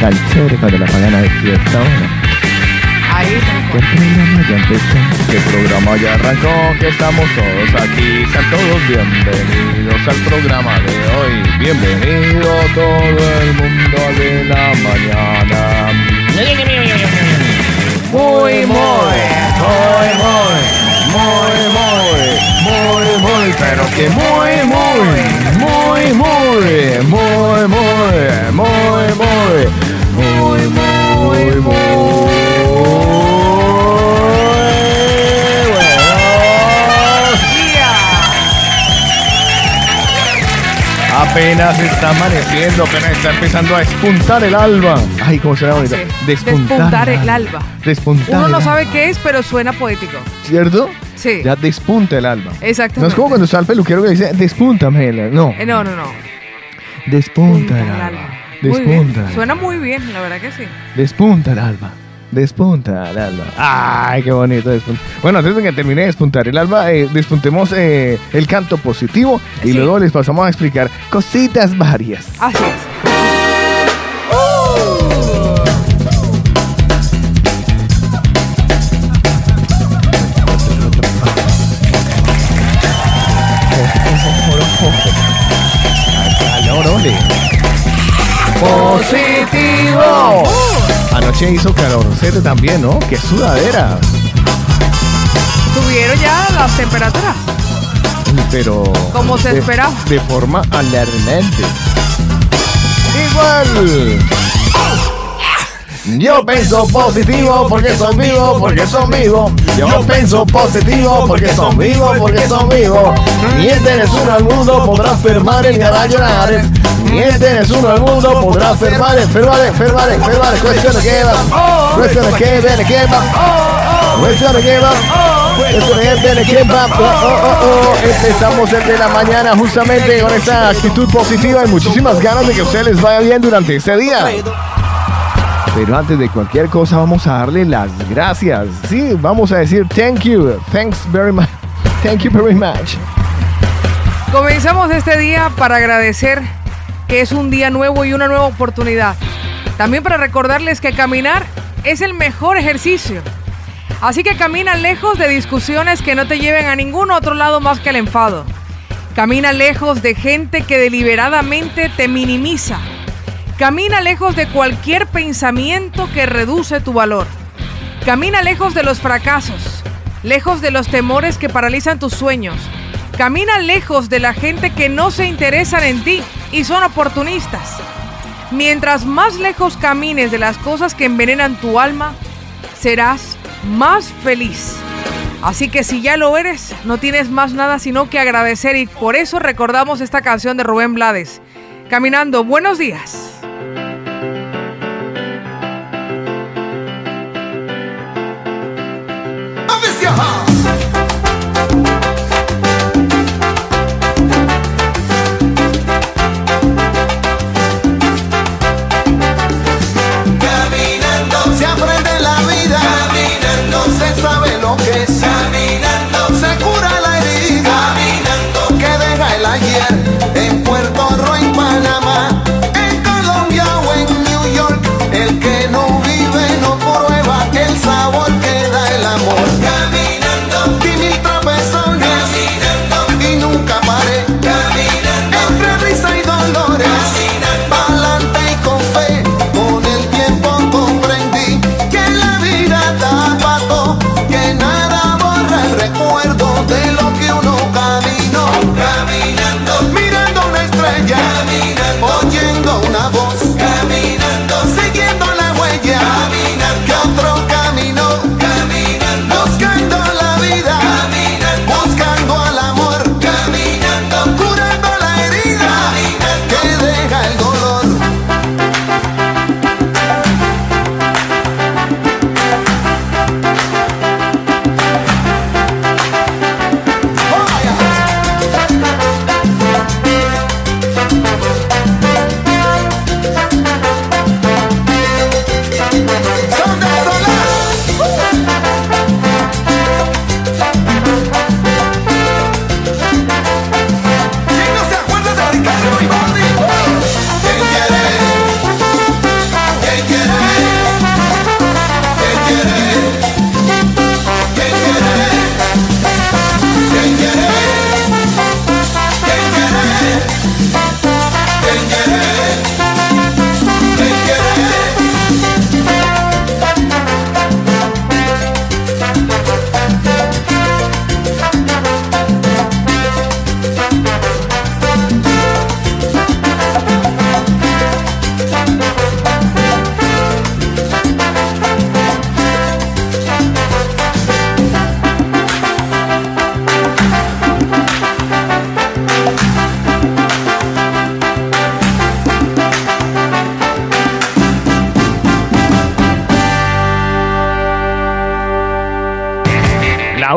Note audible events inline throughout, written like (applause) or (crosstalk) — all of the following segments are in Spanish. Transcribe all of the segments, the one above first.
Tan chévere cuando la mañana despierta uno. Ahí ¿Qué programa ya empezó? ¿Qué programa ya arrancó? Que estamos todos aquí. Sean todos bienvenidos al programa de hoy. Bienvenido todo el mundo de la mañana. Muy, muy, muy, muy, muy, muy, muy, muy, pero que muy, muy, muy, muy, muy, muy, muy, muy, muy, Apenas está amaneciendo, apenas está empezando a despuntar el alba. Ay, cómo será bonito. Sí. Despuntar, Despuntar el alba. Despuntar. Uno no sabe qué es, pero suena poético. ¿Cierto? Sí. Ya despunta el alba. Exactamente. No es como cuando está el peluquero que dice, despúntame. el-". No, Eh, no, no, no. despunta Punta el el alba. alba. Muy bien. Despunta. Suena muy bien, la verdad que sí. Despunta el alba. Despunta el alba. Ay, qué bonito despunta. Bueno, antes de que termine de despuntar el alba, eh, despuntemos eh, el canto positivo y Sí. luego les pasamos a explicar cositas varias. Así es. ¡Positivo! Anoche hizo calor, también, ¿no? ¡Qué sudadera! Subieron ya las temperaturas. Pero. Como se de- esperaba. De forma alarmante. Igual. Yo pienso positivo porque son vivos, porque son vivos. Yo pienso positivo porque son vivos, porque son vivos. Mienten es uno al mundo, podrá enfermar el a es uno al mundo, podrá enfermar, enfermar, enfermar, enfermar. Cuestiones que van, cuestiones que ven, que van. Cuestiones que van. Cuestiones que que van. Oh, oh, oh. Empezamos el de la mañana justamente con esta actitud positiva y muchísimas ganas de que ustedes les vaya bien durante este día. Pero antes de cualquier cosa vamos a darle las gracias. Sí, vamos a decir thank you. Thanks very much. Thank you very much. Comenzamos este día para agradecer que es un día nuevo y una nueva oportunidad. También para recordarles que caminar es el mejor ejercicio. Así que camina lejos de discusiones que no te lleven a ningún otro lado más que el enfado. Camina lejos de gente que deliberadamente te minimiza. Camina lejos de cualquier pensamiento que reduce tu valor. Camina lejos de los fracasos, lejos de los temores que paralizan tus sueños. Camina lejos de la gente que no se interesan en ti y son oportunistas. Mientras más lejos camines de las cosas que envenenan tu alma, serás más feliz. Así que si ya lo eres, no tienes más nada sino que agradecer y por eso recordamos esta canción de Rubén Blades. Caminando, buenos días.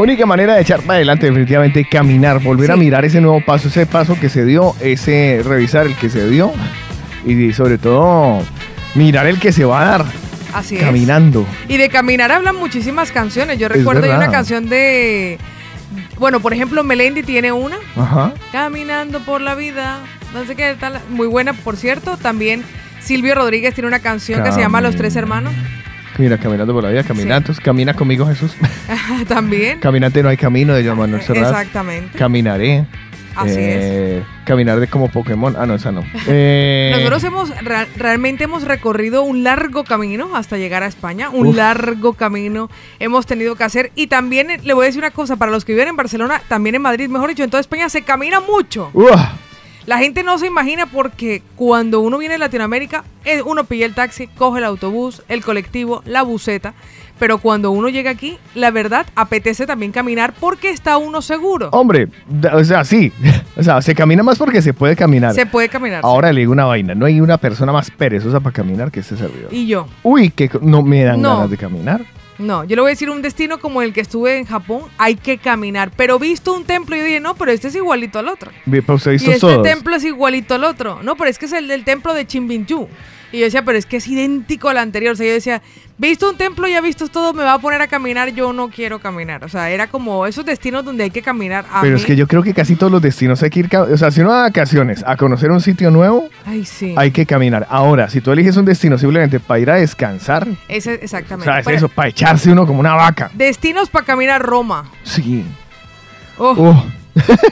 Única manera de echar para adelante definitivamente caminar, volver a mirar ese nuevo paso, ese paso que se dio, ese revisar el que se dio y sobre todo mirar el que se va a dar Así es. caminando. Y de caminar hablan muchísimas canciones. Yo recuerdo una canción de. Bueno, por ejemplo, Melendi tiene una. Ajá. Caminando por la vida. No sé qué tal. Muy buena, por cierto. También Silvio Rodríguez tiene una canción que se llama Los Tres Hermanos. Mira, caminando por la vida, caminando, camina conmigo Jesús. (laughs) También. Caminante no hay camino de Joan Manuel Serrat. Exactamente. Caminaré. Así Eh, Caminar de como Pokémon. Ah, no, esa no. (laughs) Eh, Nosotros hemos real- realmente hemos recorrido un largo camino hasta llegar a España, un Uf. largo camino hemos tenido que hacer y también le voy a decir una cosa para los que viven en Barcelona, también en Madrid, mejor dicho, en toda España se camina mucho. La gente no se imagina porque cuando uno viene de Latinoamérica, eh, uno pilla el taxi, coge el autobús, el colectivo, la buseta. Pero cuando uno llega aquí, la verdad, apetece también caminar porque está uno seguro. hombre, o sea, sí. (laughs) O sea, se camina más porque se puede caminar. Se puede caminar. Ahora le digo una vaina. No hay una persona más perezosa para caminar que este servidor. Y yo, Uy, que no me dan No. ganas de caminar. No, yo le voy a decir un destino como el que estuve en Japón, hay que caminar. Pero visto un templo, yo dije, no, pero este es igualito al otro. Usted ha Y este todos. templo es igualito al otro. No, pero es que es el del templo de Chimbinchu. Y yo decía, pero es que es idéntico al anterior. O sea, yo decía, visto un templo, ya visto todo, me va a poner a caminar, yo no quiero caminar. O sea, era como esos destinos donde hay que caminar. A Pero mí- es que yo creo que casi todos los destinos hay que ir. O sea, si uno va a vacaciones a conocer un sitio nuevo, Ay, sí. hay que caminar. Ahora, si tú eliges un destino simplemente para ir a descansar, Ese, o exactamente. sea, es Pero eso, para echarse uno como una vaca. Destinos para caminar Roma. Sí. Oh, (laughs) Oh.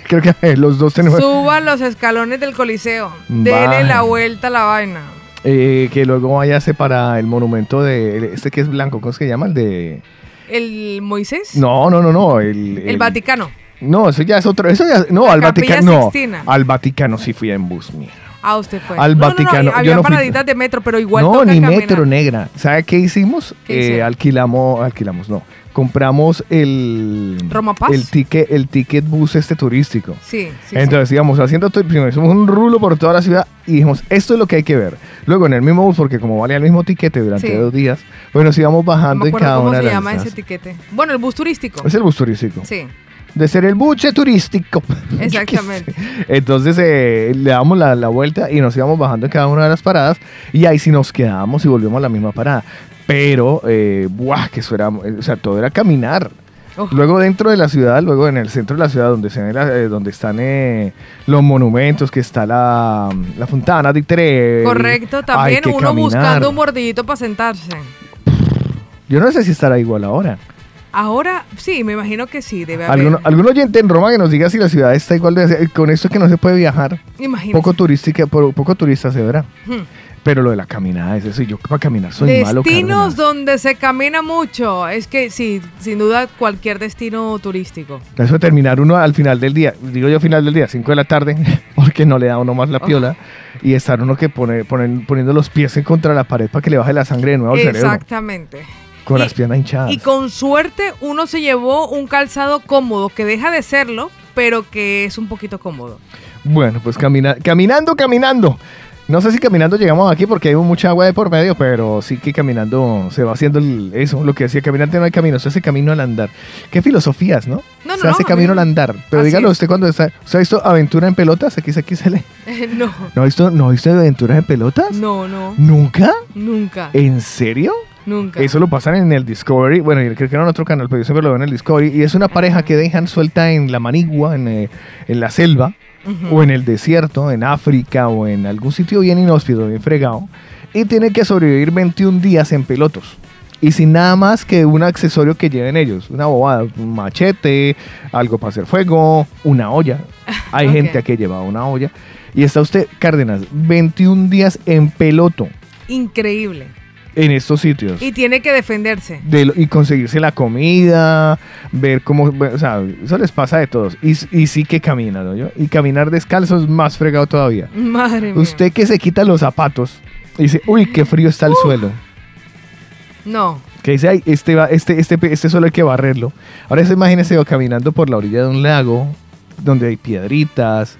creo que los dos tenemos. Suba los escalones del Coliseo. Dele la vuelta a la vaina. Eh, que luego váyase para el monumento de. Este que es blanco, ¿cómo es que llama? El de. ¿El Moisés? No, no, no, no. El, El Vaticano. No, eso ya es otro. Eso ya. No, La al Vaticano. No, al Vaticano sí fui en bus, mía. Ah, usted fue. Al No, no, no, Vaticano. Yo Había no fui- paraditas de metro, pero igual no, toca ni caminar. metro negra. ¿Sabe qué hicimos? ¿Qué Eh, alquilamos, alquilamos, no. Compramos el. El ticket, el ticket bus este turístico. Sí, sí. sí. Entonces íbamos haciendo primero hicimos un rulo por toda la ciudad y dijimos, esto es lo que hay que ver. Luego en el mismo bus, porque como valía el mismo tiquete durante Sí. dos días, pues nos íbamos bajando en cada cómo una se de las llama ese estaciones. etiquete. Bueno, el bus turístico. Es el bus turístico. Sí, De ser el buche turístico. (laughs) exactamente. Entonces eh, le damos la, la vuelta y nos íbamos bajando en cada una de las paradas y ahí sí nos quedábamos y volvimos a la misma parada. Pero, eh, buah, que eso era, eh, o sea, todo era caminar. Oh. Luego dentro de la ciudad, luego en el centro de la ciudad, donde, se eh, donde están eh, los monumentos, que está la, la Fontana di Trevi. Correcto, también uno caminar. buscando un mordillito para sentarse. Yo no sé si estará igual ahora. Ahora, sí, me imagino que sí, debe haber. ¿Algún, algún oyente en Roma que nos diga si la ciudad está igual de... Con esto que no se puede viajar. Imagínese. Poco turística, po- poco turista se verá. Hmm. Pero lo de la caminada es eso. y Yo para caminar soy malo. Destinos donde se camina mucho. Es que sí, sin duda cualquier destino turístico. Eso de terminar uno al final del día, digo yo final del día, 5 de la tarde, (laughs) porque no le da uno más la piola, y estar uno que pone, poniendo los pies en contra la pared para que le baje la sangre de nuevo al cerebro, Exactamente. con Y- las piernas hinchadas. Y con suerte uno se llevó un calzado cómodo, que deja de serlo, pero que es un poquito cómodo. Bueno, pues camina, caminando, caminando. No sé si caminando llegamos aquí porque hay mucha agua de por medio, pero sí que caminando se va haciendo el- eso, lo que decía, caminante no hay camino, se hace camino al andar. Qué filosofías, ¿no? No, no, se hace no, camino al andar. Pero dígalo usted cuando está, ¿usted ha visto Aventura en Pelotas? Aquí, aquí se lee. (laughs) no, ¿No ha visto, no ha visto Aventuras en Pelotas? no, no, ¿Nunca? nunca, ¿En serio? nunca. Eso lo pasan en el Discovery. Bueno, creo que era en otro canal, pero yo siempre lo veo en el Discovery. Y es una pareja que dejan suelta en la manigua, en, eh, en la selva, O en el desierto, en África, o en algún sitio bien inhóspito, bien fregado. Y tienen que sobrevivir 21 días en pelotos. Y sin nada más que un accesorio que lleven ellos. Una bobada, un machete, algo para hacer fuego, una olla. (laughs) Hay Ok. gente que lleva una olla. Y está usted, Cárdenas, 21 días en peloto Increíble. En estos sitios. Y tiene que defenderse. de lo- y conseguirse la comida, ver cómo, o sea, eso les pasa de todos. Y, y sí que caminan, ¿no? Y caminar descalzo es más fregado todavía. (laughs) Madre mía. Usted que se quita los zapatos y dice, uy, qué frío está el suelo. No. Que dice, ay, este, va, este, este, este suelo hay que barrerlo. Ahora eso imagínese yo caminando por la orilla de un lago, donde hay piedritas,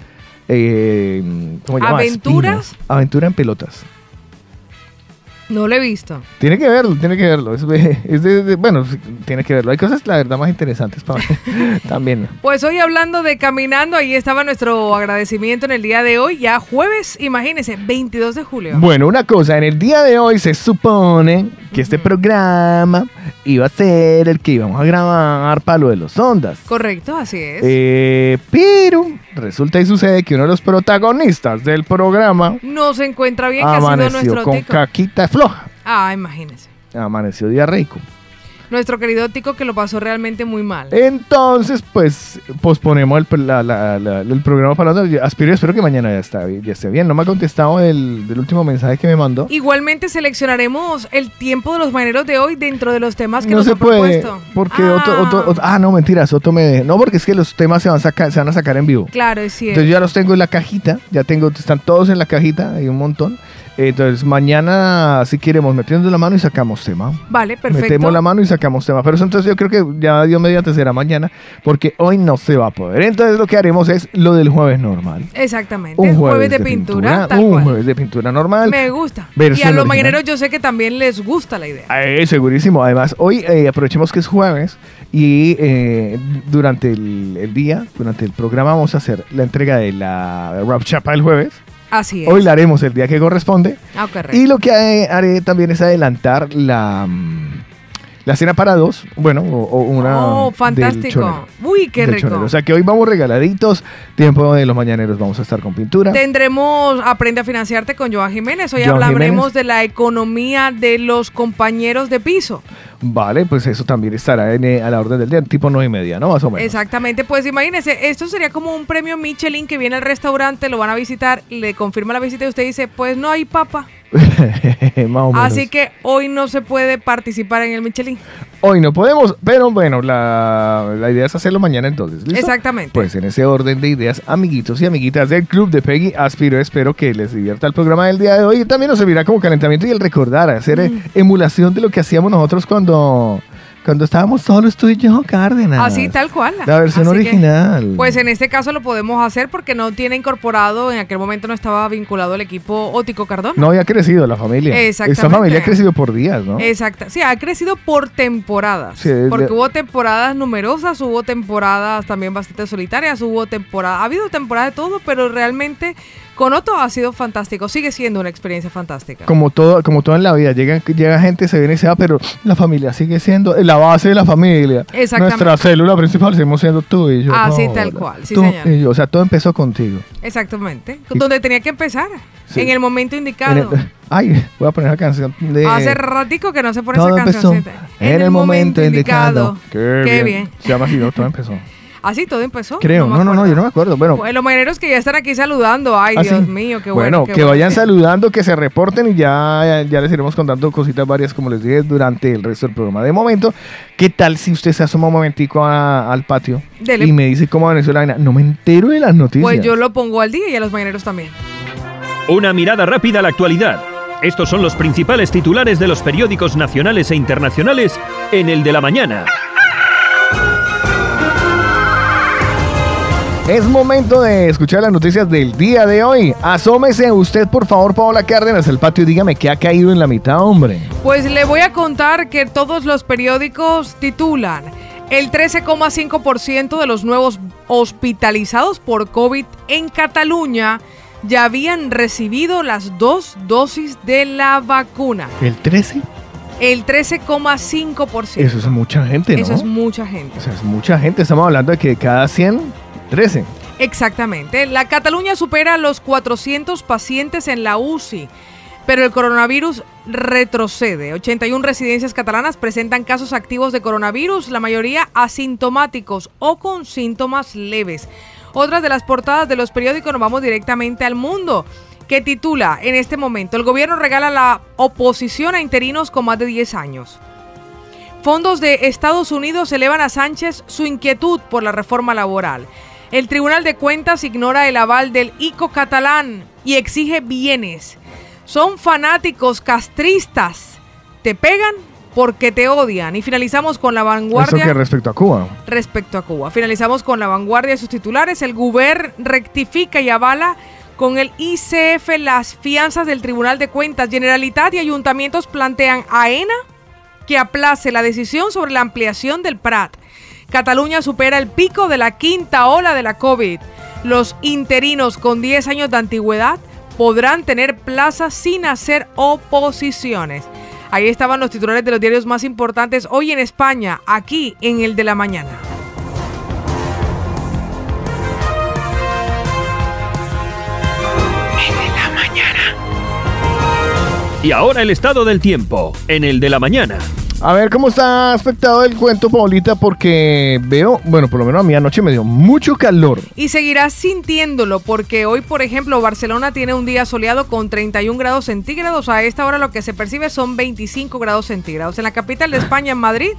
eh, ¿cómo llama? ¿Aventuras? Aventura en pelotas. No lo he visto. Tiene que verlo, tiene que verlo. Es, es de- de- bueno, tiene que verlo. Hay cosas, la verdad, más interesantes para (laughs) también. Pues hoy hablando de caminando, ahí estaba nuestro agradecimiento en el día de hoy, ya jueves, imagínense, 22 de julio. Bueno, una cosa, en el día de hoy se supone que este programa iba a ser el que íbamos a grabar para lo de los ondas. Correcto, así es. Eh, pero resulta y sucede que uno de los protagonistas del programa no se encuentra bien, que ha sido amaneció nuestro con tico. caquita floja. Ah, imagínense. Amaneció diarreico. Nuestro querido tico que lo pasó realmente muy mal. Entonces, pues, posponemos el, la- la- la- el programa para. Aspiro, espero que mañana ya, está, ya esté bien. No me ha contestado del, del último mensaje que me mandó. Igualmente seleccionaremos el tiempo de los mañaneros de hoy dentro de los temas que no nos se han puede, propuesto. porque ah, Otto, Otto- Otto- ah, no, mentiras, Otto me, no, porque es que los temas se van, a sacar, se van a sacar en vivo. Claro, es cierto. Entonces yo ya los tengo en la cajita, ya tengo, están todos en la cajita, hay un montón. Entonces mañana, si queremos, metiendo la mano y sacamos tema. Vale, perfecto. Metemos la mano y sacamos tema. Pero eso entonces yo creo que ya Dios mediante será mañana, porque hoy no se va a poder. Entonces lo que haremos es lo del jueves normal. Exactamente. Un jueves, de, pintura, tal un cual. jueves de pintura normal. Me gusta. Y a los mañaneros yo sé que también les gusta la idea. Eh, segurísimo. Además, hoy eh, aprovechemos que es jueves y eh, durante el, el día, durante el programa, vamos a hacer la entrega de la Rap Chapa el jueves. Así es. Hoy la haremos el día que corresponde. Ah. Y lo que eh, haré también es adelantar la, mm, la cena para dos. Bueno, o, o una. oh, del fantástico. chonero, Uy, qué rico. chonero. O sea que hoy vamos regaladitos. Tiempo de los mañaneros vamos a estar con pintura. Tendremos Aprende a financiarte con Joan Jiménez. Hoy Joan hablaremos Jiménez. de la economía de los compañeros de piso. Vale, pues eso también estará en, eh, a la orden del día, tipo nueve y media, ¿no? Más o menos. Exactamente, pues imagínese, esto sería como un premio Michelin que viene al restaurante, lo van a visitar, le confirma la visita y usted dice, pues no hay papa. (laughs) Más o menos. Así que hoy no se puede participar en el Michelin. Hoy no podemos, pero bueno, la, la idea es hacerlo mañana entonces. ¿listo? Exactamente. Pues en ese orden de ideas, amiguitos y amiguitas del Club de Peggy, aspiro, espero que les divierta el programa del día de hoy y también nos servirá como calentamiento y el recordar, hacer Mm. emulación de lo que hacíamos nosotros cuando, cuando estábamos solos tú y yo, Cárdenas. Así tal cual. La versión Así que, original. pues en este caso lo podemos hacer porque no tiene incorporado, en aquel momento no estaba vinculado el equipo Ótico Cardona. No había crecido la familia. Exactamente. Esa familia ha crecido por días, ¿no? Exacto. Sí, ha crecido por temporadas. Sí, de- porque hubo temporadas numerosas, hubo temporadas también bastante solitarias, hubo temporadas, ha habido temporadas de todo, pero realmente con Otto ha sido fantástico. Sigue siendo una experiencia fantástica. Como todo, como todo en la vida, llega, llega gente, se viene y se va, pero la familia sigue siendo la base de la familia. Exactamente. Nuestra célula principal seguimos siendo tú y yo. Así, Paola. tal cual, sí, Tú señor. y yo. O sea, todo empezó contigo. Exactamente. Sí. Donde tenía que empezar. Sí. En el momento En indicado. el- ay, voy a poner la canción de... Hace ratico que no se pone todo esa empezó canción. en el momento indicado. Qué, Qué bien. bien. Se llama así, ¿no? Todo empezó. Así todo empezó. Creo. No, no, no, yo no me acuerdo. Bueno, Pues los mañaneros que ya están aquí saludando. Ay, ¿Ah, Dios sí? mío, qué bueno. Bueno, qué que bueno. vayan saludando, que se reporten y ya, ya les iremos contando cositas varias, como les dije, durante el resto del programa. De momento, ¿qué tal si usted se asoma un momentico a- al patio Dele. y me dice cómo amaneció la vaina? No me entero de las noticias. Pues yo lo pongo al día y a los mañaneros también. Una mirada rápida a la actualidad. Estos son los principales titulares de los periódicos nacionales e internacionales en el de la mañana. Es momento de escuchar las noticias del día de hoy. Asómese usted, por favor, Paola Cárdenas, al patio y dígame qué ha caído en la mitad, hombre. Pues le voy a contar que todos los periódicos titulan el 13,5% de los nuevos hospitalizados por COVID en Cataluña ya habían recibido las dos dosis de la vacuna. ¿El 13? El 13,5%. Eso es mucha gente, ¿no? Eso es mucha gente. O sea, es mucha gente. Estamos hablando de que cada 100, 13. Exactamente. La Cataluña supera los 400 pacientes en la UCI, pero el coronavirus retrocede. 81 residencias catalanas presentan casos activos de coronavirus, la mayoría asintomáticos o con síntomas leves. Otras de las portadas de los periódicos nos vamos directamente al mundo que titula en este momento, el gobierno regala la oposición a interinos con más de 10 años. Fondos de Estados Unidos elevan a Sánchez su inquietud por la reforma laboral. El Tribunal de Cuentas ignora el aval del ICO catalán y exige bienes. Son fanáticos castristas. Te pegan porque te odian. Y finalizamos con la Eso vanguardia que respecto a Cuba. respecto a Cuba. Finalizamos con la vanguardia de sus titulares. El Guber rectifica y avala Con el ICF, las fianzas del Tribunal de Cuentas, Generalitat y ayuntamientos plantean a ENA que aplace la decisión sobre la ampliación del Prat. Cataluña supera el pico de la quinta ola de la COVID. Los interinos con 10 años de antigüedad podrán tener plazas sin hacer oposiciones. Ahí estaban los titulares de los diarios más importantes hoy en España, aquí en el de la mañana. Y ahora el estado del tiempo, en el de la mañana. A ver cómo está afectado el cuento, Paulita, porque veo, bueno, por lo menos a mí anoche me dio mucho calor. Y seguirás sintiéndolo porque hoy, por ejemplo, Barcelona tiene un día soleado con 31 grados centígrados. A esta hora lo que se percibe son 25 grados centígrados. En la capital de España, en Madrid,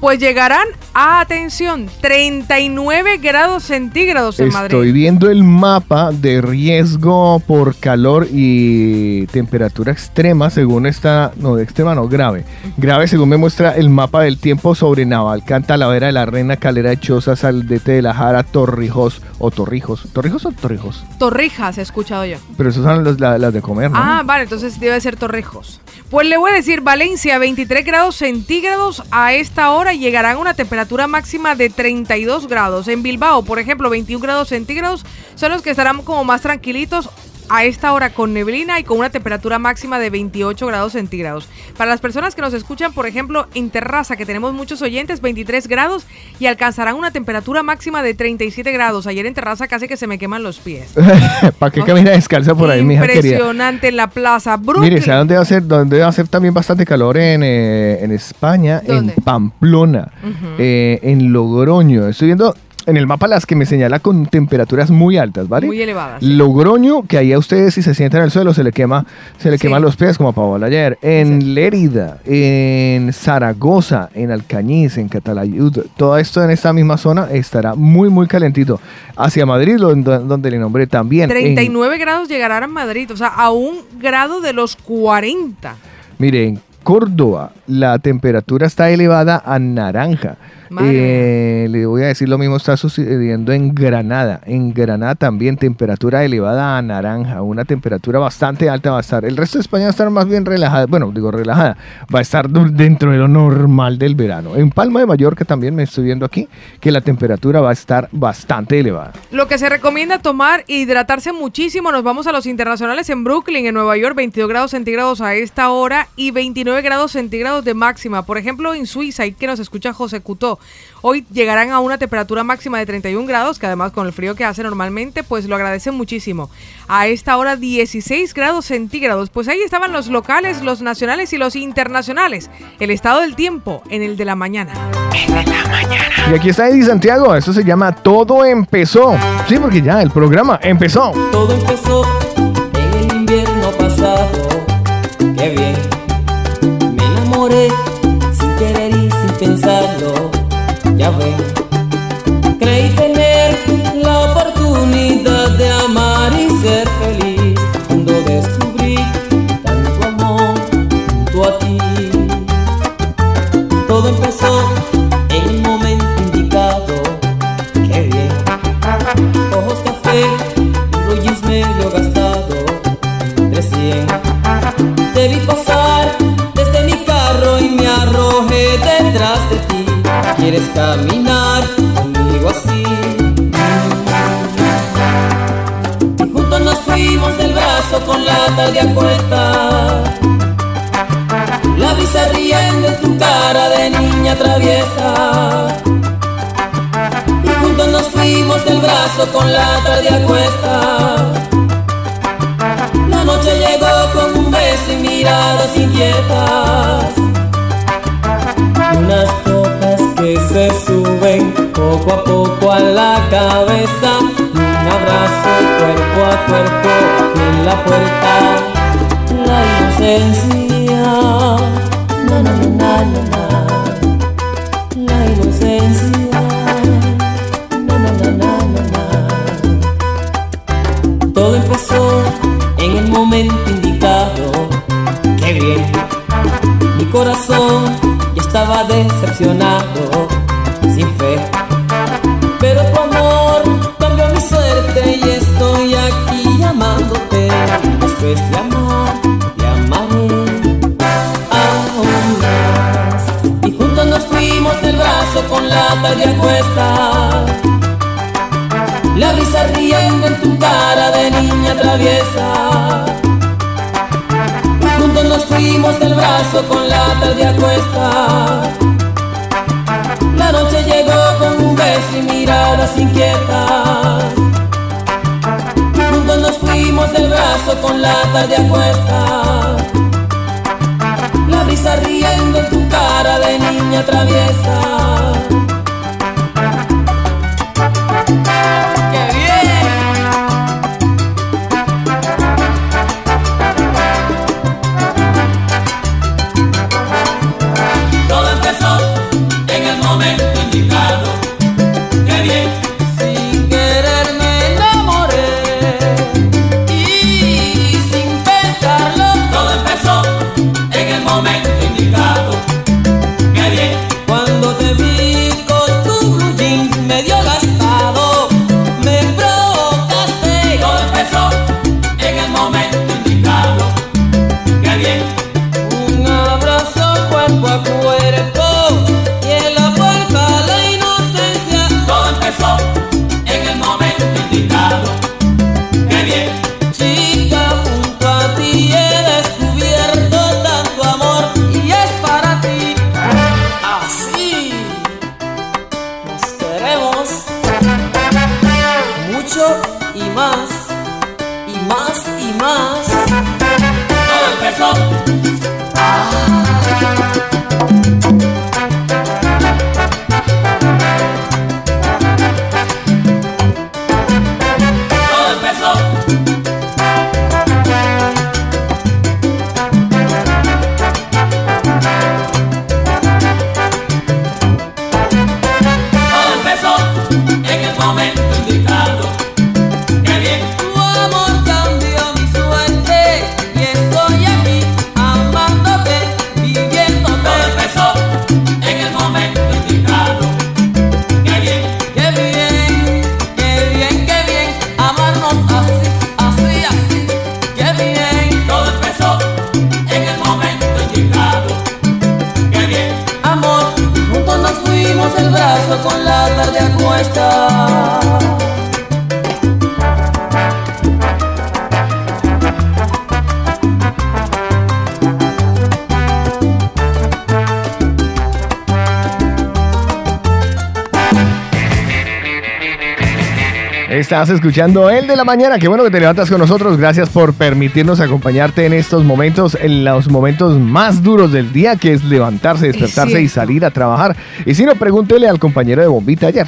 pues llegarán a, atención, 39 grados centígrados en Estoy Madrid. viendo el mapa de riesgo por calor y temperatura extrema, según está, no, de extrema no, grave. Grave según me muestra el mapa del tiempo sobre Navalcán, Talavera de la Reina, Calera de Choza, Saldete de la Jara, Torrijos, o Torrijos, ¿Torrijos o Torrijos? Torrijas, he escuchado yo. Pero esos son los- la- las de comer, ¿no? Ah, vale, entonces debe ser Torrejos. Pues le voy a decir, Valencia, 23 grados centígrados a esta hora llegarán a una temperatura máxima de 32 grados. En Bilbao, por ejemplo, 21 grados centígrados son los que estarán como más tranquilitos a esta hora con neblina y con una temperatura máxima de 28 grados centígrados. Para las personas que nos escuchan, por ejemplo, en Terraza, que tenemos muchos oyentes, 23 grados y alcanzarán una temperatura máxima de 37 grados. Ayer en Terraza casi que se me queman los pies. (laughs) ¿Para qué camina descalza por ahí, mija querida? Impresionante en la plaza. Brooklyn. Mire, ¿sabe dónde va a ser, va a ser también bastante calor en, eh, en España? ¿Dónde? En Pamplona, eh, en Logroño. Estoy viendo en el mapa las que me señala con temperaturas muy altas, ¿vale? Muy elevadas, sí. Logroño, que ahí a ustedes si se sientan en el suelo se le quema, se le Sí. queman los pies como a Paola ayer. En Exacto. Lérida, en Zaragoza, en Alcañiz, en Catalayud, todo esto en esta misma zona estará muy muy calentito. Hacia Madrid, donde, le nombré también. en- 39 grados llegarán a Madrid, o sea, a un grado de los 40. Mire, en Córdoba la temperatura está elevada a naranja. Eh, le voy a decir lo mismo está sucediendo en Granada. En Granada también temperatura elevada a naranja. Una temperatura bastante alta va a estar. El resto de España va a estar más bien relajada. Bueno, digo relajada. Va a estar dentro de lo normal del verano. En Palma de Mallorca también me estoy viendo aquí que la temperatura va a estar bastante elevada. Lo que se recomienda tomar hidratarse muchísimo. Nos vamos a los internacionales en Brooklyn, en Nueva York, 22 grados centígrados a esta hora y 29 grados centígrados de máxima. Por ejemplo, en Suiza, ahí que nos escucha José Cutó, hoy llegarán a una temperatura máxima de 31 grados, que además con el frío que hace normalmente, pues lo agradecen muchísimo. A esta hora 16 grados centígrados. Pues ahí estaban los locales, los nacionales y los internacionales. El estado del tiempo en el de la mañana. Y aquí está Eddie Santiago. Eso se llama Todo empezó. Sí, porque ya el programa empezó. Todo empezó Ya caminar conmigo así? Y juntos nos fuimos del brazo con la tarde a cuesta. La brisa riendo en tu cara de niña traviesa. Y juntos nos fuimos del brazo con la tarde a cuesta. La noche llegó con un beso y miradas inquietas. Unas que se suben poco a poco a la cabeza. Un abrazo cuerpo a cuerpo en la puerta. La inocencia. Na, na, na, na, na. La inocencia. Na, na. Todo empezó en el momento indicado. Qué bien. Mi corazón estaba decepcionado, sin fe. Pero tu amor cambió mi suerte y estoy aquí llamando. Después de amar, te amaré aún más. Y juntos nos fuimos del brazo con la tarde a cuesta. La brisa riendo en tu cara de niña traviesa. Juntos nos fuimos del brazo con la tarde a. La noche llegó con un beso y miradas inquietas. Juntos nos fuimos del brazo con la tarde a. La brisa riendo en tu cara de niña traviesa. Estás escuchando El de la Mañana. Qué bueno que te levantas con nosotros. Gracias por permitirnos acompañarte en estos momentos, en los momentos más duros del día, que es levantarse, despertarse y salir a trabajar. Y si no, pregúntele al compañero de Bombita ayer.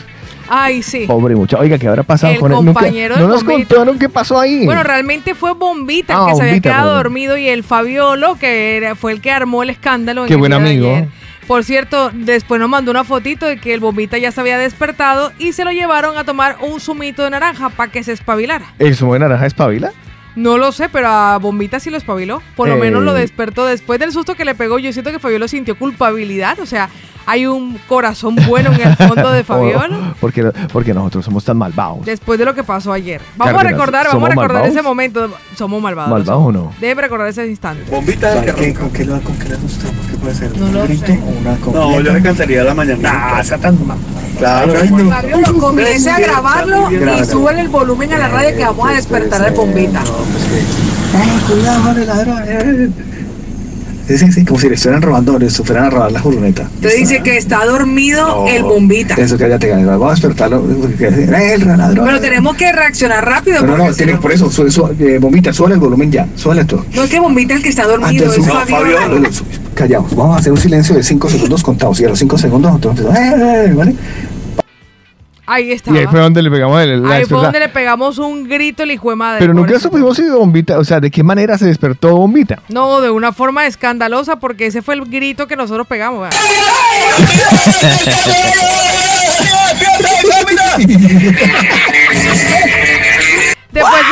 Ay, sí. Pobre muchacho. Oiga, ¿qué habrá pasado El con él? Nunca- no de nos Bombita. contaron qué pasó ahí. Bueno, realmente fue Bombita el Ah, que se había quedado perdón. dormido y el Fabiolo, que era- fue el que armó el escándalo. en Qué el buen de amigo. ayer. Por cierto, después nos mandó una fotito de que el Bombita ya se había despertado y se lo llevaron a tomar un zumito de naranja para que se espabilara. ¿El zumo de naranja es pavila? No lo sé, pero a Bombita sí lo espabiló. Por lo Eh. menos lo despertó después del susto que le pegó. Yo siento que Fabiolo sintió culpabilidad. O sea, hay un corazón bueno en el fondo de Fabiolo. (laughs) Oh, porque, porque nosotros somos tan malvados. Después de lo que pasó ayer. Vamos Claro a recordar, vamos a ¿somos recordar malvados? ese momento. Somos malvados. ¿Malvados o no? Debe recordar ese instante. Bombita ¿Para qué? ¿Con qué, lo- ¿Con qué le? ¿Qué puede ser? No ¿Un lo grito sé. o una No, completa? yo le cantaría la mañana. Nah, está tan mal. Claro, Fabiolo, comience a grabarlo y súbele el volumen a la radio que vamos a despertar al bombita. No, pues que... ¡Eh, cuidado, vale, ladrón! eh! Sí, sí, sí, como si le estuvieran robando, le fueran a robar la furgoneta. Te dice que está dormido No, el bombita. Eso que ya te gana. Vamos a despertarlo. porque, ¡Eh, el ladrón! Pero tenemos que reaccionar rápido. No, no, no, tiene, por eso, su, su, eh, bombita, suele el volumen ya, suele esto. No es que bombita el que está dormido, Antes es su- Fabiola. Callaos, vamos a hacer un silencio de 5 segundos contados y a los 5 segundos nosotros empezamos, ¡eh, eh, ¿vale? Ahí estaba. Y ahí fue donde le pegamos el, la Ahí fue donde le pegamos un grito el hijo de madre. Pero nunca supimos si Bombita, o sea, de qué manera se despertó Bombita. No, de una forma escandalosa porque ese fue el grito que nosotros pegamos. (laughs) Después,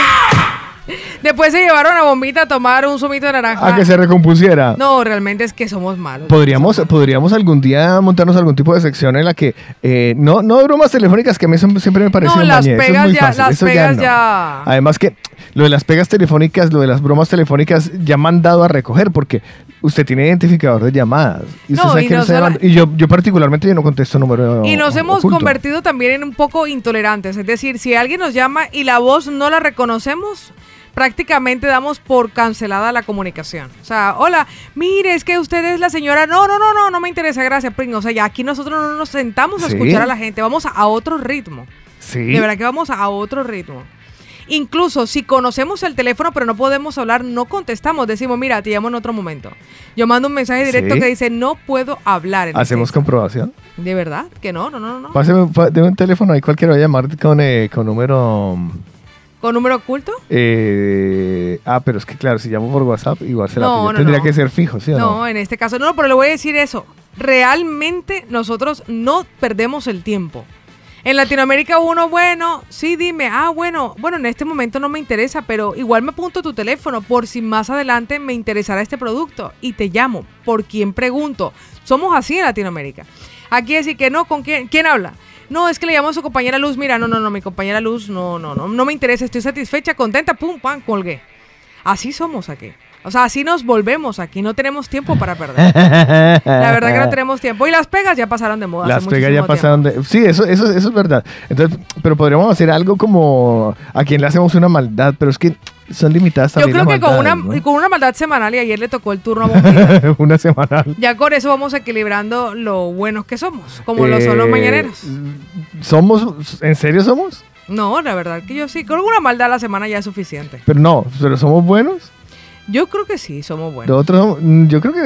después se llevaron a Bombita a tomar un zumito de naranja. A que se recompusiera. No, realmente es que somos malos. Podríamos, podríamos algún día montarnos algún tipo de sección en la que eh, no, no bromas telefónicas que a mí siempre me parecen No, las es pegas ya- fácil, las eso pegas no. ya- Además que lo de las pegas telefónicas, lo de las bromas telefónicas, ya mandado a recoger, porque usted tiene identificador de llamadas. Y, usted No, sabe y que no sola- llamando. Y yo, yo particularmente yo no contesto número Y nos hemos oculto. convertido también en un poco intolerantes. Es decir, si alguien nos llama y la voz no la reconocemos, prácticamente damos por cancelada la comunicación. O sea, hola, mire, es que usted es la señora. No, no, no, no, no me interesa, gracias, Pring. O sea, ya aquí nosotros no nos sentamos a Sí. escuchar a la gente, vamos a, otro ritmo. Sí. De verdad que vamos a otro ritmo. Incluso si conocemos el teléfono pero no podemos hablar, no contestamos. Decimos, mira, te llamo en otro momento. Yo mando un mensaje directo Sí. que dice, no puedo hablar. en Hacemos este comprobación. instante". ¿De verdad? Que no, no, no, no. Páseme, deme un teléfono ahí cualquiera va a llamar con, eh, con número. ¿Con número oculto? eh, ah, pero es que claro, si llamo por WhatsApp, igual se la No, no, Tendría no. que ser fijo, ¿sí o no? No, en este caso no, pero le voy a decir eso. Realmente nosotros no perdemos el tiempo. En Latinoamérica uno, bueno, sí, dime, ah, bueno, bueno, en este momento no me interesa, pero igual me apunto tu teléfono por si más adelante me interesará este producto y te llamo. ¿Por quién pregunto? Somos así en Latinoamérica. Aquí decir que no, ¿con quién? ¿Quién habla? No, es que le llamo a su compañera Luz. Mira, no, no, no, mi compañera Luz, no, no, no, no me interesa, estoy satisfecha, contenta, pum, pam, colgué. Así somos aquí. O sea, así nos volvemos aquí, no tenemos tiempo para perder. La verdad que no tenemos tiempo. Y las pegas ya pasaron de moda. hace Las pegas ya pasaron de... Sí, eso, eso, eso es verdad. Entonces, pero podríamos hacer algo como a quien le hacemos una maldad, pero es que son limitadas Yo creo que con una, con una maldad semanal y ayer le tocó el turno a (laughs) una semanal. Ya con eso vamos equilibrando lo buenos que somos, como lo son los Eh, mañaneros. ¿Somos? ¿En serio somos? No, la verdad que yo sí. Con una maldad a la semana ya es suficiente. Pero no, pero somos buenos. Yo creo que sí, somos buenos. Nosotros somos- mm, yo creo que...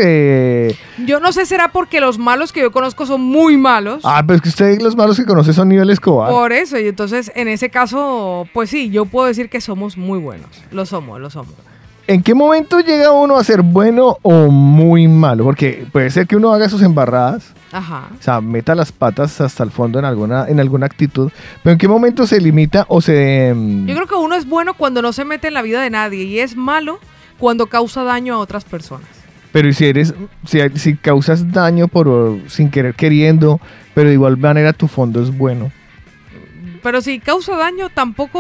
eh, Yo no sé, será porque los malos que yo conozco son muy malos. ah, pero es que usted los malos que conoce son nivel Escobar. Por eso, y entonces en ese caso, pues sí, yo puedo decir que somos muy buenos. Lo somos, lo somos. ¿En qué momento llega uno a ser bueno o muy malo? Porque puede ser que uno haga sus embarradas, Ajá. o sea, meta las patas hasta el fondo en alguna, en alguna actitud, pero ¿en qué momento se limita o se... mm, Yo creo que uno es bueno cuando no se mete en la vida de nadie y es malo cuando causa daño a otras personas. Pero ¿y si eres, si, si causas daño por sin querer queriendo, pero de igual manera tu fondo es bueno. Pero si causa daño, tampoco.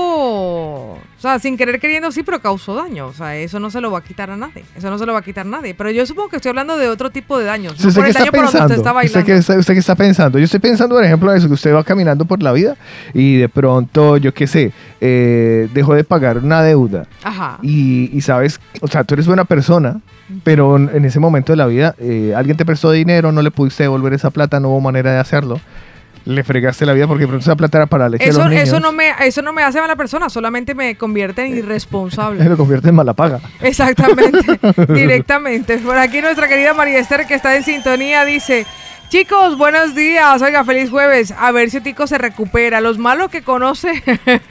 O sea, sin querer queriendo, sí, pero causó daño. O sea, eso no se lo va a quitar a nadie. Eso no se lo va a quitar a nadie. Pero yo supongo que estoy hablando de otro tipo de daños. No ¿Usted por el está daño por donde pensando? usted está ¿Usted bailando. qué, está, usted qué está pensando? Yo estoy pensando, por ejemplo, eso, que usted va caminando por la vida y de pronto, yo qué sé, eh, dejó de pagar una deuda. Ajá. y, y sabes, o sea, tú eres buena persona, pero en en ese momento de la vida eh, alguien te prestó dinero, no le pudiste devolver esa plata, no hubo manera de hacerlo, le fregaste la vida porque pronto esa plata era para leche Eso, los niños. eso, no me, eso no me hace mala persona, solamente me convierte en irresponsable. (laughs) lo convierte en mala paga. Exactamente, (laughs) directamente. Por aquí nuestra querida María Esther, que está en sintonía, dice: Chicos, buenos días. Oiga, feliz jueves. A ver si Tico se recupera. Los malos que conoce.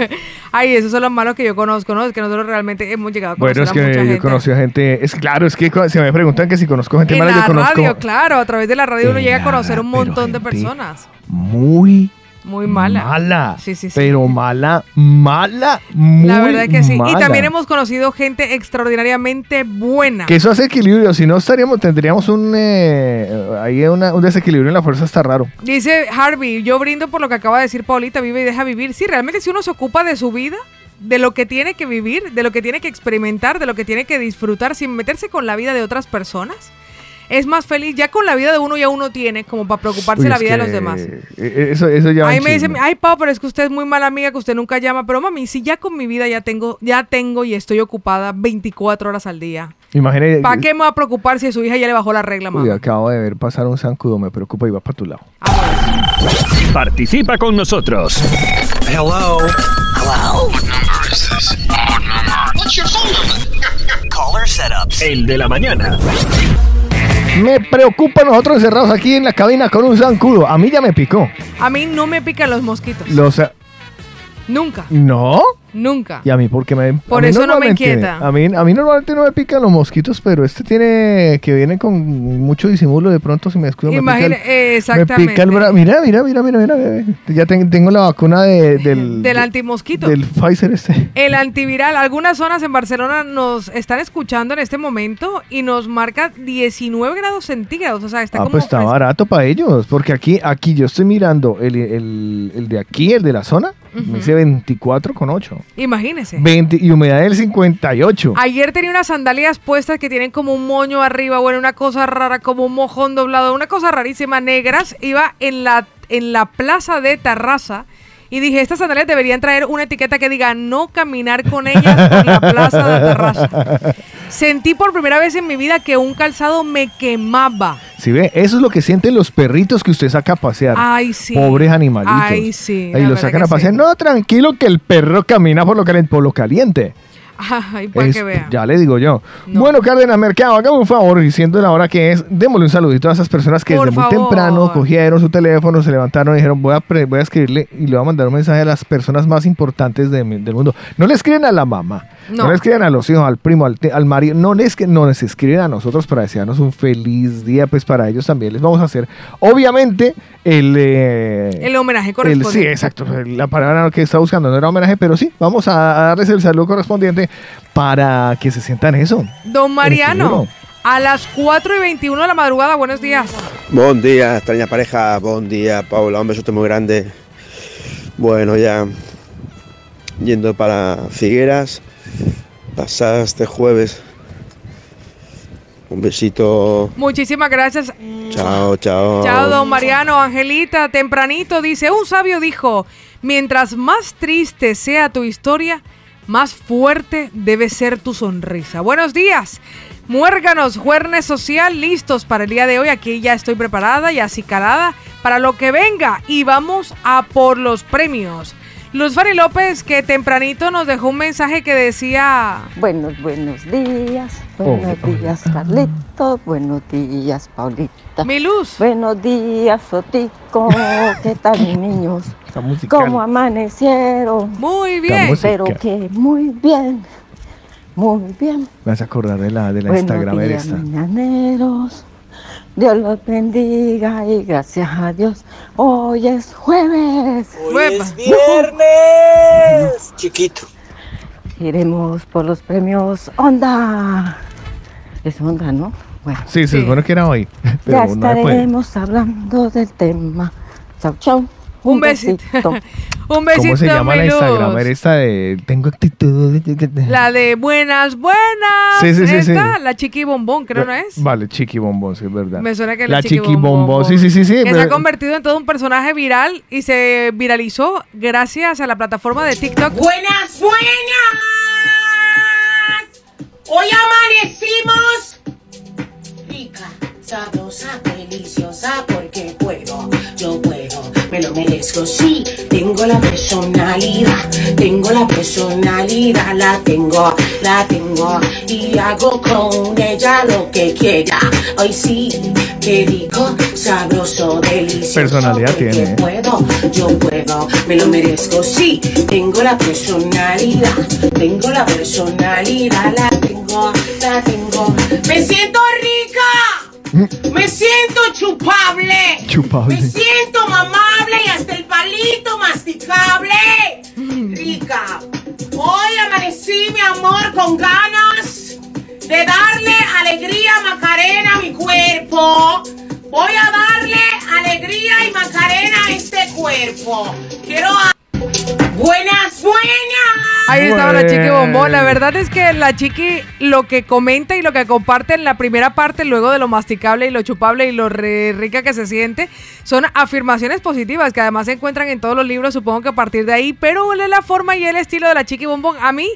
(laughs) Ay, esos son los malos que yo conozco, ¿no? Es que nosotros realmente hemos llegado a conocer Bueno, es a que mucha yo gente. conocido gente, es claro, es que se me preguntan que si conozco gente En mala, la yo conozco radio, claro, a través de la radio uno llega a conocer un montón de personas. muy Muy mala. mala, Sí, sí, sí. pero mala, mala, muy La verdad que sí. Y también hemos conocido gente extraordinariamente buena. Que eso hace equilibrio, si no estaríamos, tendríamos un, eh, ahí una- un desequilibrio en la fuerza, está raro. Dice Harvey, yo brindo por lo que acaba de decir Paulita, vive y deja vivir. Sí, realmente si uno se ocupa de su vida, de lo que tiene que vivir, de lo que tiene que experimentar, de lo que tiene que disfrutar, sin meterse con la vida de otras personas, es más feliz. Ya con la vida de uno ya uno tiene como para preocuparse Uy, de la vida de los demás. eh, Eso, eso ya va Ahí me dice, chisme. ay Pau, pero es que usted es muy mala amiga, que usted nunca llama. Pero mami, si ya con mi vida ya tengo, ya tengo y estoy ocupada 24 horas al día. Imagínate. ¿Para qué me va a preocupar si a su hija ya le bajó la regla, Uy, mamá? acabo de ver pasar un zancudo, me preocupa y va para tu lado. Participa con nosotros. Hello. Hello. What number is this? What number? What's your phone number? Caller setups. El de la mañana. Me preocupa nosotros encerrados aquí en la cabina con un zancudo. A mí ya me picó. A mí no me pican los mosquitos. Los, eh, Nunca, ¿No? Nunca. Y a mí porque me... Por eso no me inquieta. A mí, a mí normalmente no me pican los mosquitos, pero este tiene que viene con mucho disimulo. De pronto si me descuido me pica Imagina- el, eh, me exactamente. pica el bra- Mira, mira, mira, mira, mira. Ya ten- tengo la vacuna de- del... (laughs) Del de- antimosquito. Del Pfizer este. El antiviral. Algunas zonas en Barcelona nos están escuchando en este momento y nos marca 19 grados centígrados. O sea, está ah, como pues está fresco. barato para ellos, porque aquí, aquí yo estoy mirando el, el- el de aquí, el de la zona, Me dice 24 con 8. Imagínese. 20 y humedad del 58. Ayer tenía unas sandalias puestas que tienen como un moño arriba, bueno, una cosa rara, como un mojón doblado, una cosa rarísima, negras. Iba en la, en la plaza de Tarraza y dije, estas sandalias deberían traer una etiqueta que diga no caminar con ellas por la plaza de Tarraza. (laughs) Sentí por primera vez en mi vida que un calzado me quemaba. Si ve, eso es lo que sienten los perritos que usted saca a pasear. Ay, sí. Pobres animalitos. Ay, sí, Ahí los sacan a pasear. sí. No, tranquilo que el perro camina por lo caliente. Por lo caliente. (laughs) Ay, para Es- que vean. ya le digo yo. Bueno, Cárdenas Mercado, hágame un favor, y siendo la hora que es, démosle un saludito a esas personas que Por desde muy temprano cogieron su teléfono, se levantaron y dijeron, voy a, voy a escribirle y le voy a mandar un mensaje a las personas más importantes de del mundo. No le escriben a la mamá, no, No. le escriben a los hijos, al primo, al, te- al marido, no les, no les escriben a nosotros para desearnos un feliz día, pues para ellos también les vamos a hacer, obviamente, el... eh, El homenaje el- correspondiente. sí, exacto. La palabra que está buscando no era homenaje, pero sí, vamos a darles el saludo correspondiente para que se sientan eso. Don Mariano, a las 4 y 21 de la madrugada, buenos días. Buen día, extraña pareja. Buen día, Paula. Un besote muy grande. Bueno, ya yendo para Figueras. Pasada este jueves. Un besito. Muchísimas gracias. Chao, chao. Chao, don Mariano. Angelita, tempranito dice, un sabio dijo, mientras más triste sea tu historia, más fuerte debe ser tu sonrisa. Buenos días. Muérganos, juernes social, listos para el día de hoy. Aquí ya estoy preparada y así calada para lo que venga. Y vamos a por los premios. Luz Fari López, que tempranito nos dejó un mensaje que decía... Buenos, buenos días. Buenos Oh, días, Carlito. Buenos días, Paulita. Mi luz. Buenos días, Sotico. ¿Qué tal, mis (laughs) niños? ¿Cómo amanecieron? Muy bien. Pero que muy bien. Muy bien. Me vas a acordar de la, de la Buenos Instagramer días, esta. mañaneros. Dios los bendiga y gracias a Dios. Hoy es jueves. Hoy es viernes. Chiquito. Iremos por los premios Onda. Es Onda, ¿no? Bueno. Sí, se supone que era hoy. (laughs) Ya Pero estaremos hablando del tema. Chau, chau. Un besito. (laughs) Un besito, ¿Cómo se llama la. Instagramer esta de Tengo actitud? La de buenas, buenas. Sí, sí, sí, sí. Esta, la chiqui bombón, creo, ¿no es? Vale, Chiqui Bombón, sí, es verdad. Me suena que la la Chiqui, Chiqui Bombón. Sí, sí, sí, sí. Que se ha convertido en todo un personaje viral y se viralizó gracias a la plataforma de TikTok. Buenas, buenas. Hoy amanecimos rica, sabrosa, deliciosa, porque puedo, yo puedo, me lo merezco. Sí, tengo la personalidad, tengo la personalidad, la tengo, la tengo y hago con ella lo que quiera. Hoy sí, qué rico, sabroso, delicioso. Personalidad tiene, ¿eh? puedo, yo puedo, me lo merezco. Sí, tengo la personalidad, tengo la personalidad, la tengo, la tengo. Me siento rica, me siento chupable, Chupable. me siento mamable y hasta el palito masticable. Rica. Hoy amanecí, mi amor, con ganas de darle alegría Macarena a mi cuerpo. Voy a darle alegría y Macarena a este cuerpo. Quiero a- buenas, buenas. Ahí estaba la chiqui bombón. La verdad es que la chiqui lo que comenta y lo que comparte en la primera parte, luego de lo masticable y lo chupable y lo re- rica que se siente, son afirmaciones positivas que además se encuentran en todos los libros, supongo que a partir de ahí. Pero la forma y el estilo de la chiqui bombón, a mí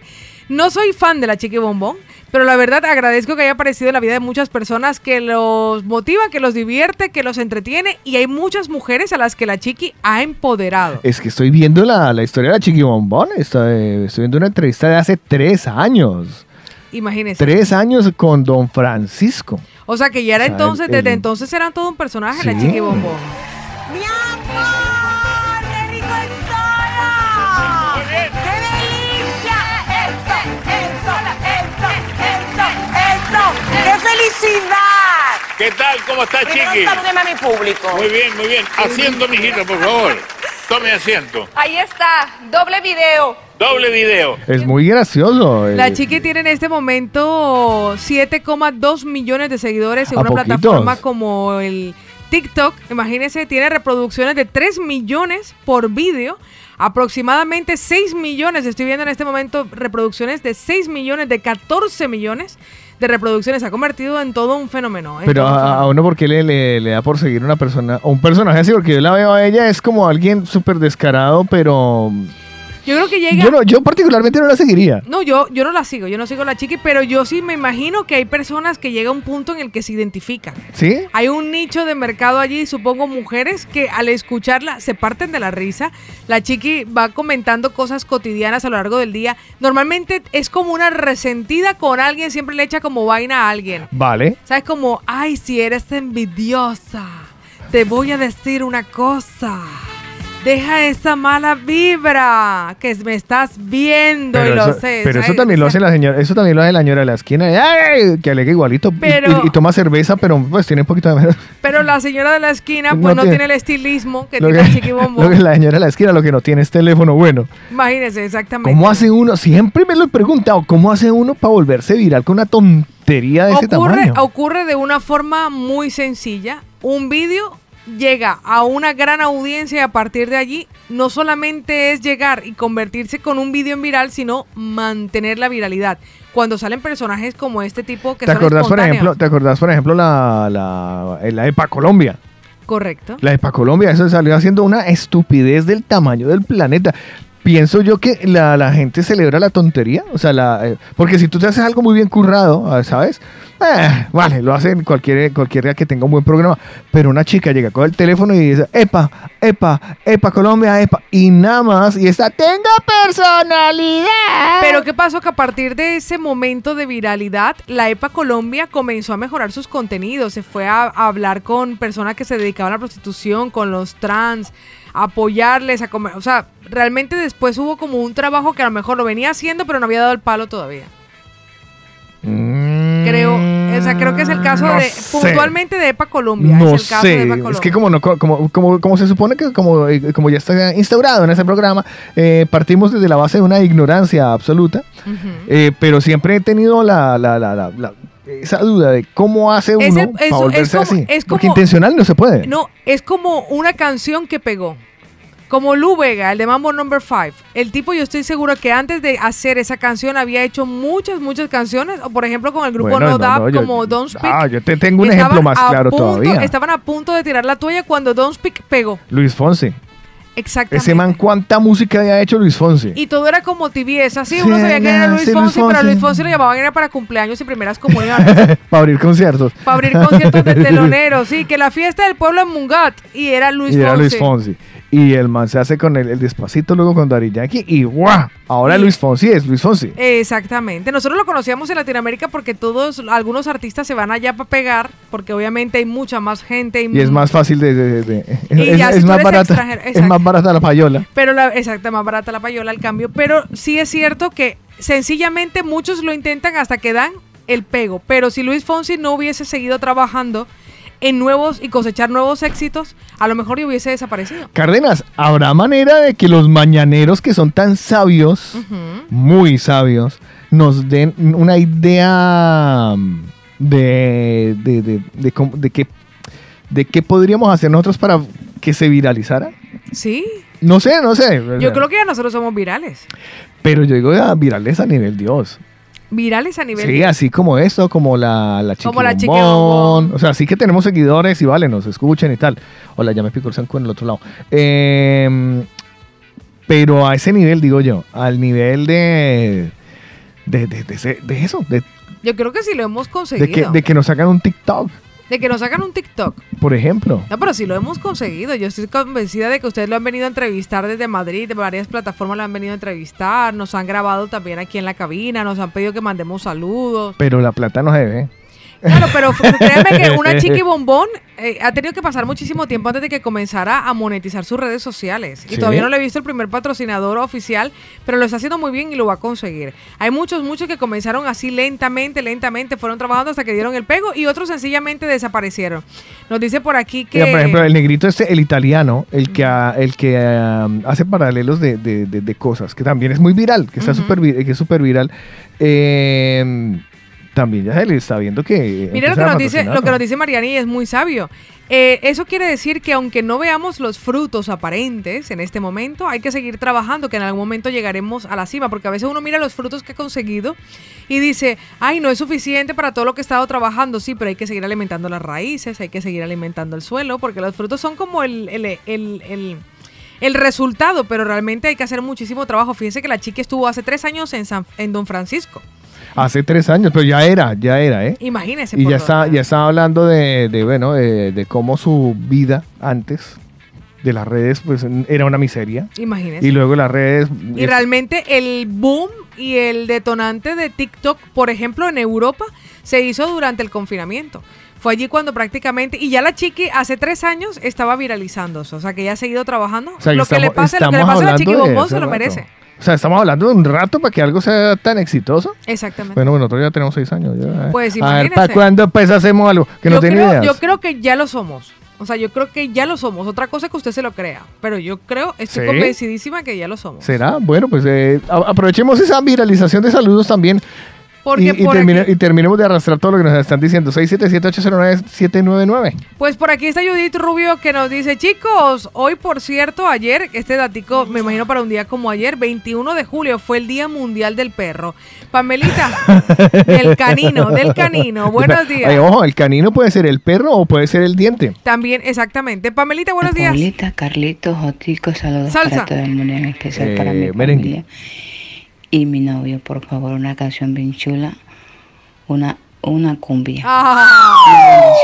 no soy fan de la chiqui bombón. Pero la verdad agradezco que haya aparecido en la vida de muchas personas que los motiva, que los divierte, que los entretiene y hay muchas mujeres a las que la chiqui ha empoderado. Es que estoy viendo la, la historia de la Chiqui Bombón. Estoy, estoy viendo una entrevista de hace tres años. Imagínense. Tres años con Don Francisco. O sea que ya era O sea, entonces, el- desde entonces eran todo un personaje la chiqui bombón. Felicidad! ¿Qué tal? ¿Cómo está, Primero Chiqui? salúdeme a mi público. Muy bien, muy bien. Asiento, mijito, por favor. Tome asiento. Ahí está, doble video. Doble video. Es muy gracioso. La eh, chiqui tiene en este momento 7,2 millones de seguidores en ¿A una poquitos? plataforma como el TikTok, imagínense, tiene reproducciones de 3 millones por vídeo. Aproximadamente 6 millones, estoy viendo en este momento reproducciones de 6 millones, de 14 millones de reproducciones. Se ha convertido en todo un fenómeno. en Pero un a, fenómeno. a uno, ¿por qué le, le- le da por seguir una persona o un personaje así? Porque yo la veo a ella, es como alguien súper descarado, pero. Yo creo que llega... Yo, no, yo particularmente no la seguiría. No, yo, yo no la sigo, yo no sigo a la chiqui, pero yo sí me imagino que hay personas que llega un punto en el que se identifican. ¿Sí? Hay un nicho de mercado allí, supongo mujeres que al escucharla se parten de la risa. La chiqui va comentando cosas cotidianas a lo largo del día. Normalmente es como una resentida con alguien, siempre le echa como vaina a alguien. Vale. ¿Sabes? Como, ay, si eres envidiosa, te voy a decir una cosa. Deja esa mala vibra que me estás viendo y lo eso, sé. pero eso también lo hace la señora, eso también lo hace la señora de la esquina, ¡ay! que alega igualito y- Pero- y, y toma cerveza, pero pues tiene un poquito de menos. Pero la señora de la esquina, No pues no, tiene- tiene, el estilismo que Lo tiene que- el chiqui (laughs) lo que la señora de la esquina lo que no tiene es teléfono bueno. Imagínese, exactamente. ¿Cómo hace uno? Siempre me lo he preguntado, ¿cómo hace uno para volverse viral con una tontería de ese ocurre, tamaño? ocurre de una forma muy sencilla. Un vídeo llega a una gran audiencia y a partir de allí no solamente es llegar y convertirse con un vídeo en viral, sino mantener la viralidad. Cuando salen personajes como este tipo que ¿Te son acordás, por ejemplo, ¿te acordás, por ejemplo, la, la, la EPA Colombia? Correcto. La EPA Colombia, eso salió haciendo una estupidez del tamaño del planeta. Pienso yo que la, gente celebra la tontería, o sea, la, eh, porque si tú te haces algo muy bien currado, ah, ¿sabes? Eh, vale, lo hacen cualquier, cualquiera que tenga un buen programa, pero una chica llega con el teléfono y dice, epa, epa, epa Colombia, epa, y nada más, y está, tenga personalidad. Pero ¿qué pasó? Que a partir de ese momento de viralidad, la EPA Colombia comenzó a mejorar sus contenidos. Se fue a, hablar con personas que se dedicaban a la prostitución, con los trans, apoyarles, a comer. O sea, realmente después hubo como un trabajo que a lo mejor lo venía haciendo, pero no había dado el palo todavía. Creo, o sea, creo que es el caso Mm, No de, sé. puntualmente de EPA Colombia. No es el caso sé, de EPA Colombia. es que como, no, como, como, como se supone que como, eh, como ya está instaurado en ese programa, eh, partimos desde la base de una ignorancia absoluta, eh, pero siempre he tenido la, la, la, la- la- esa duda de cómo hace uno Es el- para eso- es volverse como- así. es Porque como- intencional no se puede. No, es como una canción que pegó. Como Lu Vega, el de Mambo Number 5. El tipo, yo estoy seguro que antes de hacer esa canción había hecho muchas, muchas canciones. O por ejemplo, con el grupo Bueno, No, no, Dap, no, yo- como Don't Speak. Ah, yo te tengo un ejemplo más a claro punto- todavía. Estaban a punto de tirar la toalla cuando Don't Speak pegó. Luis Fonsi. Exactamente. Ese man, ¿cuánta música había hecho Luis Fonsi? Y todo era como tibieza, así Sí, uno sabía que era Luis sí, Luis Fonsi, pero a. Luis Fonsi lo llamaban era para cumpleaños y primeras comuniones. (laughs) para abrir conciertos. para abrir conciertos de (laughs) teloneros, sí, que la fiesta del pueblo en Mungat y era Luis y era. Luis Fonsi. Y el man se hace con el, el despacito luego con Daddy Yankee y ¡guau! Ahora Luis Fonsi es Luis Fonsi. Exactamente. Nosotros lo conocíamos en Latinoamérica porque todos, algunos artistas se van allá para pegar, porque obviamente hay mucha más gente. Y es más fácil de... de- de- Y es, ya si es tú más barata, es más barata la payola. Pero la, exacto, más barata la payola al cambio. Pero sí es cierto que sencillamente muchos lo intentan hasta que dan el pego. Pero si Luis Fonsi no hubiese seguido trabajando en nuevos y cosechar nuevos éxitos, a lo mejor ya hubiese desaparecido. Cárdenas, ¿habrá manera de que los mañaneros que son tan sabios, muy sabios, nos den una idea mm, de, de, de, de cómo- de qué, de qué podríamos hacer nosotros para que se viralizara? Sí. No sé, no sé. Yo creo que ya nosotros somos virales. Pero yo digo ah, virales a nivel Dios. Virales a nivel. Sí, así como esto, como la, la Como la. O sea, sí que tenemos seguidores y vale, nos escuchen y tal. Hola, ya me picó el zanco en el otro lado. Eh, pero a ese nivel, digo yo, al nivel de. De, de, de de eso, de, Yo creo que sí lo hemos de conseguido. que, de que nos sacan un TikTok, De que nos sacan un TikTok. por ejemplo. No, pero sí lo hemos conseguido. Yo estoy convencida de que ustedes lo han venido a entrevistar desde Madrid, de varias plataformas lo han venido a entrevistar, nos han grabado también aquí en la cabina, nos han pedido que mandemos saludos. Pero la plata no se ve. Claro, pero créeme que una (laughs) chiqui bombón eh, ha tenido que pasar muchísimo tiempo antes de que comenzara a monetizar sus redes sociales. Y Sí. todavía no le he visto el primer patrocinador oficial, pero lo está haciendo muy bien y lo va a conseguir. Hay muchos, muchos que comenzaron así lentamente, lentamente, fueron trabajando hasta que dieron el pego y otros sencillamente desaparecieron. Nos dice por aquí que... Mira, por ejemplo, el negrito este, el italiano, el que, el que ah, hace paralelos de, de- de- de cosas, que también es muy viral, que está súper vi- que es súper viral. eh, también ya se le está viendo que. Mira lo que, nos dice, lo que nos dice Mariani es muy sabio. Eh, eso quiere decir que aunque no veamos los frutos aparentes en este momento, hay que seguir trabajando, que en algún momento llegaremos a la cima, porque a veces uno mira los frutos que ha conseguido y dice, ay, no es suficiente para todo lo que he estado trabajando, sí, pero hay que seguir alimentando las raíces, hay que seguir alimentando el suelo, porque los frutos son como el, el, el- el- el resultado, pero realmente hay que hacer muchísimo trabajo. Fíjense que la chica estuvo hace tres años en, San- en Don Francisco. Hace tres años, pero ya era, ya era, ¿eh? Imagínense. Y por ya está, ya estaba hablando de, de, bueno, de, de cómo su vida antes de las redes, pues era una miseria. Imagínense. Y luego las redes. Y realmente el boom y el detonante de TikTok, por ejemplo, en Europa, se hizo durante el confinamiento. Fue allí cuando prácticamente, y ya la chiqui hace tres años estaba viralizándose, o sea que ya ha seguido trabajando. O sea, lo, que le pase, lo que le pase a la chiqui bombón se lo rato. merece. O sea, estamos hablando de un rato para que algo sea tan exitoso. Exactamente. Bueno, bueno, nosotros ya tenemos seis años. ya, ¿eh? Pues A ver, imagínese. ¿para cuándo pues hacemos algo? Que no tiene ideas. yo creo que ya lo somos. O sea, yo creo que ya lo somos. Otra cosa es que usted se lo crea. Pero yo creo, estoy ¿Sí? convencidísima que ya lo somos. ¿Será? Bueno, pues eh, aprovechemos esa viralización de saludos también. Porque y, y por termine- aquí- y terminemos de arrastrar todo lo que nos están diciendo. 677-809-799. Pues por aquí está Judith Rubio que nos dice, chicos, hoy por cierto, ayer, este datico, me imagino para un día como ayer, 21 de julio, fue el Día Mundial del Perro. Pamelita, (laughs) del canino, del canino, buenos días. Ay, ojo, el canino puede ser el perro o puede ser el diente. También, exactamente. Pamelita, buenos días. Paulita, Carlitos, Jotico, saludos Salsa. para todo el mundo, en especial para Eh, mi merengue. Y mi novio. Por favor, una canción bien chula, una, una cumbia. Ah.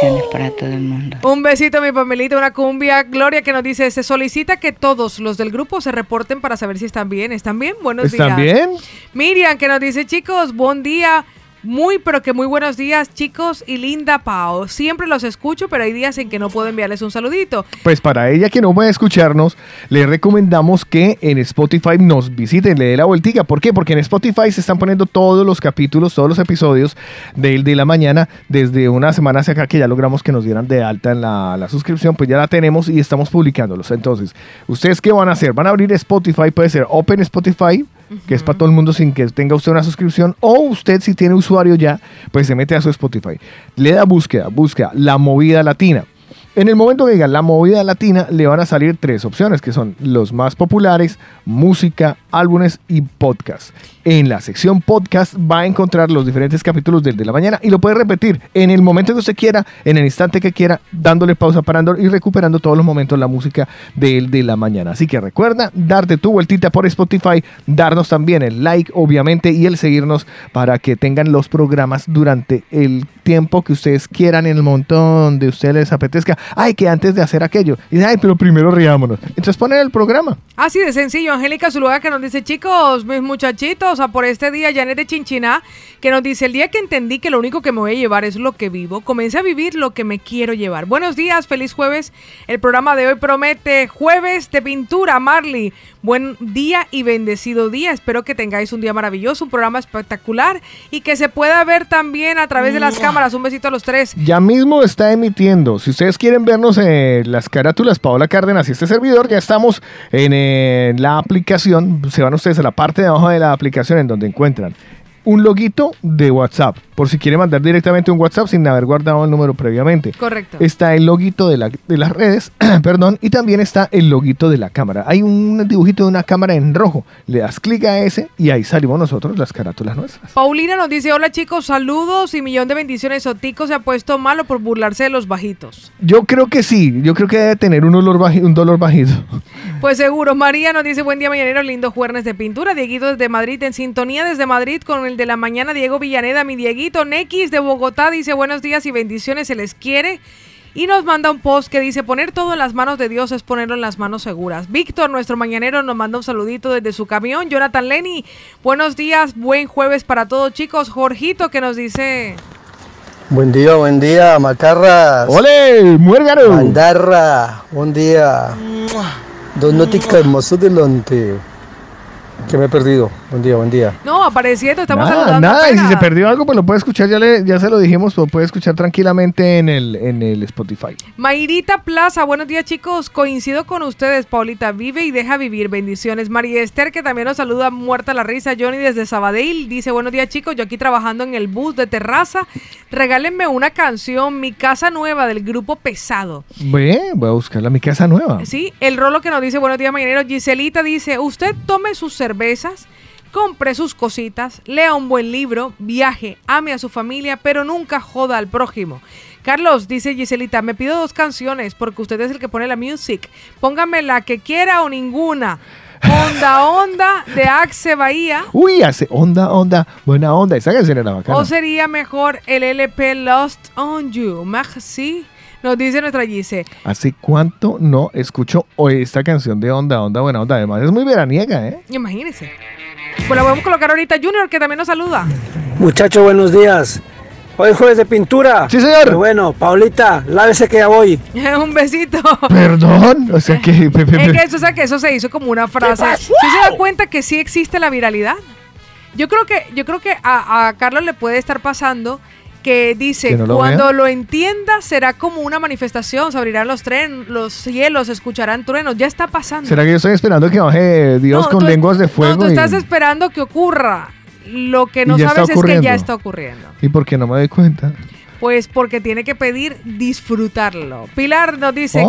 Bendiciones para todo el mundo. Un besito, mi Pamelita, una cumbia. Gloria que nos dice, se solicita que todos los del grupo se reporten para saber si están bien. ¿Están bien? Buenos ¿Están días. bien? Miriam que nos dice, chicos, buen día. Muy, pero que muy buenos días, chicos y linda Pau. Siempre los escucho, pero hay días en que no puedo enviarles un saludito. Pues para ella que no puede escucharnos, le recomendamos que en Spotify nos visiten, le dé la vueltica. ¿Por qué? Porque en Spotify se están poniendo todos los capítulos, todos los episodios del de la mañana, desde una semana hacia acá que ya logramos que nos dieran de alta en la, la suscripción, pues ya la tenemos y estamos publicándolos. Entonces, ¿ustedes qué van a hacer? Van a abrir Spotify, puede ser Open Spotify, que es para todo el mundo sin que tenga usted una suscripción, o usted si tiene usuario ya, pues se mete a su Spotify. Le da búsqueda, busca la movida latina. En el momento que diga la movida latina, le van a salir tres opciones, que son los más populares, música, álbumes y podcast. En la sección podcast va a encontrar los diferentes capítulos del de la mañana y lo puede repetir en el momento que usted quiera, en el instante que quiera, dándole pausa, parando y recuperando todos los momentos la música del de la mañana. Así que recuerda darte tu vueltita por Spotify, darnos también el like, obviamente, y el seguirnos para que tengan los programas durante el tiempo que ustedes quieran, en el montón donde ustedes les apetezca. Ay, que antes de hacer aquello. Ay, pero primero riámonos. Entonces ponen el programa. Así de sencillo, Angélica Zuluaga que nos dice, chicos, mis muchachitos, a por este día, Janet de Chinchiná, que nos dice, el día que entendí que lo único que me voy a llevar es lo que vivo, comencé a vivir lo que me quiero llevar. Buenos días, feliz jueves. El programa de hoy promete jueves de pintura, Marley. Buen día y bendecido día. Espero que tengáis un día maravilloso, un programa espectacular y que se pueda ver también a través de las cámaras. Un besito a los tres. Ya mismo está emitiendo. Si ustedes quieren vernos en las carátulas Paola Cárdenas y este servidor, ya estamos en eh, la aplicación. Se van ustedes a la parte de abajo de la aplicación en donde encuentran un loguito de WhatsApp, por si quieren mandar directamente un WhatsApp sin haber guardado el número previamente. Correcto. Está el loguito de, la- de las redes, (clears throat) perdón, y también está el loguito de la cámara. Hay un dibujito de una cámara en rojo. Le das clic a ese y ahí salimos nosotros las carátulas nuestras. Paulina nos dice, hola chicos, saludos y millón de bendiciones. Otico se ha puesto malo por burlarse de los bajitos. Yo creo que sí, yo creo que debe tener un, olor baji- un dolor bajito. (laughs) Pues seguro, María nos dice, buen día mañanero, lindo jueves de pintura. Dieguito desde Madrid, en sintonía desde Madrid con el de la mañana, Diego Villaneda, mi Dieguito. Nex de Bogotá dice, buenos días y bendiciones, se les quiere. Y nos manda un post que dice, poner todo en las manos de Dios es ponerlo en las manos seguras. Víctor, nuestro mañanero, nos manda un saludito desde su camión. Jonathan Lenny, buenos días, buen jueves para todos chicos. Jorgito que nos dice... Buen día, buen día, macarras. ¡Ole, muérgaro! Mandarra, buen día. Dos nóticas hermosos delante. Que me he perdido. Buen día, buen día. No, apareciendo, estamos Nada, saludando. nada, y si se perdió algo, pues lo puede escuchar, ya, le- ya se lo dijimos, lo puede escuchar tranquilamente en el, en el Spotify. Mayrita Plaza, buenos días chicos, coincido con ustedes, Paulita, vive y deja vivir, bendiciones. María Esther, que también nos saluda muerta la risa, Johnny desde Sabadell, dice, buenos días chicos, yo aquí trabajando en el bus de terraza, regálenme una canción, Mi Casa Nueva del grupo Pesado. Ve, voy a buscarla, mi casa nueva. Sí, el rolo que nos dice, buenos días mañaneros, Giselita dice, usted tome sus cervezas, compre sus cositas, lea un buen libro, viaje, ame a su familia, pero nunca joda al prójimo. Carlos, dice Giselita, me pido dos canciones porque usted es el que pone la music. Póngame la que quiera o ninguna. Onda Onda de Axe Bahía. Uy, hace onda, onda, buena onda. Esa canción era bacana. ¿O sería mejor el LP Lost on You? Merci. Nos dice nuestra Gise. ¿Hace cuánto no escucho hoy esta canción de onda, onda, buena onda? Además, es muy veraniega, ¿eh? Imagínense. Pues la podemos colocar ahorita Junior, que también nos saluda. Muchachos, buenos días. Hoy es jueves de pintura. Sí, señor. Muy bueno, Paulita, lávese que ya voy. (laughs) Un besito. Perdón, o sea que... Es que (laughs) eso, o sea, que eso se hizo como una frase. ¿Sí se da cuenta que sí existe la viralidad? Yo creo que, yo creo que a, a Carlos le puede estar pasando que dice, Que no lo cuando lo entienda será como una manifestación, se abrirán los tren, los cielos, se escucharán truenos, ya está pasando. ¿Será que yo estoy esperando que baje Dios No, con lenguas de No, fuego? tú y- estás esperando que ocurra. Lo que no sabes es que ya está ocurriendo. ¿Y por qué no me doy cuenta? Pues porque tiene que pedir disfrutarlo. Pilar nos dice.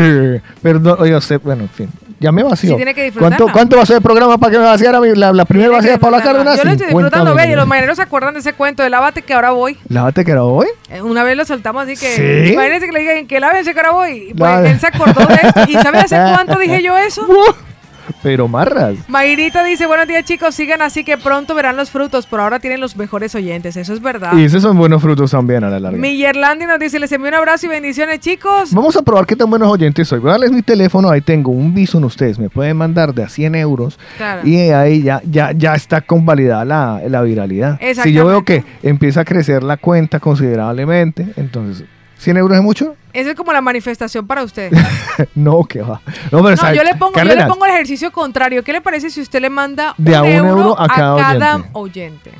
Ay, perdón, oye, usted, bueno, en fin, ya me vació. Sí, tiene que. ¿Cuánto, ¿Cuánto va a ser el programa para que me vaciara la, la primera vacía de Paula Cárdenas? yo lo estoy 50 disfrutando, ve, y los mañaneros se acuerdan de ese cuento de lávate que ahora voy. Lávate que era hoy. Eh, Una vez lo soltamos así que. ¿Sí? Imagínense que le digan que lávense que ahora voy. Pues él se acordó de esto. ¿Y sabe hace (laughs) cuánto dije yo eso? Pero marras. Mayrita dice: Buenos días, chicos. Sigan así que pronto verán los frutos. Por ahora tienen los mejores oyentes. Eso es verdad. Y esos son buenos frutos también a la larga. Millerlandi nos dice: Les envío un abrazo y bendiciones, chicos. Vamos a probar qué tan buenos oyentes soy. Voy a darles mi teléfono, ahí tengo un Bison ustedes, me pueden mandar de a 100 euros Claro. y ahí ya, ya, ya está convalidada la, la viralidad. Si yo veo que empieza a crecer la cuenta considerablemente, entonces, ¿100 euros es mucho? Esa es como la manifestación para usted. (laughs) no, que va. No, pero No, ¿sabe? yo le, pongo, yo le pongo el ejercicio contrario. ¿Qué le parece si usted le manda De a un, un euro, euro a cada oyente?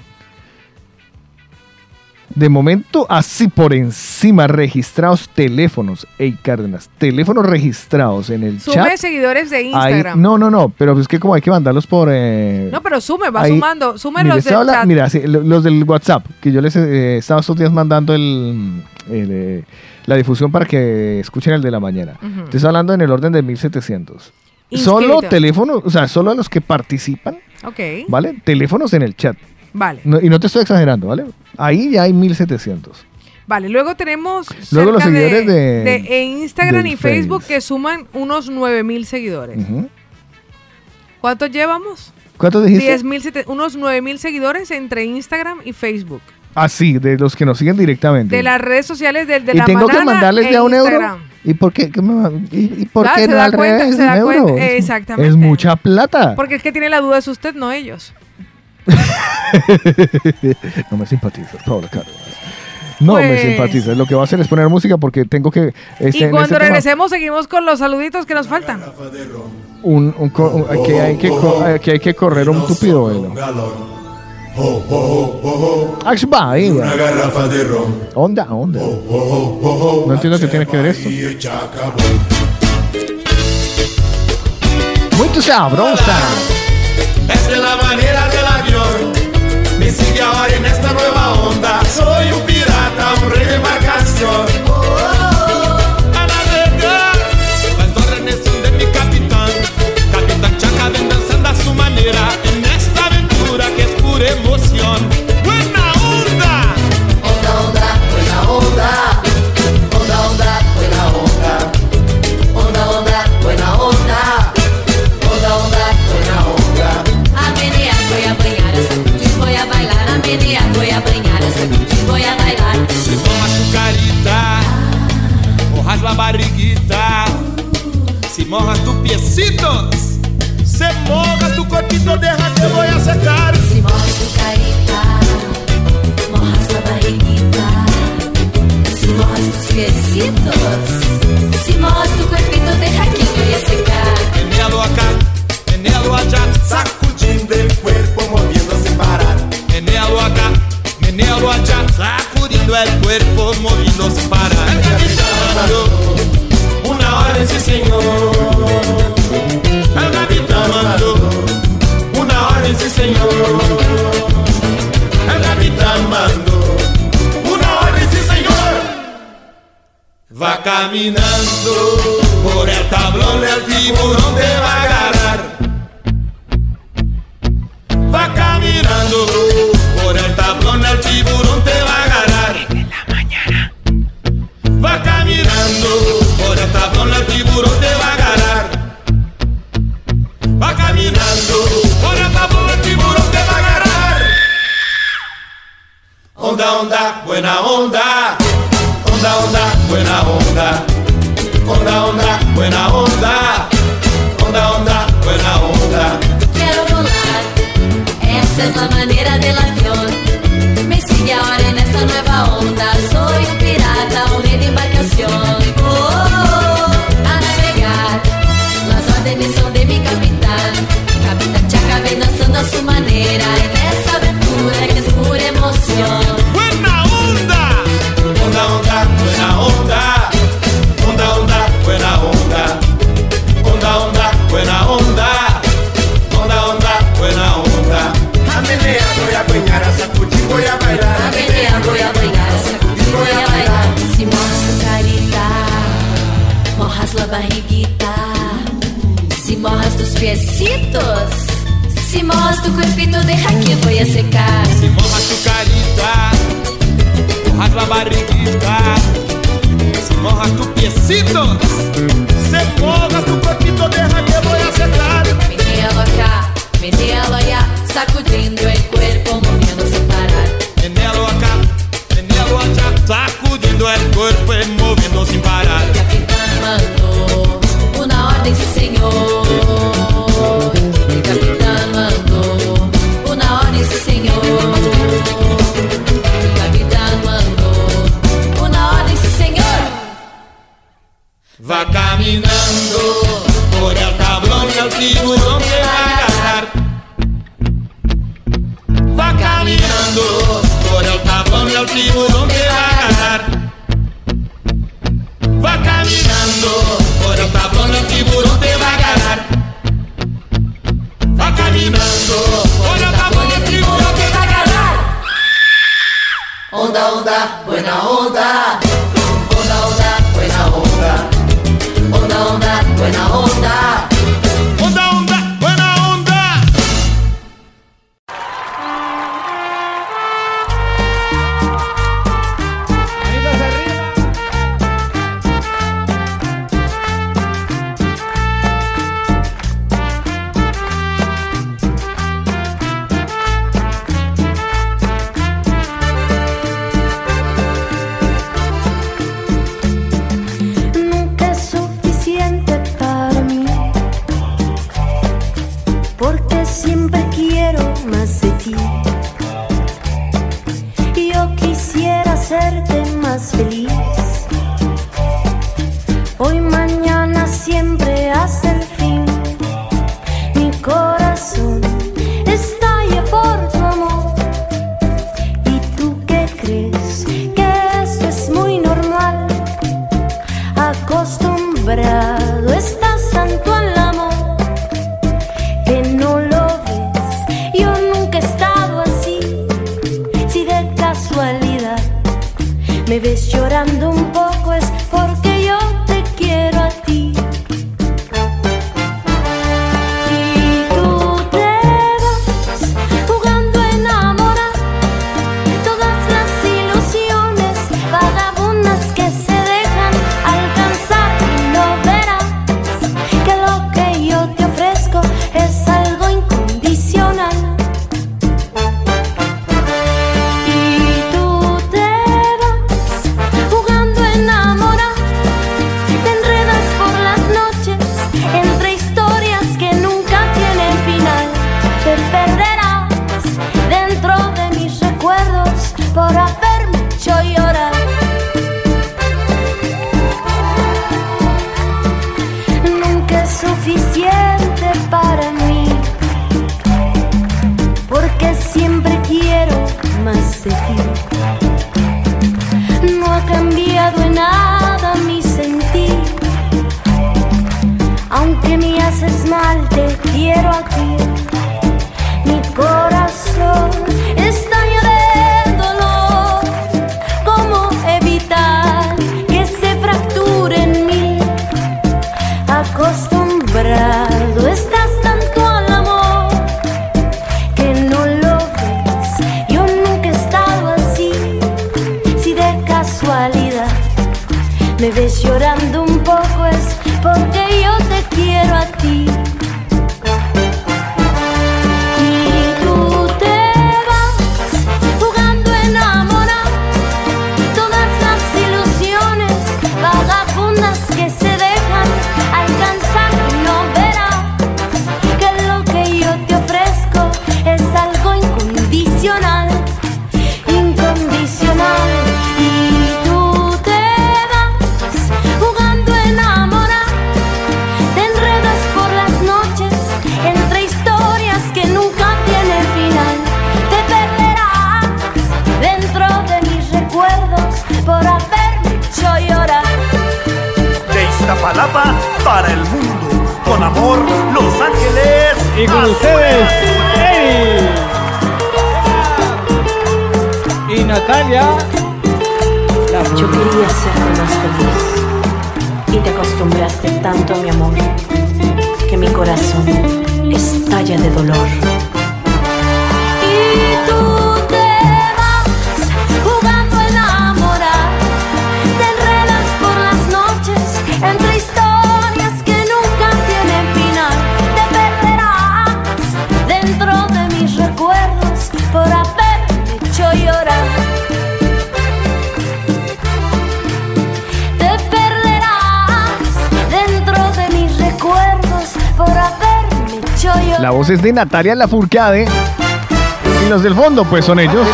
De momento, así por encima, registrados teléfonos. Ey, Cárdenas, teléfonos registrados en el Sume chat. seguidores de ahí- Instagram. no, no, no, pero es que como hay que mandarlos por... eh, No, pero sume, va Ahí- sumando. Sume Mire, los del habla- chat. mira, sí, los del WhatsApp, que yo les eh, estaba estos días mandando el, el, eh, la difusión para que escuchen el de la mañana. Ujú. Estoy hablando en el orden de 1700. Solo Inscrito. teléfonos, o sea, solo a los que participan, Ok, ¿vale? Teléfonos en el chat. vale. No- y no te estoy exagerando, ¿vale? Ahí ya hay 1700. Vale, luego tenemos Luego los seguidores de- de Instagram y Facebook Face. que suman unos 9000 seguidores. Ujú. ¿Cuántos llevamos? ¿Cuántos dijiste? 10,000 sete- unos 9000 seguidores entre Instagram y Facebook. Ah, sí, de los que nos siguen directamente. De las redes sociales del de y la tengo que mandarles e de a un euro. ¿Y por qué? ¿Qué me va- ¿Y, y por Ah, qué no al cuenta, revés? se da un euro? cuenta, Es- exactamente. Es mucha plata. Porque es que tiene la duda es usted, no ellos. (laughs) no me simpatizas, Paula Cárdenas. No me Pues- simpatizas. Lo que va a hacer es poner música porque tengo que... este, y cuando este tema, regresemos seguimos con los saluditos que nos faltan. un, un un- aquí, hay que, aquí hay que correr un tupido velo. Ax va, ahí, va. Una garrafa de ron. Onda, onda. No entiendo qué tiene que ver esto. Muy sabrosa. Esta es la manera del avión. Me sigue ahora en esta nueva onda. Soy un pirata, un rey de embarcación. A navegar, las órdenes son de mi capitán. Capitán Chaca ven danzando a su manera. Bailar. A menina voy a banhar, a sacudir, bailar. Se toma chucarita, mojas la barriguita. Si mojas tus piecitos, se moja tu corpito, deja que voy a secar. Si mojas tu carita, mojas la barriguita. Si mojas tus piecitos, si mojas tu cuerpito, deja que voy a secar. Menealo acá, menealo allá, sacudindo el cuerpo, moviendo. Menealo acá, menealo allá, sacudindo el cuerpo, moviendo sin parar. El una orden, sí señor. El capitán mandó una orden, sí señor. El capitán mandó una orden, sí señor. Va caminando por el tablón, el tiburón te va a agarrar. Va caminando por el tablón, el tiburón te va a agarrar. En la mañana. Va caminando por el tablón, el tiburón te va a agarrar. Va caminando por el tablón, el tiburón te va a agarrar. Onda, onda, buena onda. Onda, onda, buena onda. Onda, onda, buena onda. Onda, onda, buena onda. Quiero volar, esa es la manera del avión. Nueva onda. Pirata, un rey de embarcación. Oh, oh, oh, a navegar, las órdenes son de mi capitán. Capitán Chaca vem dançando a su manera. Barriguita. Si mojas tus piecitos, si mojas tu cuerpito, deja que voy a secar. Si mojas tu carita, mojas la barriguita. Si mojas tus piecitos, se mojas tu cuerpito, deja que voy a secar. Menealo acá, menealo allá, sacudiendo el cuerpo, moviendo sin parar. Menealo acá, menealo allá, sacudiendo el cuerpo y moviendo sin parar. Capitán mandó una orden, sí señor. El capitán mandó una orden, sí señor. El capitán mandó una orden, sí señor. Va caminando por el tablón y el tiburón te va a agarrar. Va caminando por el tablón y el tiburón te va a agarrar. Caminando por el tablón el tiburón te va a agarrar. Va caminando por el tablón el tiburón te va a agarrar. Onda, onda, buena onda. Onda, onda, buena onda. Onda, onda, buena. Onda, De Iztapalapa para el mundo. Con amor, Los Ángeles. Y con ustedes, Y Natalia. Yo quería serte más feliz y te acostumbraste tanto a mi amor que mi corazón estalla de dolor. La voz es de Natalia Lafourcade. Y los del fondo, pues son ellos.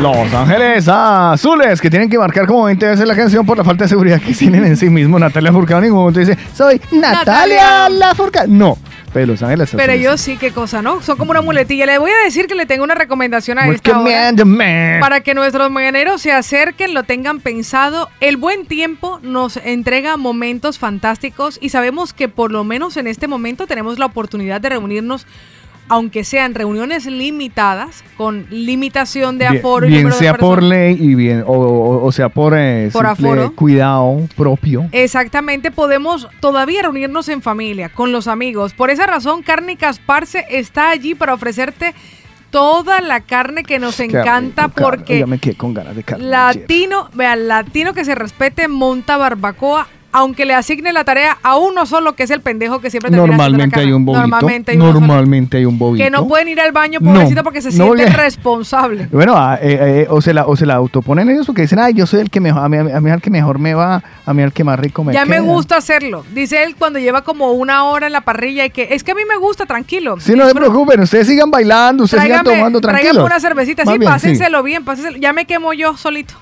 Los Ángeles Azules, que tienen que marcar como 20 veces la canción por la falta de seguridad que tienen en sí mismos. Natalia Lafourcade en ningún momento dice, soy Natalia, Natalia. Lafourcade. No, pero Los Ángeles. Pero ellos sí, qué cosa, ¿no? Son como una muletilla. Le voy a decir que le tengo una recomendación a esta hora. Para que nuestros mañaneros se acerquen, lo tengan pensado. El buen tiempo nos entrega momentos fantásticos y sabemos que por lo menos en este momento tenemos la oportunidad de reunirnos, aunque sean reuniones limitadas, con limitación de Bien- aforo y Bien, número de sea por ley y bien, o, o- o sea por, eh, Por simple aforo. cuidado propio. Exactamente, podemos todavía reunirnos en familia, con los amigos. Por esa razón, Carne Casparse está allí para ofrecerte toda la carne que nos encanta porque Oiga, me quedé con ganas de carne. latino, vea, latino que se respete monta barbacoa, aunque le asigne la tarea a uno solo que es el pendejo que siempre termina Normalmente hay un bobito. Normalmente hay. Normalmente un bobito. que no pueden ir al baño No, pobrecito porque se no siente le- responsable. Bueno, ah, eh, eh, o, se la, o se la autoponen ellos porque dicen, ay, yo soy el que mejor, a mí, a mí al que mejor me va, a mí al que más rico me ya me queda". gusta hacerlo. Dice él cuando lleva como una hora en la parrilla y que es que a mí me gusta, tranquilo. Sí, no se preocupen, ustedes sigan bailando, ustedes sigan tomando tráigame tranquilos. una cervecita, Más sí, bien, pásenselo bien, pásenselo. Ya me quemo yo solito.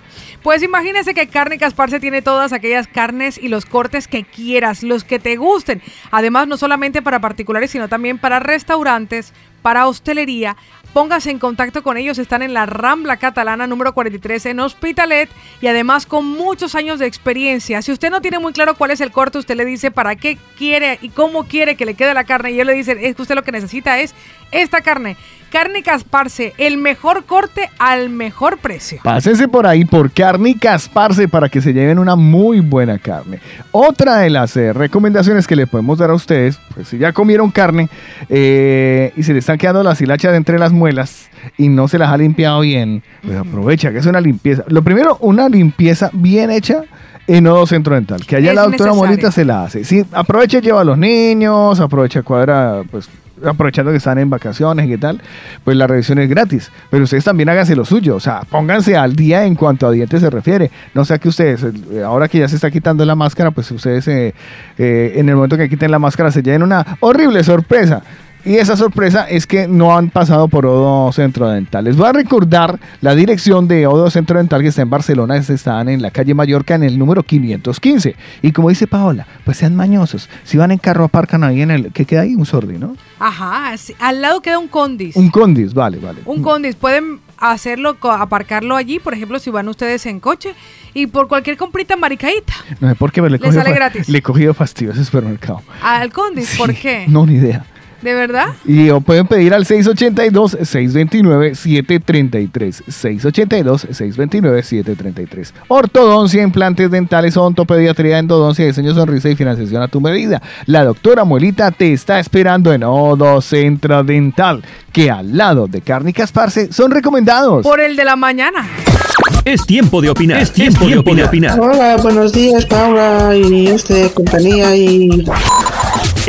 Pues imagínense que Carne Casparse tiene todas aquellas carnes y los cortes que quieras, los que te gusten. Además, no solamente para particulares, sino también para restaurantes, para hostelería. Póngase en contacto con ellos, están en la Rambla Catalana número 43 en Hospitalet y además con muchos años de experiencia. Si usted no tiene muy claro cuál es el corte, usted le dice para qué quiere y cómo quiere que le quede la carne y ellos le dicen, es que usted lo que necesita es esta carne. Carne Casparse, el mejor corte al mejor precio. Pásense por ahí por carne y casparse para que se lleven una muy buena carne. Otra de las eh, recomendaciones que le podemos dar a ustedes, pues si ya comieron carne eh, y se le están quedando las hilachas entre las muelas y no se las ha limpiado bien, pues aprovecha que es una limpieza. Lo primero, una limpieza bien hecha en Odo Centro Dental, que allá Es la doctora. Molita se la hace. Sí, aprovecha y lleva a los niños, aprovecha cuadra, pues aprovechando que están en vacaciones y qué tal, pues la revisión es gratis. Pero ustedes también háganse lo suyo, o sea, pónganse al día en cuanto a dientes se refiere. No sea que ustedes, eh, ahora que ya se está quitando la máscara, pues ustedes eh, eh, en el momento que quiten la máscara se lleven una horrible sorpresa. Y esa sorpresa es que no han pasado por Odo Centro Dental. Les voy a recordar la dirección de Odo Centro Dental que está en Barcelona. Están en la calle Mallorca en el número 515. Y como dice Paola, pues sean mañosos. Si van en carro, aparcan ahí en el... ¿Qué queda ahí? Un sordi, ¿no? Ajá, sí, al lado queda un condis. Un condis, vale, vale. Un condis, pueden hacerlo, aparcarlo allí, por ejemplo, si van ustedes en coche y por cualquier comprita maricaíta No sé por qué, pero le Le sale gratis. Le he cogido fastidio a ese supermercado. al Condis, ¿por qué? No, ni idea. ¿De verdad? Y o pueden pedir al 682-629-733. 682-629-733. Ortodoncia, implantes dentales, odontopediatría, endodoncia, diseño, sonrisa y financiación a tu medida. La doctora Muelita te está esperando en Odo Centro Dental, que al lado de Cárnicas Parce son recomendados. Por el de la mañana. Es tiempo de opinar. Es tiempo, de, opinar. Hola, buenos días, Paula y este compañía y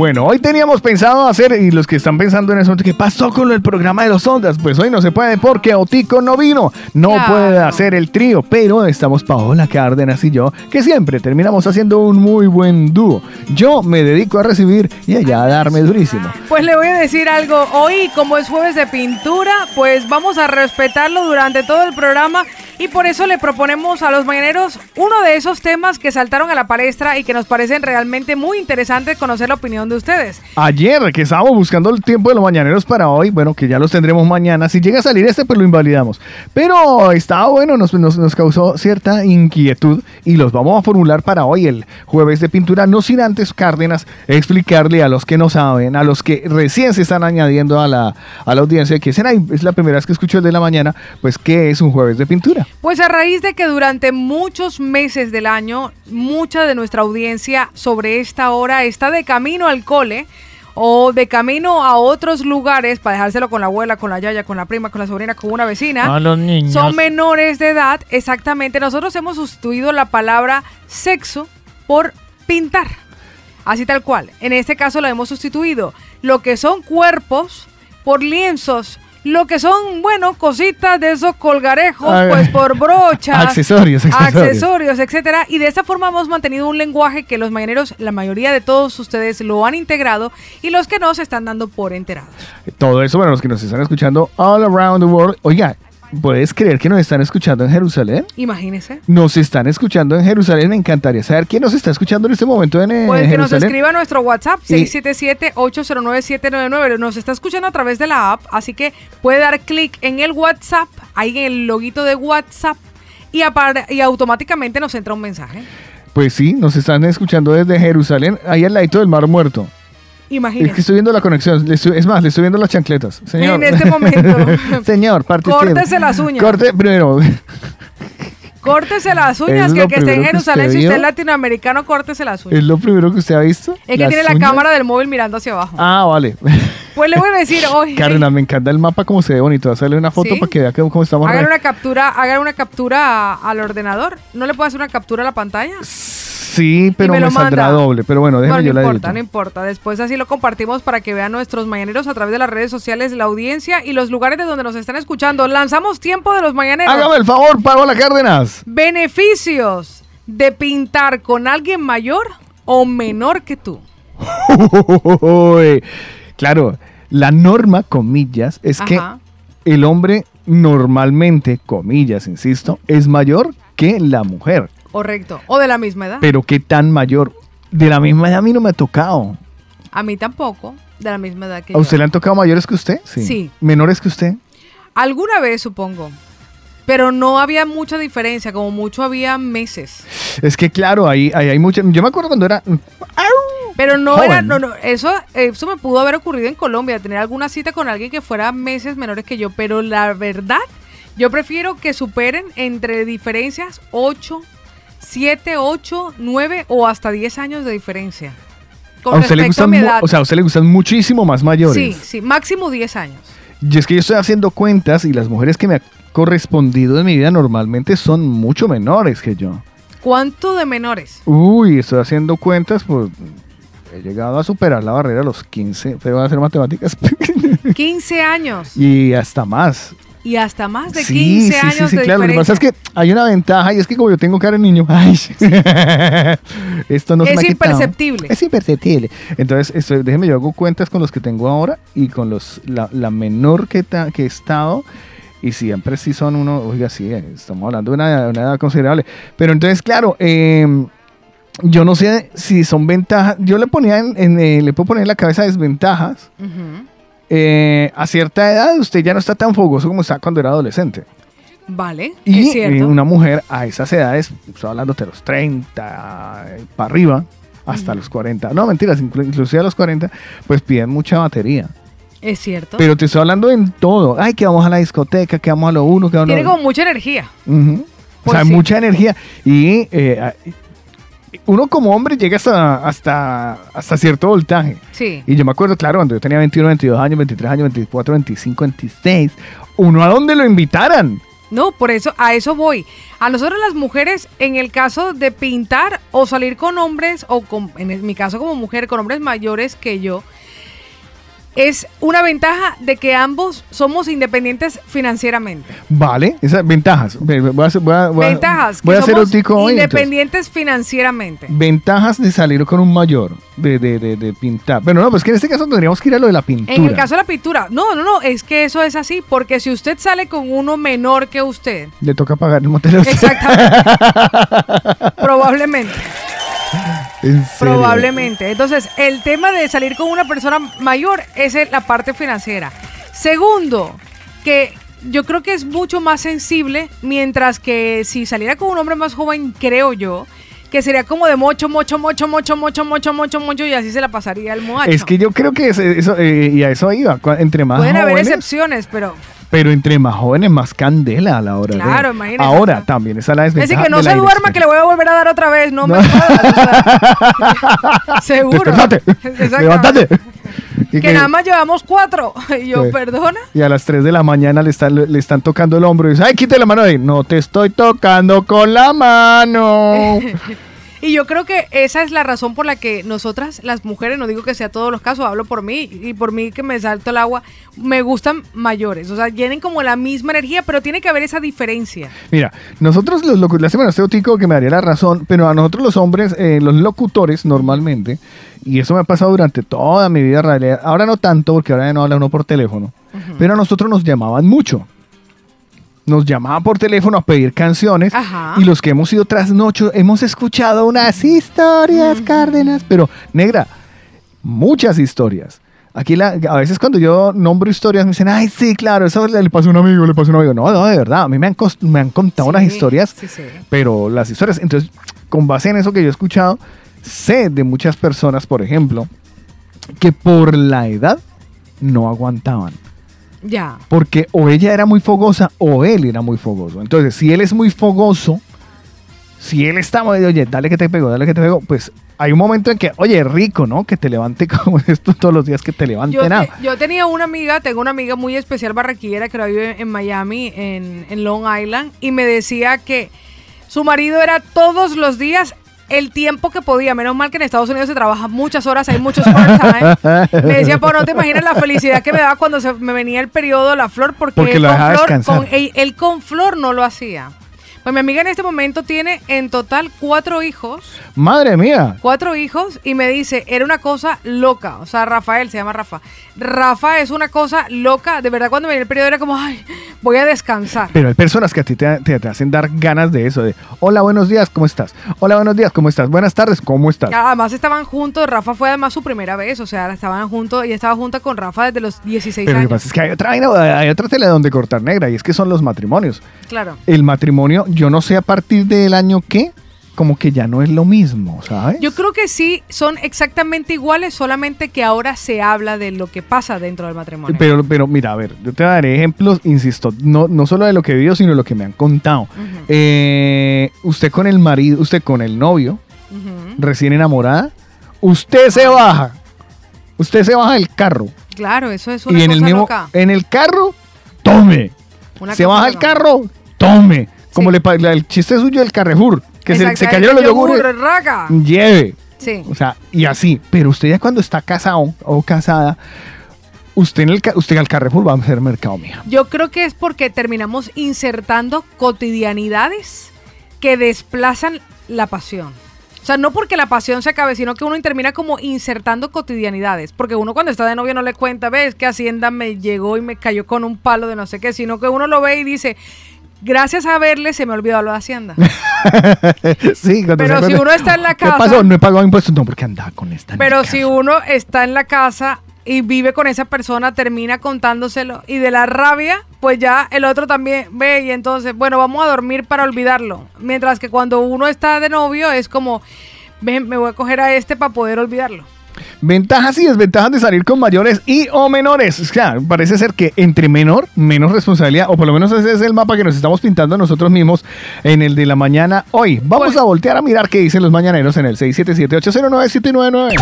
Bueno, hoy teníamos pensado hacer, y los que están pensando en eso, ¿qué pasó con el programa de los ondas? Pues hoy no se puede porque Otico no vino, no Claro. puede hacer el trío, pero estamos Paola Cárdenas y yo, que siempre terminamos haciendo un muy buen dúo. Yo me dedico a recibir y ella a darme durísimo. Pues le voy a decir algo. Hoy, como es jueves de pintura, pues vamos a respetarlo durante todo el programa y por eso le proponemos a los mañaneros uno de esos temas que saltaron a la palestra y que nos parecen realmente muy interesantes conocer la opinión de ustedes. Ayer que estábamos buscando el tiempo de los mañaneros para hoy, bueno, que ya los tendremos mañana. Si llega a salir este, pues lo invalidamos. Pero estaba bueno, nos, causó cierta inquietud y los vamos a formular para hoy, el jueves de pintura, no sin antes, Cárdenas, explicarle a los que no saben, a los que recién se están añadiendo a la, a la audiencia, que será, es la primera vez que escucho el de la mañana, pues, ¿qué es un jueves de pintura? Pues a raíz de que durante muchos meses del año, mucha de nuestra audiencia sobre esta hora está de camino al cole o de camino a otros lugares para dejárselo con la abuela, con la yaya, con la prima, con la sobrina, con una vecina. A los niños. Son menores de edad, exactamente. Nosotros hemos sustituido la palabra sexo por pintar. Así tal cual. En este caso lo hemos sustituido. Lo que son cuerpos por lienzos. Lo que son, bueno, cositas de esos colgarejos, Ah, pues por brochas. accesorios, accesorios. accesorios, etcétera. Y de esta forma hemos mantenido un lenguaje que los mañaneros, la mayoría de todos ustedes lo han integrado y los que no se están dando por enterados. Todo eso para los que nos están escuchando all around the world. Oiga, ¿puedes creer que nos están escuchando en Jerusalén? Imagínense. Nos están escuchando en Jerusalén. Me encantaría saber quién nos está escuchando en este momento en, eh, Pues que nos escriba nuestro WhatsApp Y- 677-809-799. Nos está escuchando a través de la app, así que puede dar clic en el WhatsApp, ahí en el loguito de WhatsApp, y, y automáticamente nos entra un mensaje. Pues sí, nos están escuchando desde Jerusalén, ahí al ladito del Mar Muerto. Es que Imagínense. estoy viendo la conexión. es más, le estoy viendo las chancletas. Señor. En este momento. (laughs) Señor, parte Córtese las uñas. Corte primero. Córtese las uñas, Es que el que esté en Jerusalén, usted si usted es latinoamericano, córtese las uñas. ¿Es lo primero que usted ha visto? Es que ¿Las tiene la cámara del móvil mirando hacia abajo. Ah, vale. Pues le voy a decir (laughs) hoy. Carolina, me encanta el mapa como se ve bonito. Hacerle una foto ¿Sí? para que vea cómo estamos. Hagan una captura, hagan una captura al ordenador. ¿No le puedo hacer una captura a la pantalla? Sí, pero me me, saldrá manda. doble. Pero bueno, déjeme no, no yo la importa, edito. no importa. Después así lo compartimos para que vean nuestros mañaneros a través de las redes sociales, la audiencia y los lugares de donde nos están escuchando. Lanzamos tiempo de los mañaneros. Hágame el favor, Paola Cárdenas. Beneficios de pintar con alguien mayor o menor que tú. Claro, la norma, comillas, es que el hombre normalmente, comillas, insisto, es mayor que la mujer. Correcto. O de la misma edad. Pero qué tan mayor. De la misma edad a mí no me ha tocado. A mí tampoco. De la misma edad que ¿A yo. usted le han tocado mayores que usted? Sí. ¿Menores que usted? Alguna vez, supongo. Pero no había mucha diferencia, como mucho había meses. Es que claro, ahí, ahí hay mucha... Yo me acuerdo cuando era... Pero no Joven. era, no, no, eso, eso me pudo haber ocurrido en Colombia, tener alguna cita con alguien que fuera meses menores que yo, pero la verdad, yo prefiero que superen entre diferencias 8, 7, 8, 9 o hasta 10 años de diferencia. Con a usted le gustan, edad. o sea, a usted le gustan muchísimo más mayores. sí, sí, máximo 10 años. Y es que yo estoy haciendo cuentas y las mujeres que me han correspondido en mi vida normalmente son mucho menores que yo. ¿Cuánto de menores? Uy, estoy haciendo cuentas, pues he llegado a superar la barrera a los 15, pero van a hacer matemáticas (laughs) 15 años. y hasta más. Y hasta más de Sí, 15 sí, años sí, sí, de claro. Lo que pasa es que hay una ventaja y es que como yo tengo cara de niño, (laughs) ay, esto no se Es me ha quitado. imperceptible. Es imperceptible. Entonces, esto, déjeme, yo hago cuentas con los que tengo ahora y con los la, la menor que, ta- que he estado. Y siempre sí son uno, oiga, sí, eh, estamos hablando de una, una edad considerable. Pero entonces, claro, eh, yo no sé si son ventajas. Yo le ponía en, en, eh, le puedo poner en la cabeza desventajas. Ujú. Eh, a cierta edad usted ya no está tan fogoso como estaba cuando era adolescente. Vale, Y es cierto. eh, una mujer a esas edades, estoy hablando de los 30 eh, para arriba, hasta los 40, no mentiras, inclu- inclusive a los 40, pues piden mucha batería. Es cierto. Pero te estoy hablando en todo. Ay, que vamos a la discoteca, que vamos a lo uno, que vamos a Tiene lo como mucha energía. Ujú. O Pues sea, sí. mucha energía. Y eh, a- uno como hombre llega hasta, hasta, hasta cierto voltaje. Sí. Y yo me acuerdo, claro, cuando yo tenía 21, 22 años, 23 años, 24, 25, 26, uno a donde lo invitaran. No, por eso, a eso voy. A nosotros las mujeres, en el caso de pintar o salir con hombres, o con, en mi caso como mujer, con hombres mayores que yo, es una ventaja de que ambos somos independientes financieramente. Vale, esas ventajas. Ve- Voy a hacer, voy a, voy a- Ventajas, voy a hacer un tico hoy. entonces. independientes financieramente. Ventajas de salir con un mayor, de, de, de, de pintar. Pero no, pues que en este caso tendríamos que ir a lo de la pintura. En el caso de la pintura, no, no, no, es que eso es así, porque si usted sale con uno menor que usted, Le toca pagar el motel. a usted. (laughs) probablemente. En. Probablemente. Entonces, el tema de salir con una persona mayor es la parte financiera. Segundo, que yo creo que es mucho más sensible, mientras que si saliera con un hombre más joven, creo yo, que sería como de mocho, mocho, mocho, mocho, mocho, mocho, mocho, mocho, y así se la pasaría el muchacho. Es que yo creo que eso, eh, y a eso iba. Entre más Pueden haber jóvenes, excepciones, pero pero entre más jóvenes, más candela a la hora de- Claro, imagínese. Ahora también está la es desventaja. decir, que no de la se duerma, que le voy a volver a dar otra vez, no, me jodas, o sea, (laughs) (laughs) Seguro. Despertate, (laughs) levántate. Que que- nada más llevamos cuatro. (laughs) Y yo, Sí. perdona. y a las 3 de la mañana le están, le están tocando el hombro y dice, ay, quite la mano de ahí. No te estoy tocando con la mano. (laughs) Y yo creo que esa es la razón por la que nosotras, las mujeres, no digo que sea todos los casos, hablo por mí y por mí que me salto el agua, me gustan mayores. O sea, tienen como la misma energía, pero tiene que haber esa diferencia. Mira, nosotros los locutores, lástima, no estoy Tico que me daría la razón, pero a nosotros los hombres, eh, los locutores normalmente, y eso me ha pasado durante toda mi vida, en realidad, ahora no tanto, porque ahora ya no habla uno por teléfono, pero a nosotros nos llamaban mucho. Nos llamaban por teléfono a pedir canciones Ajá. y los que hemos ido trasnocho hemos escuchado unas historias, Cárdenas, pero negra, muchas historias. Aquí la- a veces cuando yo nombro historias me dicen, ay, sí, claro, eso le, le pasó a un amigo, le pasó a un amigo. No, no, de verdad, a mí me han, cos- me han contado unas historias, Sí, sí. pero las historias, entonces, con base en eso que yo he escuchado, sé de muchas personas, por ejemplo, que por la edad no aguantaban. Ya. Porque o ella era muy fogosa o él era muy fogoso. Entonces, si él es muy fogoso, si él está muy, oye, dale que te pego, dale que te pego, pues hay un momento en que, oye, rico, ¿no? Que te levante (laughs) como esto todos los días, que te levante Yo, nada. te- yo tenía una amiga, tengo una amiga muy especial barraquillera que ahora vive en Miami, en, en Long Island, y me decía que su marido era todos los días el tiempo que podía. Menos mal que en Estados Unidos se trabaja muchas horas, hay muchos part-time. Me decía, pues no te imaginas la felicidad que me daba cuando se me venía el periodo la flor, porque, Porque él, con flor, con- él- él con flor no lo hacía. Pues mi amiga en este momento tiene en total cuatro hijos. Madre mía. Cuatro hijos y me dice, era una cosa loca. O sea, Rafael se llama Rafa. Rafa es una cosa loca. De verdad, cuando venía el periodo era como, ay, voy a descansar. Pero hay personas que a ti te, te- te hacen dar ganas de eso, de, hola, buenos días, ¿cómo estás? Hola, buenos días, ¿cómo estás? Buenas tardes, ¿cómo estás? Además estaban juntos, Rafa fue además su primera vez, o sea, estaban juntos, ella estaba junta con Rafa desde los 16 Pero lo que años. pasa es que hay otra hay otra tela donde cortar negra, y es que son los matrimonios. Claro. El matrimonio, yo no sé a partir del año qué, como que ya no es lo mismo, ¿sabes? Yo creo que sí, son exactamente iguales, solamente que ahora se habla de lo que pasa dentro del matrimonio. Pero, pero mira, a ver, yo te daré ejemplos, insisto, no, no solo de lo que he vivido, sino de lo que me han contado. Eh, usted con el marido, usted con el novio, recién enamorada, usted se baja, usted se baja del carro Claro, eso es una y en cosa el mismo, loca. en el carro, tome. Una se baja el loca. carro, tome. Como le, pa- la- el chiste suyo del Carrefour, que se, se cayeron los yogur, yogures. raca. Lleve. Sí. O sea, y así. Pero usted ya cuando está casado o casada, usted, en el, usted al Carrefour va a hacer mercado, mija. Yo creo que es porque terminamos insertando cotidianidades que desplazan la pasión. O sea, no porque la pasión se acabe, sino que uno termina como insertando cotidianidades. Porque uno cuando está de novio no le cuenta, ves que Hacienda me llegó y me cayó con un palo de no sé qué, sino que uno lo ve y dice, gracias a verle se me olvidó lo de Hacienda. (laughs) sí, Pero si uno está en la ¿Qué casa- pasó? No he pagado impuestos. No, porque andaba con esta. Pero si uno está en la casa y vive con esa persona, termina contándoselo y de la rabia, pues ya el otro también ve y entonces, bueno, vamos a dormir para olvidarlo. Mientras que cuando uno está de novio es como, me voy a coger a este para poder olvidarlo. Ventajas y desventajas de salir con mayores y o menores. O sea, parece ser que entre menor, menos responsabilidad, o por lo menos ese es el mapa que nos estamos pintando nosotros mismos en el de la mañana hoy. Vamos a voltear a mirar qué dicen los mañaneros en el 677-809-799.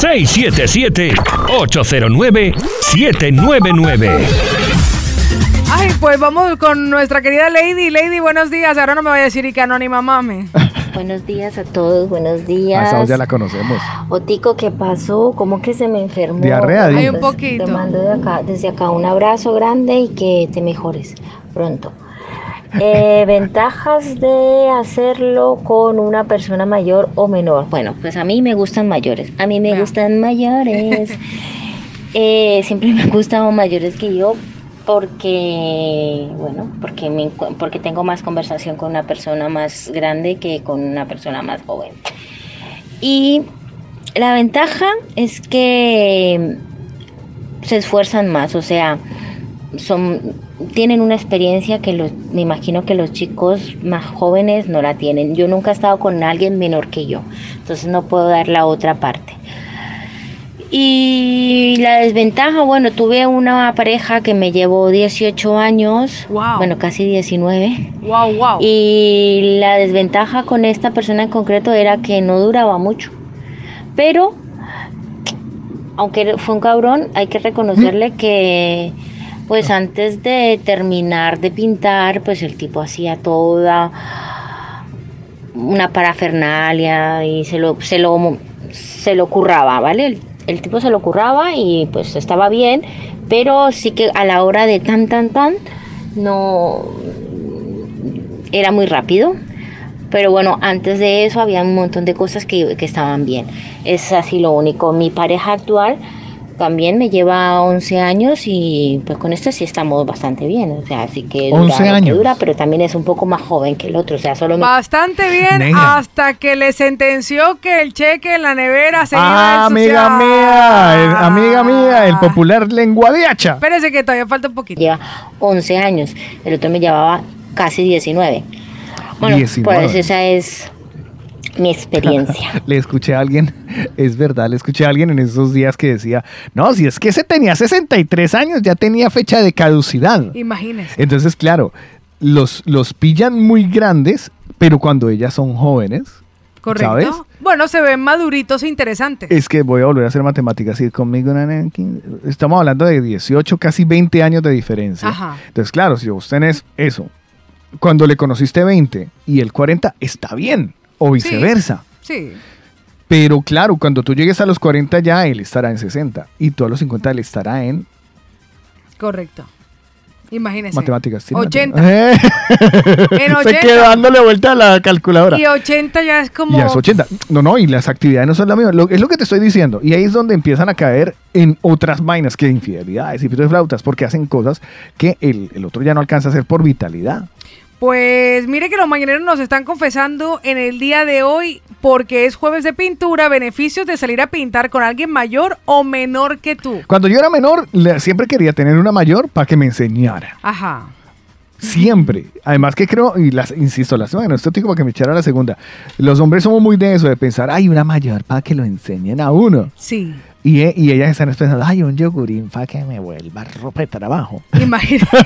677-809-799. Ay, pues vamos con nuestra querida Lady. Lady, buenos días. Ahora no me vaya a decir y que anónima mame. (laughs) Buenos días a todos, buenos A días. voz ya la conocemos. Otico, ¿qué pasó? ¿Cómo que se me enfermó? Diarrea, Ay, dice. un un poquito. Te mando de acá- desde acá un abrazo grande y que te mejores pronto. Eh, (laughs) ventajas de hacerlo con una persona mayor o menor. Bueno, pues a mí me gustan mayores. A mí me gustan mayores. (laughs) Eh, siempre me gustan mayores que yo porque, bueno, porque, porque tengo más conversación con una persona más grande que con una persona más joven. Y la ventaja es que se esfuerzan más, o sea, son tienen una experiencia que los, me imagino que los chicos más jóvenes no la tienen. Yo nunca he estado con alguien menor que yo, entonces no puedo dar la otra parte. Y la desventaja, bueno, tuve una pareja que me llevó 18 años, bueno, casi 19. Wow, wow. Y la desventaja con esta persona en concreto era que no duraba mucho. Pero, aunque fue un cabrón, hay que reconocerle que, pues antes de terminar de pintar, pues el tipo hacía toda una parafernalia y se lo, se lo, se lo curraba, ¿vale? El, tipo se lo curraba y pues estaba bien, pero sí que a la hora de tan, tan, tan, no era muy rápido. Pero bueno, antes de eso había un montón de cosas que, que estaban bien. Es así lo único. Mi pareja actual también me lleva 11 años y pues con esto sí estamos bastante bien. O sea, así que dura 11 lo que años. dura, pero también es un poco más joven que el otro. O sea, solo me... Bastante bien hasta que le sentenció que el cheque en la nevera se Ah, iba a amiga ensuciar. mía, el- amiga mía, el popular lengua de hacha. Espérese que todavía falta un poquito. Lleva 11 años. El otro me llevaba casi 19. Bueno, 19. pues esa es mi experiencia. (laughs) Le escuché a alguien, es verdad, le escuché a alguien en esos días que decía, no, si es que ese tenía 63 años, ya tenía fecha de caducidad. Imagínese. Entonces, claro, los, los pillan muy grandes, pero cuando ellas son jóvenes, Correcto. ¿sabes? Bueno, se ven maduritos e interesantes. Es que voy a volver a hacer matemáticas. Y conmigo una nena de 15, estamos hablando de 18, casi 20 años de diferencia. Ajá. Entonces, claro, si vos tenés eso, cuando le conociste 20 y el 40, está bien. O viceversa. Sí. Pero claro, cuando tú llegues a los 40 ya él estará en 60 y tú a los 50 él estará en Correcto. Imagínese. matemáticas. ¿sí? 80. Eh. En (laughs) Se 80. quedó dándole vuelta a la calculadora. Y 80 ya es como. Ya es 80. No, no, y las actividades no son las mismas. Lo- es lo que te estoy diciendo. Y ahí es donde empiezan a caer en otras vainas que infidelidades y de flautas, porque hacen cosas que el, el otro ya no alcanza a hacer por vitalidad. Pues mire que los mañaneros nos están confesando en el día de hoy, porque es jueves de pintura, beneficios de salir a pintar con alguien mayor o menor que tú. Cuando yo era menor, siempre quería tener una mayor para que me enseñara. Ajá. Siempre. Además que creo, y las, insisto, las bueno, esto digo para que me echara la segunda. Los hombres somos muy de eso, de pensar, hay una mayor para que lo enseñen a uno. Sí. Y, e- y ellas están pensando, ay, un yogurín para que me vuelva ropa de trabajo. (laughs) Imagínate.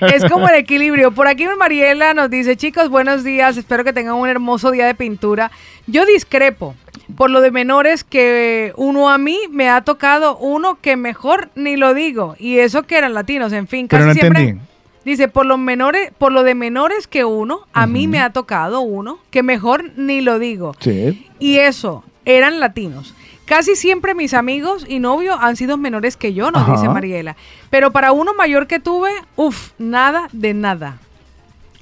(laughs) es como el equilibrio. Por aquí Mariela nos dice, chicos, buenos días, espero que tengan un hermoso día de pintura. Yo discrepo por lo de menores que uno a mí me ha tocado uno que mejor ni lo digo. Y eso que eran latinos, en fin, Pero casi no siempre... entendí. Dice, por lo menores, por lo de menores que uno, a mí me ha tocado uno que mejor ni lo digo. Sí. Y eso, eran latinos. Casi siempre mis amigos y novios han sido menores que yo, nos Ajá. dice Mariela. Pero para uno mayor que tuve, uff, nada de nada.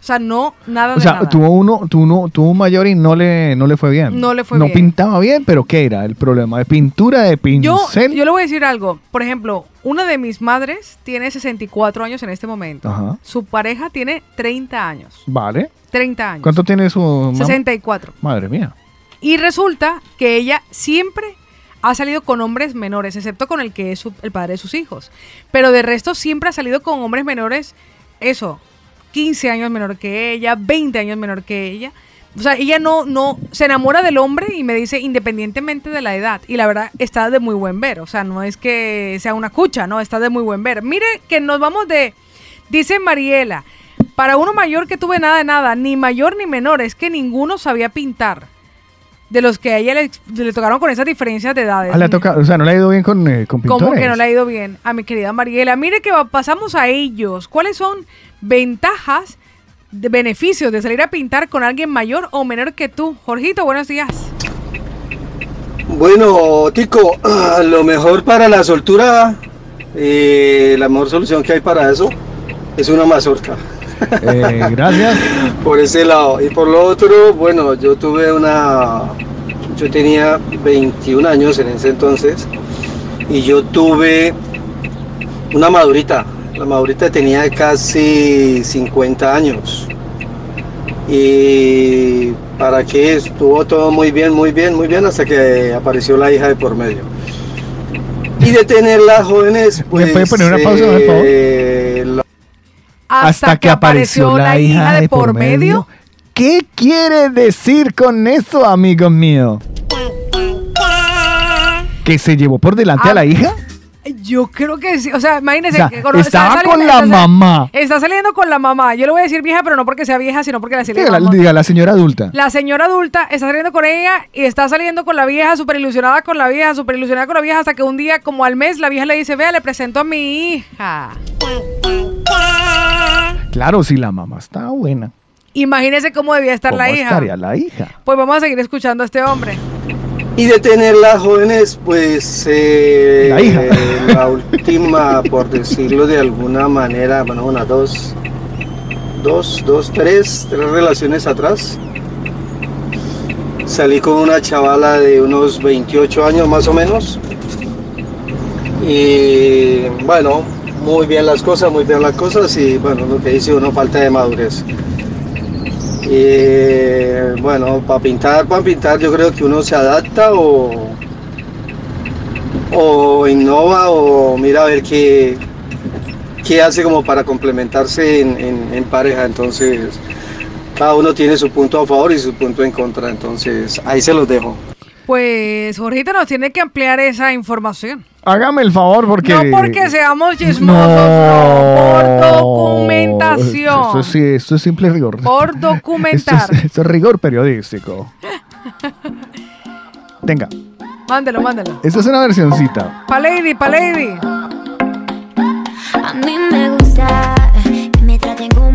O sea, no, nada O de sea, nada. tuvo uno, tuvo uno, tuvo un mayor y no le, no le fue bien. No le fue No bien. pintaba bien, pero ¿qué era el problema? ¿De pintura, de Yo, pincel? yo le voy a decir algo. Por ejemplo, una de mis madres tiene 64 años en este momento. Ajá. Su pareja tiene 30 años. Vale. 30 años. ¿Cuánto tiene su mamá? 64. Madre mía. Y resulta que ella siempre ha salido con hombres menores, excepto con el que es el padre de sus hijos. Pero de resto siempre ha salido con hombres menores, eso, 15 años menor que ella, 20 años menor que ella. O sea, ella no, no se enamora del hombre y me dice independientemente de la edad. Y la verdad está de muy buen ver. O sea, no es que sea una cucha, no, está de muy buen ver. Mire que nos vamos de, dice Mariela, para uno mayor que tuve nada de nada, ni mayor ni menor, es que ninguno sabía pintar. De los que a ella le, le tocaron con esas diferencias de edades. Ah, le ha tocado, o sea, no le ha ido bien con, eh, con pintores. Como que no le ha ido bien a mi querida Mariela. Mire que pasamos a ellos. ¿Cuáles son ventajas, de beneficios de salir a pintar con alguien mayor o menor que tú? Jorgito, buenos días. Bueno, Tico, ah, lo mejor para la soltura, eh, la mejor solución que hay para eso es una mazorca. Eh, gracias. por ese lado. Y por lo otro, bueno, yo tuve una. Yo tenía 21 años en ese entonces y yo tuve una madurita. La madurita tenía casi 50 años. Y para que estuvo todo muy bien, muy bien, muy bien hasta que apareció la hija de por medio. Y de tener las jóvenes, pues. puede poner una pausa, por favor? Hasta, que apareció la hija de por medio. ¿Qué quiere decir con eso, amigos míos? ¿Que se llevó por delante a la hija? Yo creo que sí. O sea, imagínese O sea, que estaba con la está mamá. Está saliendo con la mamá. Yo le voy a decir vieja, pero no porque sea vieja, sino porque la Diga la, diga la señora adulta. La señora adulta está saliendo con ella y está saliendo con la vieja, súper ilusionada con la vieja, súper ilusionada con la vieja, hasta que un día, como al mes, la vieja le dice, vea, le presento a mi hija. Claro, si la mamá está buena. Imagínese cómo debía estar ¿Cómo la hija. estaría la hija? Pues vamos a seguir escuchando a este hombre. Y de tener las jóvenes, pues eh, La hija. (laughs) la última, por decirlo de alguna manera, bueno, una, dos, dos, dos, tres, tres relaciones atrás. Salí con una chavala de unos 28 años más o menos. Y bueno, muy bien las cosas, muy bien las cosas y bueno, lo que dice uno, falta de madurez. Y bueno, para pintar, para pintar, yo creo que uno se adapta o, o innova o mira a ver qué, qué hace como para complementarse en, en- en pareja. Entonces, cada uno tiene su punto a favor y su punto en contra. Entonces, ahí se los dejo. Pues Jorgito nos tiene que ampliar esa información. Hágame el favor porque... No porque (laughs) seamos chismosos, No. por documentación. Eso, sí, esto es simple rigor. Por Esto (laughs) documentar. es, esto es rigor periodístico. Tenga, Mándelo, mándelo. esta es una versioncita. Pa' lady, pa' lady. A mí me gusta que me traten como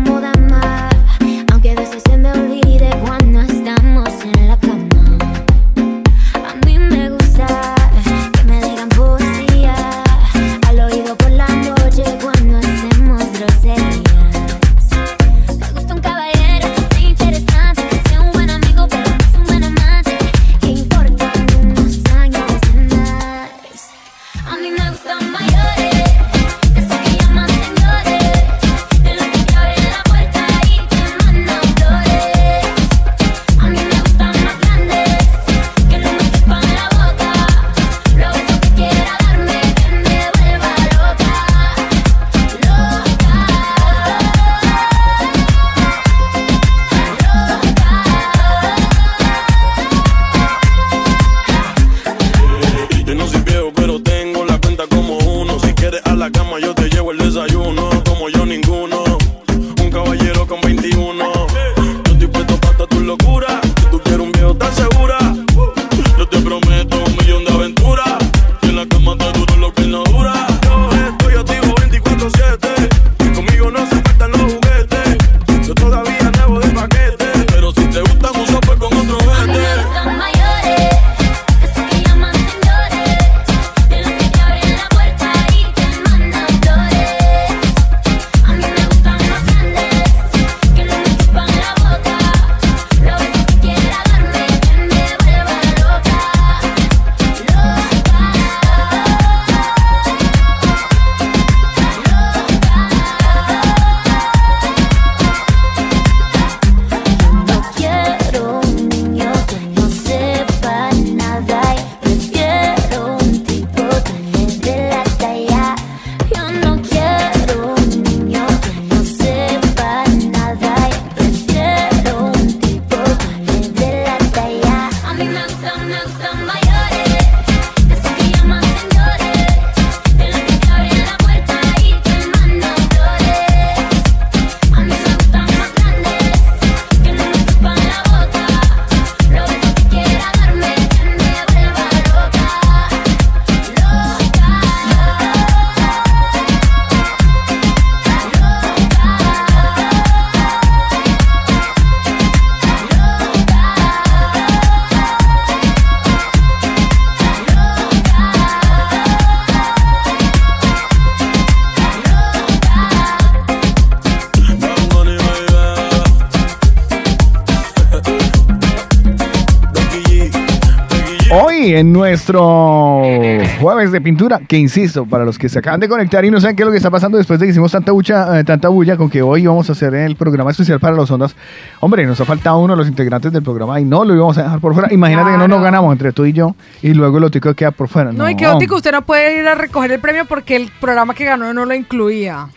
nuestro jueves de pintura, que insisto, para los que se acaban de conectar y no saben qué es lo que está pasando después de que hicimos tanta bulla, eh, tanta bulla con que hoy vamos a hacer el programa especial para los ondas. Hombre, nos ha faltado uno de los integrantes del programa y no lo íbamos a dejar por fuera. Imagínate que no nos ganamos entre tú y yo y luego el otico queda por fuera. No, y que Otico, usted no puede ir a recoger el premio porque el programa que ganó no lo incluía.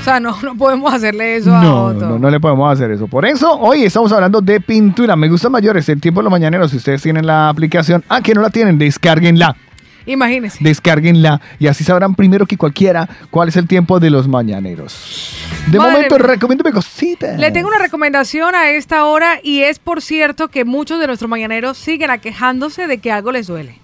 O sea, no, no podemos hacerle eso a No, Otto. no, no le podemos hacer eso. Por eso, hoy estamos hablando de pintura. Me gusta mayores el tiempo de los mañaneros. Si ustedes tienen la aplicación, ah, que no la tienen, descárguenla. Imagínese. Descárguenla y así sabrán primero que cualquiera cuál es el tiempo de los mañaneros. De Madre momento, mía. recomiéndome cositas. Le tengo una recomendación a esta hora y es por cierto que muchos de nuestros mañaneros siguen aquejándose de que algo les duele.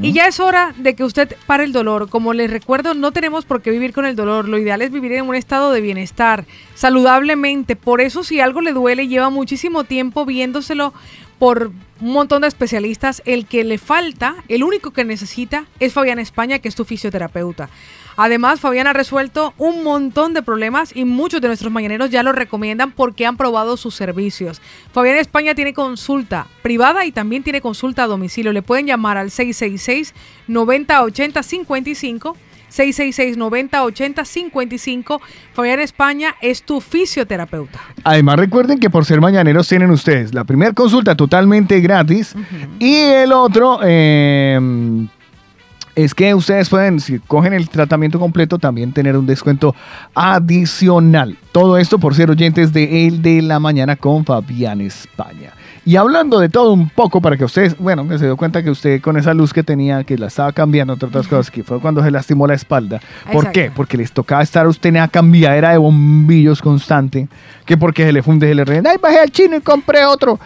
Y ya es hora de que usted pare el dolor. Como les recuerdo, no tenemos por qué vivir con el dolor. Lo ideal es vivir en un estado de bienestar, saludablemente. Por eso, si algo le duele, lleva muchísimo tiempo viéndoselo por un montón de especialistas. El que le falta, el único que necesita, es Fabián España, que es tu fisioterapeuta. Además, Fabián ha resuelto un montón de problemas y muchos de nuestros mañaneros ya lo recomiendan porque han probado sus servicios. Fabián España tiene consulta privada y también tiene consulta a domicilio. Le pueden llamar al 666 9080 55 666 9080 55 Fabián España es tu fisioterapeuta. Además, recuerden que por ser mañaneros tienen ustedes la primera consulta totalmente gratis y el otro eh, es que ustedes pueden, si cogen el tratamiento completo, también tener un descuento adicional. Todo esto por ser oyentes de El de la Mañana con Fabián España. Y hablando de todo un poco para que ustedes, bueno, que se dio cuenta que usted con esa luz que tenía, que la estaba cambiando, entre otras cosas, que fue cuando se lastimó la espalda. ¿Por Exacto. qué? Porque les tocaba estar a usted en una cambiadera de bombillos constante, que porque se le funde, se le ay, bajé al chino y compré otro.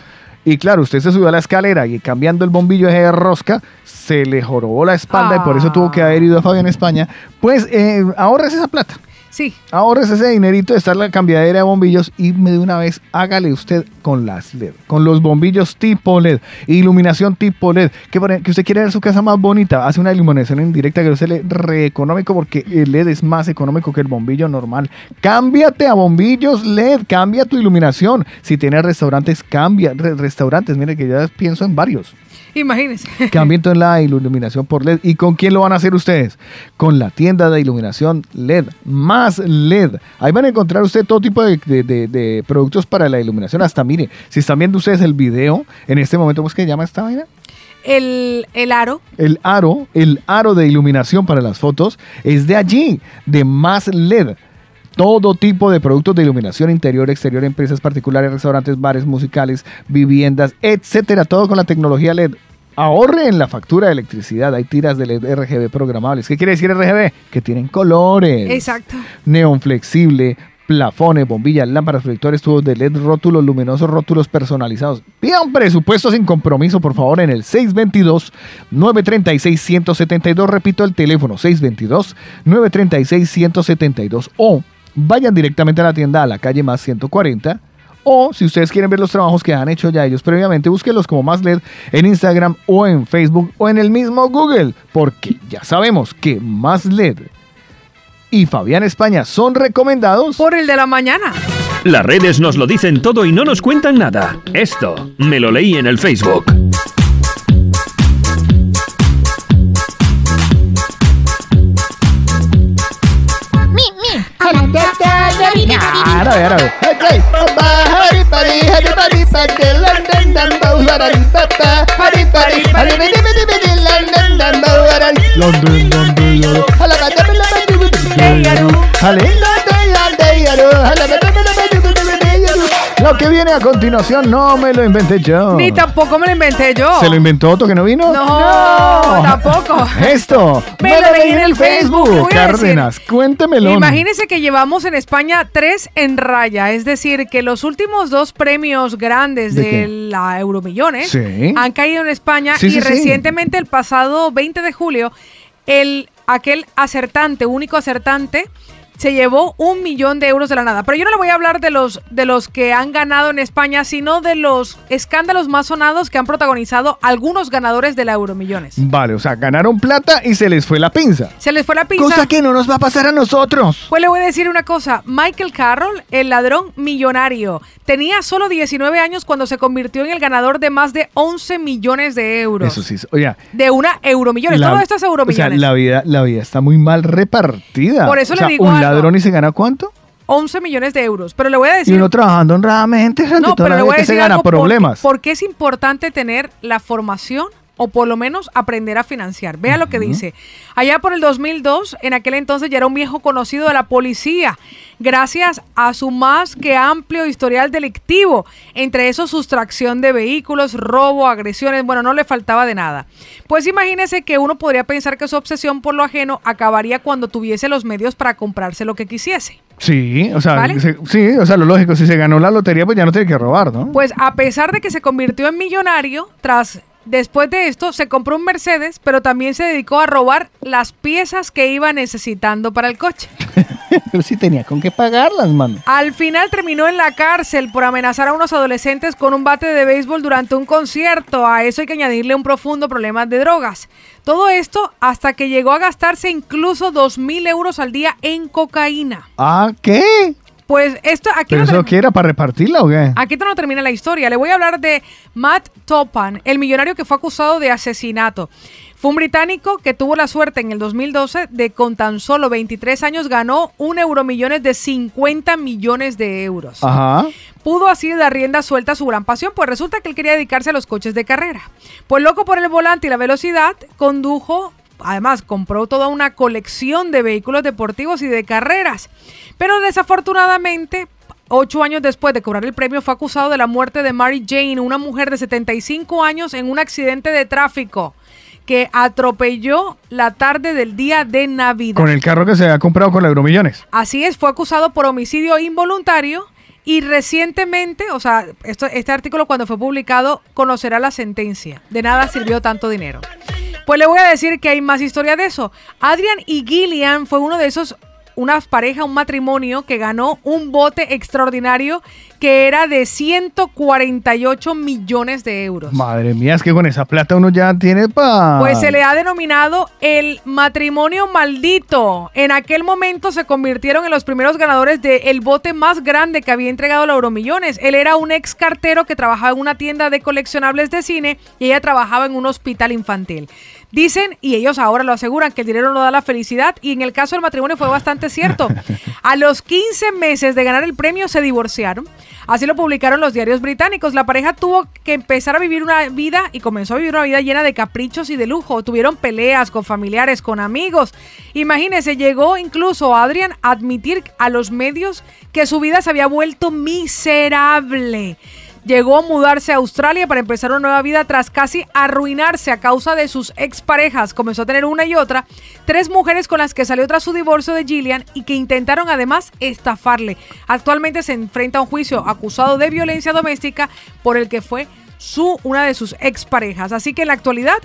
Y claro, usted se subió a la escalera y cambiando el bombillo de rosca, se le jorobó la espalda y por eso tuvo que haber ido a Fabián España. Pues eh, ahorres esa plata. Sí. Ahorres ese dinerito de estar la cambiadera de bombillos y de una vez hágale usted con las LED, con los bombillos tipo LED, iluminación tipo LED, que, que usted quiere ver su casa más bonita, hace una iluminación en directa que usted le re económico porque el LED es más económico que el bombillo normal. Cámbiate a bombillos LED, cambia tu iluminación. Si tienes restaurantes, cambia re- restaurantes. Mire que ya pienso en varios. Imagínese. (laughs) Cambien toda la iluminación por LED. ¿Y con quién lo van a hacer ustedes? Con la tienda de iluminación LED. Más LED. Ahí van a encontrar usted todo tipo de, de- de- de productos para la iluminación. Hasta mire, si están viendo ustedes el video, en este momento, ¿cómo es que se llama esta vaina? El, el aro. El aro, el aro de iluminación para las fotos es de allí, de Más LED. Todo tipo de productos de iluminación interior, exterior, empresas particulares, restaurantes, bares, musicales, viviendas, etcétera. Todo con la tecnología LED. Ahorre en la factura de electricidad. Hay tiras de LED RGB programables. ¿Qué quiere decir RGB? Que tienen colores. Exacto. Neón flexible, plafones, bombillas, lámparas, proyectores, tubos de LED, rótulos luminosos, rótulos personalizados. Pida un presupuesto sin compromiso, por favor, en el 622-936-172. Repito el teléfono, 622-936-172. O vayan directamente a la tienda a la calle más 140. O si ustedes quieren ver los trabajos que han hecho ya ellos previamente, búsquenlos como Más LED en Instagram o en Facebook o en el mismo Google, porque ya sabemos que Más LED y Fabián España son recomendados por el de la mañana. Las redes nos lo dicen todo y no nos cuentan nada. Esto me lo leí en el Facebook. Claro, claro. London, London, Lo que viene a continuación no me lo inventé yo. Ni tampoco me lo inventé yo. ¿Se lo inventó otro que no vino? No, tampoco. Esto Me lo leí en el Facebook. ¿Qué voy a decir? Cárdenas, cuéntemelo. Imagínese que llevamos en España tres en raya, es decir, que los últimos dos premios grandes ¿De la Euromillones Sí. han caído en España Sí, y sí. recientemente el pasado 20 de julio el aquel acertante, único acertante se llevó un millón de euros de la nada. Pero yo no le voy a hablar de los, de los que han ganado en España, sino de los escándalos más sonados que han protagonizado algunos ganadores de la Euromillones. Vale, o sea, ganaron plata y se les fue la pinza. Se les fue la pinza. Cosa que no nos va a pasar a nosotros. Pues le voy a decir una cosa. Michael Carroll, el ladrón millonario, tenía solo 19 años cuando se convirtió en el ganador de más de 11 millones de euros. Eso sí, oye. De una Euromillones. la- Todo esto es Euromillones. O sea, la vida, la vida está muy mal repartida. Por eso O le digo algo. Ladrón y se gana cuánto? 11 millones de euros. Pero le voy a Y decir... uno trabajando honradamente No, pero le voy a que se decir gana algo porque- problemas. Porque es importante tener la formación o por lo menos aprender a financiar. Vea lo que dice. Allá por el 2002, en aquel entonces ya era un viejo conocido de la policía, gracias a su más que amplio historial delictivo, entre eso sustracción de vehículos, robo, agresiones, bueno, no le faltaba de nada. Pues imagínese que uno podría pensar que su obsesión por lo ajeno acabaría cuando tuviese los medios para comprarse lo que quisiese. Sí, o sea, ¿Vale? se- sí, o sea, lo lógico, si se ganó la lotería, pues ya no tiene que robar, ¿no? Pues a pesar de que se convirtió en millonario, tras después de esto se compró un Mercedes, pero también se dedicó a robar las piezas que iba necesitando para el coche. (laughs) Pero sí tenía con qué pagarlas, mano. Al final terminó en la cárcel por amenazar a unos adolescentes con un bate de béisbol durante un concierto. A eso hay que añadirle un profundo problema de drogas. Todo esto hasta que llegó a gastarse incluso dos mil euros al día en cocaína. ¿Ah, qué? Pues esto aquí ¿Pero no eso era para repartirla o qué? Aquí no termina la historia. Le voy a hablar de Matt Topan, el millonario que fue acusado de asesinato. Fue un británico que tuvo la suerte en el 2012 de con tan solo 23 años ganó un euromillones de 50 millones de euros. Ajá. Pudo así dar rienda suelta a su gran pasión, pues resulta que él quería dedicarse a los coches de carrera. Pues loco por el volante y la velocidad, condujo, además compró toda una colección de vehículos deportivos y de carreras. Pero desafortunadamente, ocho años después de cobrar el premio, fue acusado de la muerte de Mary Jane, una mujer de 75 años, en un accidente de tráfico que atropelló la tarde del día de Navidad. Con el carro que se había comprado con la Euromillones. Así es, fue acusado por homicidio involuntario y recientemente, o sea, esto- este artículo cuando fue publicado conocerá la sentencia. De nada sirvió tanto dinero. Pues le voy a decir que hay más historia de eso. Adrian y Gillian fue uno de esos, una pareja, un matrimonio que ganó un bote extraordinario que era de 148 millones de euros. Madre mía, es que con esa plata uno ya tiene para... Pues se le ha denominado el matrimonio maldito. En aquel momento se convirtieron en los primeros ganadores del bote más grande que había entregado la Euromillones. Él era un ex cartero que trabajaba en una tienda de coleccionables de cine y ella trabajaba en un hospital infantil. Dicen, y ellos ahora lo aseguran, que el dinero no da la felicidad y en el caso del matrimonio fue bastante cierto. (laughs) A los 15 meses de ganar el premio se divorciaron. Así lo publicaron los diarios británicos. La pareja tuvo que empezar a vivir una vida y comenzó a vivir una vida llena de caprichos y de lujo. Tuvieron peleas con familiares, con amigos. Imagínense, llegó incluso Adrian a admitir a los medios que su vida se había vuelto miserable. Llegó a mudarse a Australia para empezar una nueva vida tras casi arruinarse a causa de sus exparejas. Comenzó a tener una y otra, tres mujeres con las que salió tras su divorcio de Gillian y que intentaron además estafarle. Actualmente se enfrenta a un juicio acusado de violencia doméstica por el que fue su una de sus exparejas. Así que en la actualidad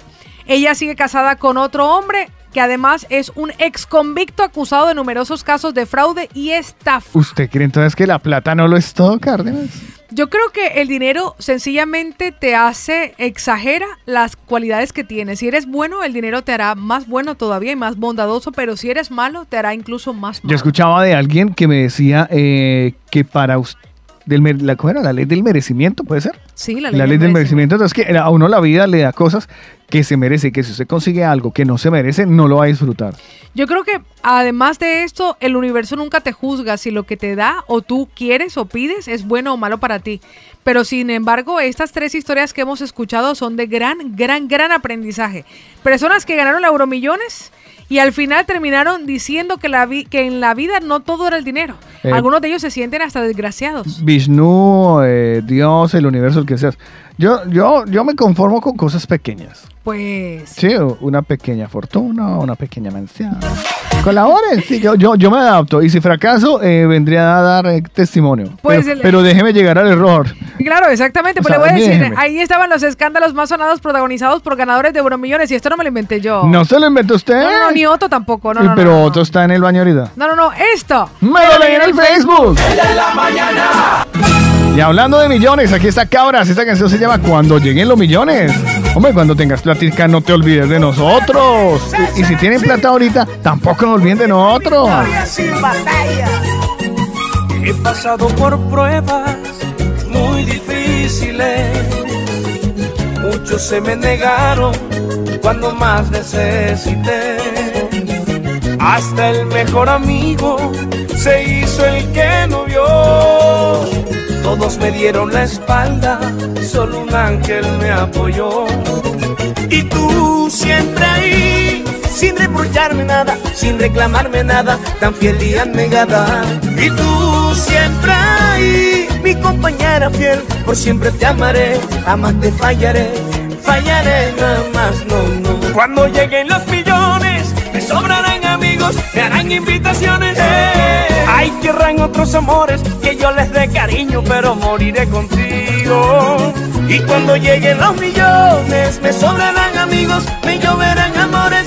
ella sigue casada con otro hombre que además es un ex convicto acusado de numerosos casos de fraude y estafa. ¿Usted cree entonces que la plata no lo es todo, Cárdenas? Yo creo que el dinero sencillamente te hace, exagera las cualidades que tienes. Si eres bueno, el dinero te hará más bueno todavía y más bondadoso, pero si eres malo, te hará incluso más malo. Yo escuchaba de alguien que me decía eh, que para us- del la, ¿cómo era? la ley del merecimiento, ¿puede ser? Sí, la La ley, ley, del del merecimiento. Entonces, que a uno la vida le da cosas que se merece, que si usted consigue algo que no se merece, no lo va a disfrutar. Yo creo que además de esto, el universo nunca te juzga si lo que te da o tú quieres o pides es bueno o malo para ti. Pero sin embargo, estas tres historias que hemos escuchado son de gran, gran, gran aprendizaje. Personas que ganaron la Euromillones y al final terminaron diciendo que, la vi- que en la vida no todo era el dinero. Eh, Algunos de ellos se sienten hasta desgraciados. Vishnu, eh, Dios, el universo, el que seas. Yo, yo, yo me conformo con cosas pequeñas. Pues Sí, una pequeña fortuna, una pequeña mansión. Colaboren, sí, yo, yo, yo me adapto. Y si fracaso, eh, vendría a dar eh, testimonio. Pues pero, el- pero déjeme llegar al error. Claro, exactamente. O Pues sea, le voy a decir, déjeme. ahí estaban los escándalos más sonados protagonizados por ganadores de Euromillones y esto no me lo inventé yo. ¿No se lo inventó usted? No, no, no, ni Otto tampoco. No, Sí, no, no, pero no. otro está en el baño ahorita. No, no, no, esto. Me lo leí en el Facebook. la mañana. Y hablando de millones, aquí está Cabras. Esta canción se llama Cuando lleguen los millones. Hombre, cuando tengas platica, no te olvides de nosotros. Y, y si tienen plata ahorita, tampoco nosotros. sin batalla. He pasado por pruebas muy difíciles. Muchos se me negaron cuando más necesité. Hasta el mejor amigo se hizo el que no vio. Todos me dieron la espalda, solo un ángel me apoyó. Y tú siempre ahí, sin reprocharme nada, sin reclamarme nada, tan fiel y abnegada. Y tú siempre ahí, mi compañera fiel, por siempre te amaré, jamás te fallaré, fallaré jamás, no, no. Cuando lleguen los millones, me sobrarán amigos, me harán invitaciones. Ay, querrán otros amores, que yo les dé cariño, pero moriré contigo. Y cuando lleguen los millones, me sobrarán amigos, me lloverán amores.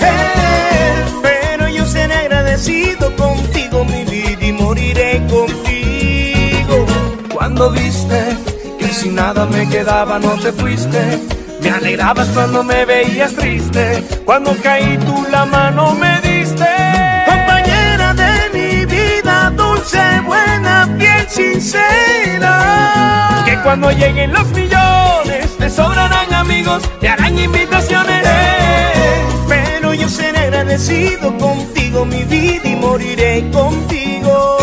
Pero yo seré agradecido contigo, mi vida, y moriré contigo. Cuando viste que sin nada me quedaba, no te fuiste. Me alegrabas cuando me veías triste. Cuando caí tú la mano me diste. Compañera de mi vida, dulce, buena, piel sincera. Que cuando lleguen los millones, te sobrarán amigos, te harán invitaciones. Pero yo seré agradecido contigo, mi vida, y moriré contigo.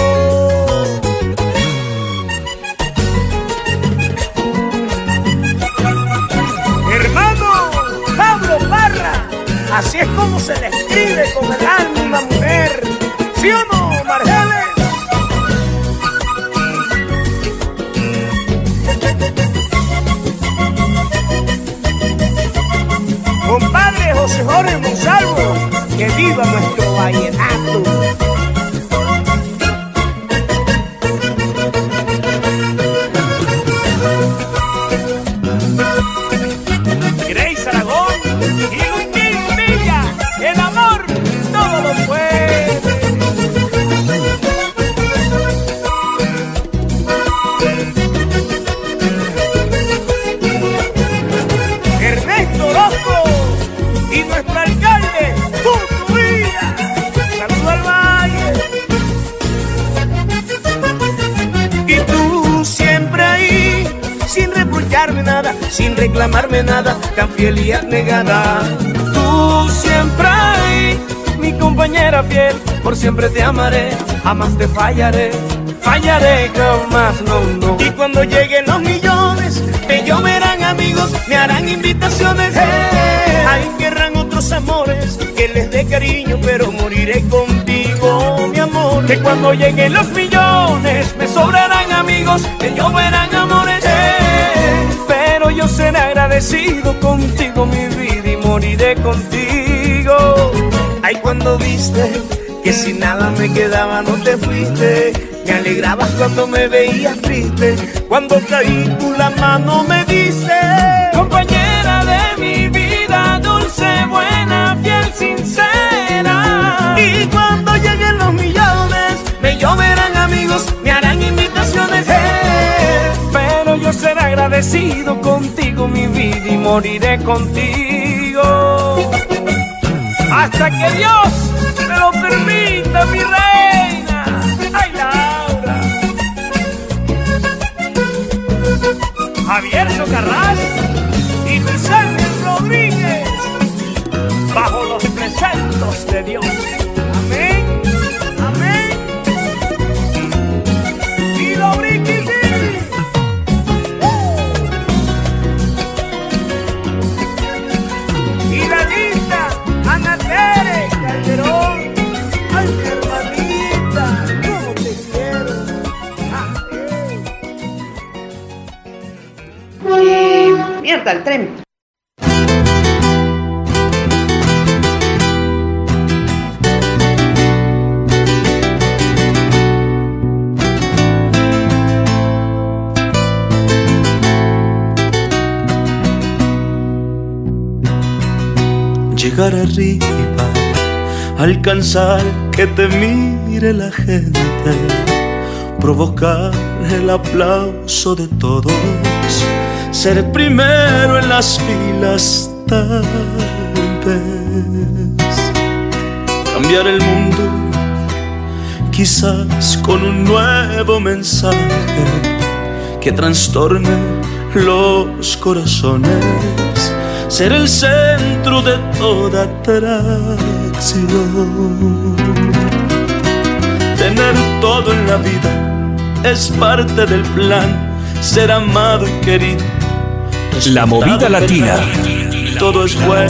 Hermano Pablo Parra, así es como se le escribe con el alma mujer. ¿Sí o no, Margeles? José Jorge Monsalvo, que viva nuestro vallenato. Sin reclamarme nada, tan fiel y abnegada. Tú siempre ahí, mi compañera fiel, por siempre te amaré, jamás te fallaré, fallaré jamás, no, no. Y cuando lleguen los millones, me lloverán amigos, me harán invitaciones, ahí querrán otros amores, que les dé cariño, pero moriré contigo, mi amor. Que cuando lleguen los millones, me sobrarán amigos, que lloverán amores, yo seré agradecido contigo, mi vida, y moriré contigo. Ay, cuando viste que sin nada me quedaba, no te fuiste. Me alegrabas cuando me veías triste. Cuando caí, tú la mano me diste. Compañera de mi vida, dulce, buena, fiel, sincera. Y cuando lleguen los millones, me lloverán amigos, agradecido contigo, mi vida, y moriré contigo. Hasta que Dios me lo permita, mi reina. Ay, Laura. Javier Socarrás y Luis Ángel Rodríguez. Bajo los preceptos de Dios. tren. llegar arriba, alcanzar que te mire la gente, provocar el aplauso de todos ser primero en las filas tal vez, cambiar el mundo quizás con un nuevo mensaje que trastorne los corazones, ser el centro de toda atracción, tener todo en la vida es parte del plan, ser amado y querido. La movida latina. Todo es bueno,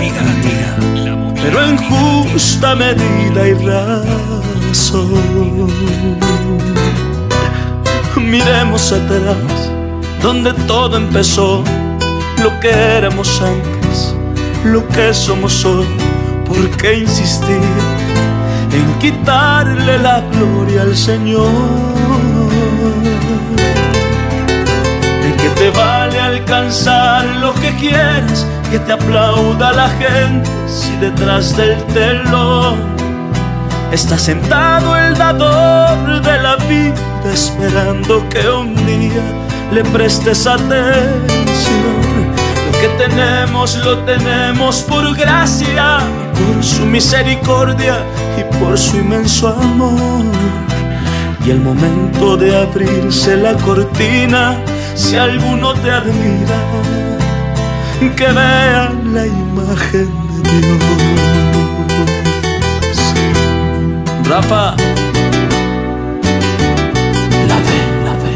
pero en justa medida y razón. Miremos atrás, donde todo empezó, lo que éramos antes, lo que somos hoy. ¿Por qué insistir en quitarle la gloria al Señor? ¿De qué te vale alcanzar lo que quieres? Que te aplauda la gente si detrás del telón está sentado el dador de la vida esperando que un día le prestes atención. Lo que tenemos lo tenemos por gracia, por su misericordia y por su inmenso amor. Y el momento de abrirse la cortina, si alguno te admira, que vean la imagen de Dios. Rafa. La fe, la fe.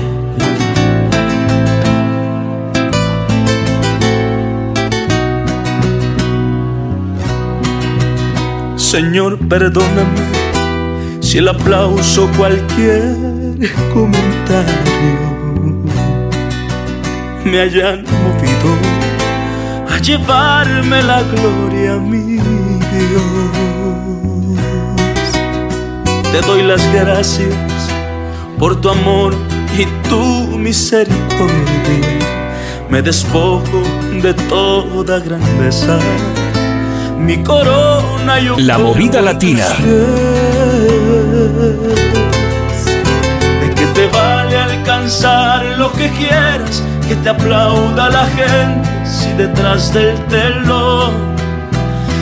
Señor, perdóname si el aplauso cualquier comentario me hayan movido a llevarme la gloria mi Dios. Te doy las gracias por tu amor y tu misericordia. Me despojo de toda grandeza. Mi corona yo La movida latina. ¿De qué te vale alcanzar lo que quieras? Que te aplauda la gente si detrás del telón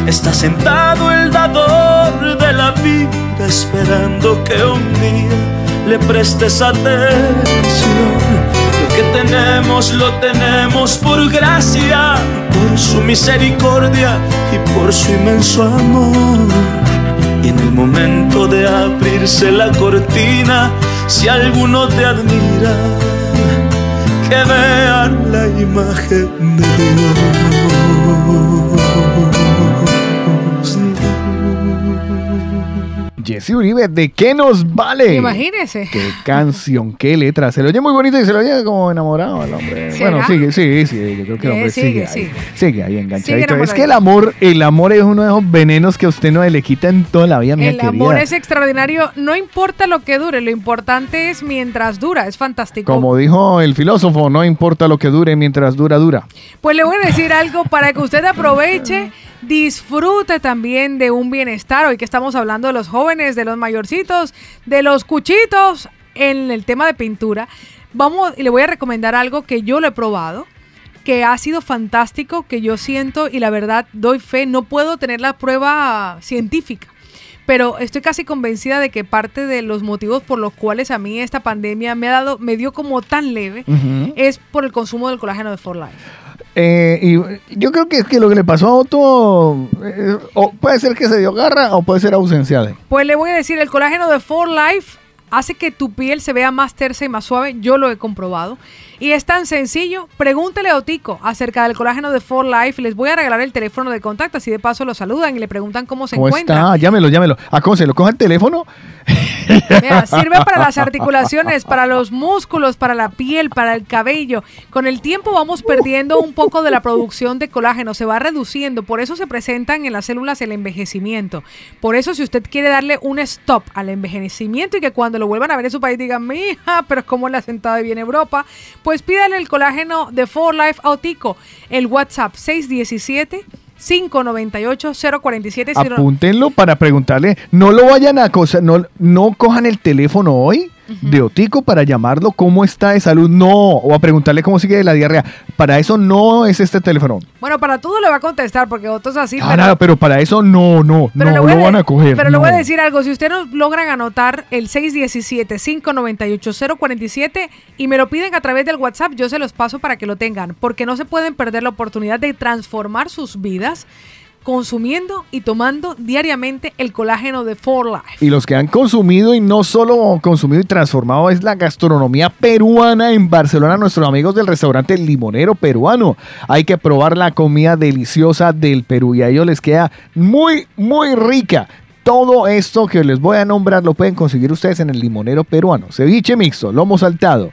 está sentado el dador de la vida esperando que un día le prestes atención. Lo que tenemos lo tenemos por gracia, por su misericordia y por su inmenso amor. Y en el momento de abrirse la cortina, si alguno te admira, que vean la imagen de Dios. Jesse Uribe, ¿de qué nos vale? Imagínese. Qué canción, qué letra. Se lo oye muy bonito y se lo oye como enamorado al hombre. ¿Será? Bueno, sigue, sí, sí, yo creo que el Eh, hombre sigue, sigue, ahí. sigue. Sigue ahí enganchadito. Sigue es que el amor, el amor es uno de esos venenos que a usted no le quita en toda la vida, mía El querida. amor es extraordinario, no importa lo que dure, lo importante es mientras dura, es fantástico. Como dijo el filósofo, no importa lo que dure, mientras dura, dura. Pues le voy a decir algo para que usted aproveche, disfrute también de un bienestar. Hoy que estamos hablando de los jóvenes, de los mayorcitos, de los cuchitos en el tema de pintura. Vamos, y le voy a recomendar algo que yo lo he probado, que ha sido fantástico, que yo siento y la verdad doy fe, no puedo tener la prueba científica. Pero estoy casi convencida de que parte de los motivos por los cuales a mí esta pandemia me ha dado, me dio como tan leve, es por el consumo del colágeno de For Life. Eh, y yo creo que lo que le pasó a Otto eh, o puede ser que se dio garra o puede ser ausencial. Pues le voy a decir, el colágeno de For Life hace que tu piel se vea más tersa y más suave. Yo lo he comprobado. Y es tan sencillo. Pregúntele a Otico acerca del colágeno de For Life. Les voy a regalar el teléfono de contacto. Así de paso lo saludan y le preguntan cómo se ¿Cómo encuentra. está? Llámelo, llámelo. ¿A cómo se lo coge el teléfono? Mira, sirve para las (laughs) articulaciones, para los músculos, para la piel, para el cabello. Con el tiempo vamos perdiendo un poco de la producción de colágeno, se va reduciendo, por eso se presentan en las células el envejecimiento. Por eso si usted quiere darle un stop al envejecimiento y que cuando lo vuelvan a ver en su país digan, mija, pero es como la sentada bien Europa, pues pídale el colágeno de For Life Autico, el WhatsApp 617 598-047. Si no- Apúntenlo para preguntarle. No lo vayan a cosa, no, no cojan el teléfono hoy de Otico para llamarlo cómo está de salud. No, o a preguntarle cómo sigue la diarrea. Para eso no es este teléfono. Bueno, para todo le va a contestar porque otros así. Ah, nada, pero para eso no, no, Pero no lo van a coger. Pero le voy a no. decir algo. Si ustedes no logran anotar el 617-598-047 y me lo piden a través del WhatsApp, yo se los paso para que lo tengan. Porque no se pueden perder la oportunidad de transformar sus vidas consumiendo y tomando diariamente el colágeno de For Life. Y los que han consumido y no solo consumido y transformado es la gastronomía peruana en Barcelona, nuestros amigos del restaurante Limonero Peruano. Hay que probar la comida deliciosa del Perú y a ellos les queda muy, muy rica. Todo esto que les voy a nombrar lo pueden conseguir ustedes en el Limonero Peruano. Ceviche mixto, lomo saltado.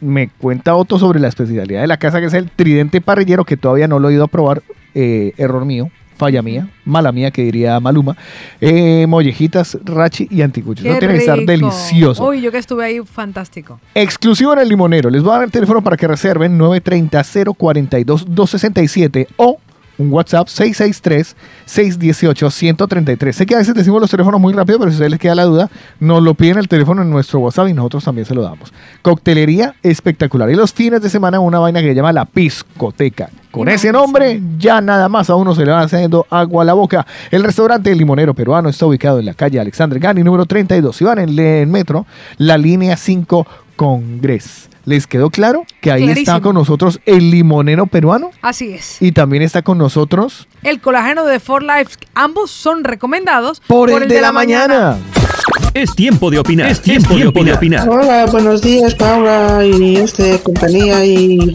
Me cuenta Otto sobre la especialidad de la casa que es el tridente parrillero que todavía no lo he ido a probar. Eh, error mío, falla mía, mala mía que diría Maluma. Eh, mollejitas, rachi y anticuchos. No tiene que estar delicioso. Uy, yo que estuve ahí, fantástico. Exclusivo en el limonero. Les voy a dar el teléfono para que reserven 930-042-267 o un WhatsApp 663-618-133. Sé que a veces decimos los teléfonos muy rápido, pero si a ustedes les queda la duda, nos lo piden el teléfono en nuestro WhatsApp y nosotros también se lo damos. Coctelería espectacular. Y los fines de semana una vaina que se llama la piscoteca. Con ese nombre, ya nada más a uno se le va haciendo agua a la boca. El restaurante El Limonero Peruano está ubicado en la calle Alexander Gani, número 32. Si van en el metro, la línea 5 Congres. ¿Les quedó claro que ahí está con nosotros el limonero peruano? Así es. Y también está con nosotros El colágeno de For Life, ambos son recomendados por, el, de, la, mañana. Es tiempo de opinar. Es tiempo, de opinar. Hola, buenos días, Paula y este compañía y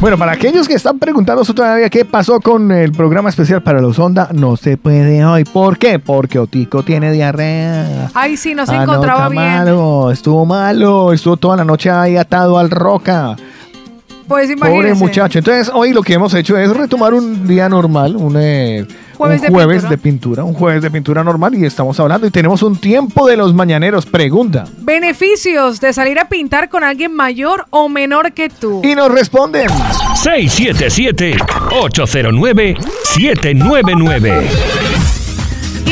Bueno, para aquellos que están preguntándose todavía qué pasó con el programa especial para los Honda, no se puede hoy. ¿Por qué? Porque Otico tiene diarrea. Ay, sí, no se Ah, encontraba bien. malo, estuvo malo, estuvo toda la noche ahí atado al roca. Pues Pobre imagínense. muchacho. Entonces, hoy lo que hemos hecho es retomar un día normal, un, eh, Jueves un de jueves pintura. de pintura, un jueves de pintura normal y estamos hablando y tenemos un tiempo de los mañaneros. Pregunta. Beneficios de salir a pintar con alguien mayor o menor que tú. Y nos responden. 677-809-799.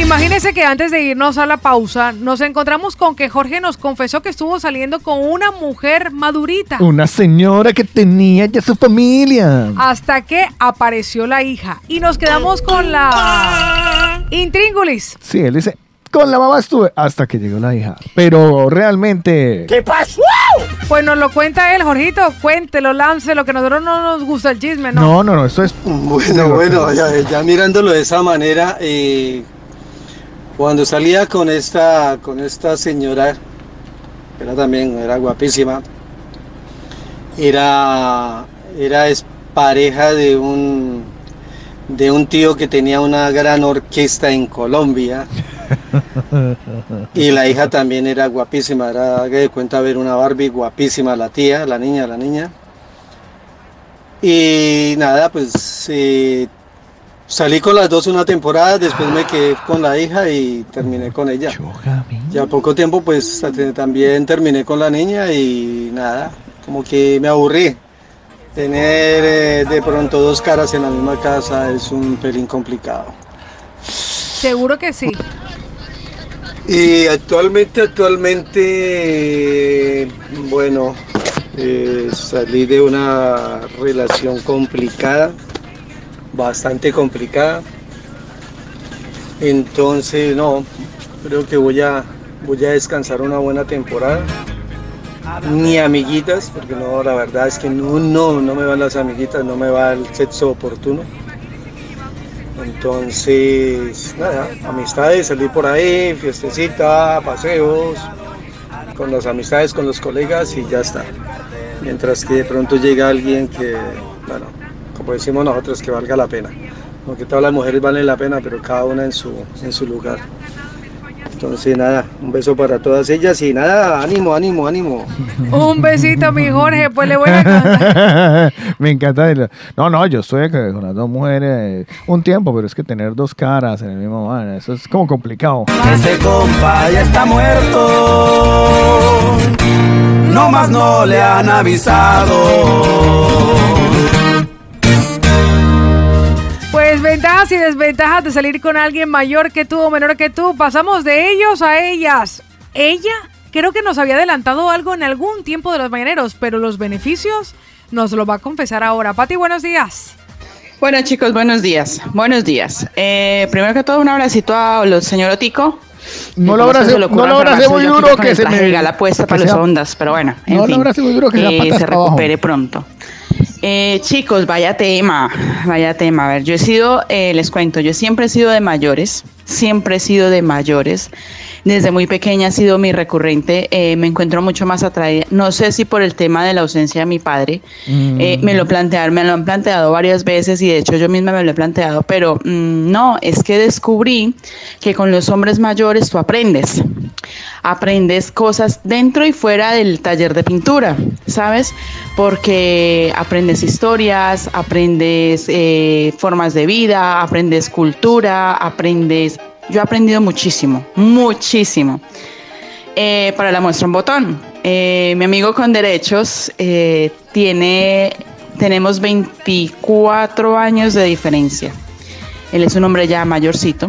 Imagínese que antes de irnos a la pausa, nos encontramos con que Jorge nos confesó que estuvo saliendo con una mujer madurita. Una señora que tenía ya su familia. Hasta que apareció la hija. Y nos quedamos con la intríngulis. Sí, él dice, con la mamá estuve hasta que llegó la hija. Pero realmente... ¿Qué pasó? Pues nos lo cuenta él, Jorgito. Cuéntelo, láncelo, que a nosotros no nos gusta el chisme, ¿no? No, no, no, esto es... Bueno, bueno, ya, ya mirándolo de esa manera, eh, cuando salía con esta, con esta señora, que era también, era guapísima, era, era pareja de un, de un tío que tenía una gran orquesta en Colombia. (laughs) Y la hija también era guapísima, era haga de cuenta ver una Barbie guapísima, la tía, la niña, la niña. Y nada, pues eh, salí con las dos una temporada, después me quedé con la hija y terminé con ella. Ya poco tiempo pues también terminé con la niña y nada, como que me aburrí. Tener eh, de pronto dos caras en la misma casa es un pelín complicado. Seguro que sí. Y actualmente, actualmente, eh, bueno, eh, salí de una relación complicada, bastante complicada. Entonces, no, creo que voy a, voy a descansar una buena temporada. Ni amiguitas, porque no, la verdad es que no, no, no me van las amiguitas, no me va el sexo oportuno. Entonces, nada, amistades, salir por ahí, fiestecita, paseos, con las amistades, con los colegas y ya está. Mientras que de pronto llega alguien que, bueno, como decimos nosotros, que valga la pena. Aunque todas las mujeres valen la pena, pero cada una en su, en su lugar. Entonces nada, un beso para todas ellas y nada, ánimo, ánimo, ánimo. (laughs) Un besito, mi Jorge. Pues le voy a contar. (laughs) Me encanta. el- No, no, yo estoy con las dos mujeres eh, un tiempo, pero es que tener dos caras en el mismo man, eso es como complicado. Ese compa ya está muerto. No más no le han avisado. Pues ventajas y desventajas de salir con alguien mayor que tú o menor que tú. Pasamos de ellos a ellas. Ella creo que nos había adelantado algo en algún tiempo de los mañaneros, pero los beneficios nos lo va a confesar ahora. Pati, buenos días. Bueno chicos, buenos días. Buenos días. Eh, primero que todo, un abracito a los señor Otico. No lo se ocurra no lo abrace enfermarse muy duro que el se me... gala puesta que para los sea- ondas, pero bueno, en No lo fin, abrace muy duro que eh, se abajo. recupere pronto. Eh, chicos, vaya tema, vaya tema. A ver, yo he sido, eh, les cuento, yo siempre he sido de mayores, siempre he sido de mayores. Desde muy pequeña ha sido mi recurrente. eh, me encuentro mucho más atraída. No sé si por el tema de la ausencia de mi padre, eh, me lo plantearon, me lo han planteado varias veces y de hecho yo misma me lo he planteado, pero mm, no, es que descubrí que con los hombres mayores tú aprendes. Aprendes cosas dentro y fuera del taller de pintura, ¿sabes? Porque aprendes historias, aprendes eh, formas de vida, aprendes cultura, aprendes... Yo he aprendido muchísimo, muchísimo. Eh, para la muestra un botón. Eh, mi amigo con derechos eh, tiene, tenemos 24 años de diferencia. Él es un hombre ya mayorcito.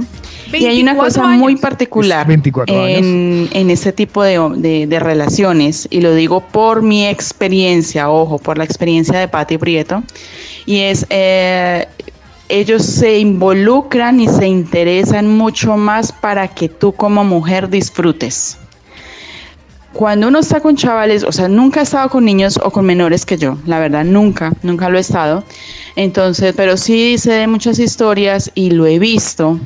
Y hay una 24 cosa muy particular Es 24 en, en ese tipo de, de- de relaciones, y lo digo por mi experiencia, ojo, por la experiencia de Patti Prieto, y es eh, ellos se involucran y se interesan mucho más para que tú como mujer disfrutes. Cuando uno está con chavales, o sea, nunca he estado con niños o con menores que yo, la verdad, nunca, nunca lo he estado. Entonces, pero sí sé de muchas historias y lo he visto.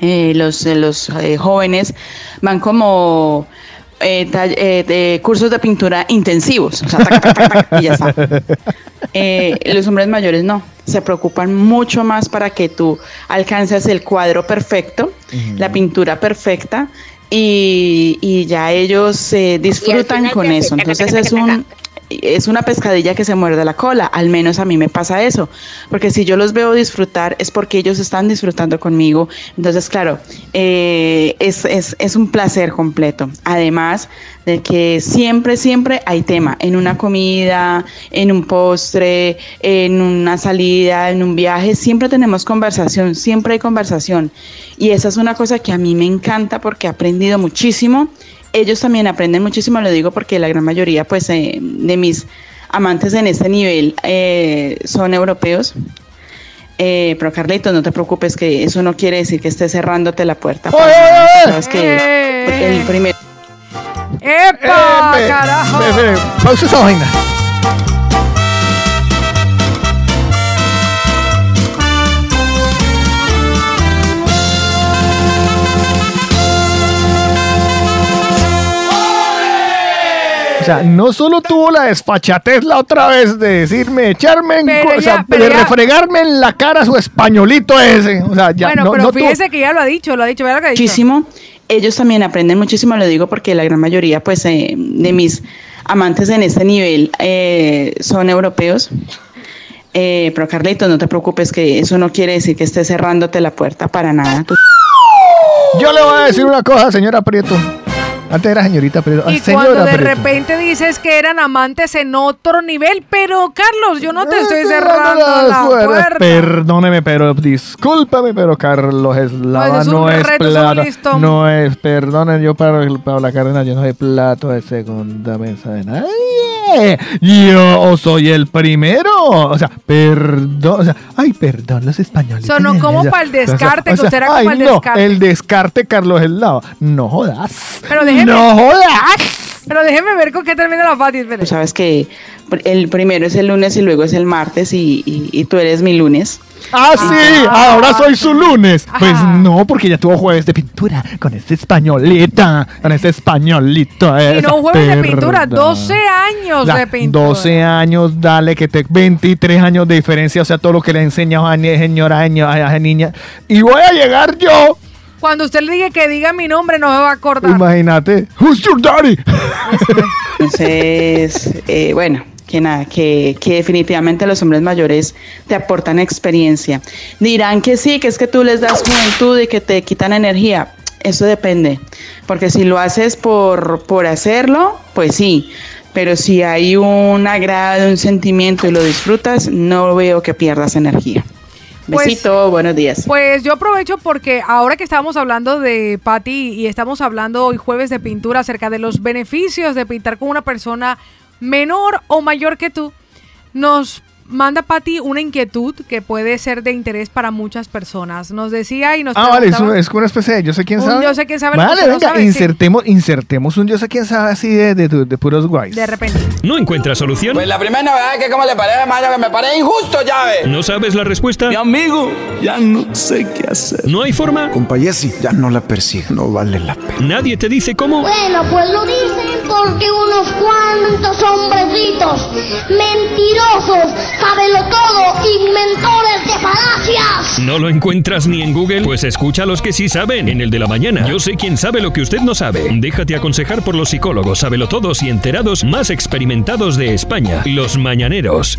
Eh, los los eh, jóvenes van como eh, eh, de cursos de pintura intensivos, o sea, tac, tac, tac, tac, y ya está. (laughs) Eh, los hombres mayores no, se preocupan mucho más para que tú alcances el cuadro perfecto, la pintura perfecta y, y ya ellos eh, disfrutan con eso. Entonces es un es una pescadilla que se muerde la cola, al menos a mí me pasa eso, porque si yo los veo disfrutar es porque ellos están disfrutando conmigo, entonces claro, eh, es, es, es un placer completo, además de que siempre, siempre hay tema, en una comida, en un postre, en una salida, en un viaje, siempre tenemos conversación, siempre hay conversación, y esa es una cosa que a mí me encanta porque he aprendido muchísimo ellos también aprenden muchísimo, lo digo porque la gran mayoría pues, eh, de mis amantes en este nivel eh, son europeos. Eh, pero Carlitos, no te preocupes que eso no quiere decir que estés cerrándote la puerta. Sabes que el primero... ¡Epa, Eh, carajo! pausa esa vaina. O sea, no solo tuvo la desfachatez la otra vez de decirme, echarme en, Pero o sea, pero de ya- refregarme en la cara su españolito ese. O sea, ya bueno, no, pero no tuvo- fíjese que ya lo ha dicho, lo ha dicho, lo que ha dicho. muchísimo. Ellos también aprenden muchísimo, lo digo porque la gran mayoría pues, eh, de mis amantes en este nivel eh, son europeos. Eh, pero Carlitos, no te preocupes que eso no quiere decir que estés cerrándote la puerta para nada. Yo le voy a decir una cosa, señora Prieto. Antes era señorita Prieto. Y señora cuando de Prieto. repente dices que eran amantes en otro nivel, pero Carlos, yo no te estoy cerrando la puerta. Perdóneme, pero discúlpame, pero Carlos Eslava Pues es no es reto, es un plato. No es, perdonen, yo para Paula Cárdenas, yo no soy plato de segunda mesa de nadie. Yo soy el primero. O sea, perdón. O sea, ay, perdón, los españoles. Sonó como para el descarte, que usted era ay, como el no, descarte. el descarte, Carlos Eslava. No jodas. Pero déjeme- No jodas. Pero déjeme ver con qué termina la Fati. espere. Tú sabes que el primero es el lunes y luego es el martes y, y- y tú eres mi lunes. Ah, sí, ahora soy su lunes. Pues no, porque ya tuvo jueves de pintura con este españolita, con este españolito. Y esa no jueves de pintura, perdón. 12 años de pintura. 12 años, dale que te 23 años de diferencia, o sea, todo lo que le he enseñado a señora, a a niña. Y voy a llegar yo Cuando usted le diga que diga mi nombre, no me va a acordar. Imagínate. Who's your daddy? Entonces, eh, bueno, que nada, que, que definitivamente los hombres mayores te aportan experiencia. Dirán que sí, que es que tú les das juventud y que te quitan energía. Eso depende, porque si lo haces por, por hacerlo, pues sí, pero si hay un agrado, un sentimiento y lo disfrutas, no veo que pierdas energía. Pues- Besito, buenos días. Pues yo aprovecho porque ahora que estamos hablando de Patti y estamos hablando hoy jueves de pintura acerca de los beneficios de pintar con una persona menor o mayor que tú, nos manda Patti una inquietud que puede ser de interés para muchas personas. Nos decía y nos Ah, vale, es, preguntaba- un- es una especie de yo sé quién Un sabe. yo sé quién sabe Vale, venga, sabe, sí. insertemos, insertemos un yo sé quién sabe así de, de, de puros guays. de repente. ¿No encuentras solución? Pues la primera novedad es que como le parece, mano, que me parece injusto, ves. ¿No sabes la respuesta? Mi amigo, ya no sé qué hacer. ¿No hay forma? Compa Jessy, ya no la persigue, no vale la pena. ¿Nadie te dice cómo? Bueno, pues lo dicen porque unos cuantos hombrecitos mentirosos, sábelo todo, inventores de falacias. ¿No lo encuentras ni en Google? Pues escucha a los que sí saben en el de la mañana. Yo sé quién sabe lo que usted no sabe. Déjate aconsejar por los psicólogos, sabelotodos y enterados más experimentados de España. Los mañaneros.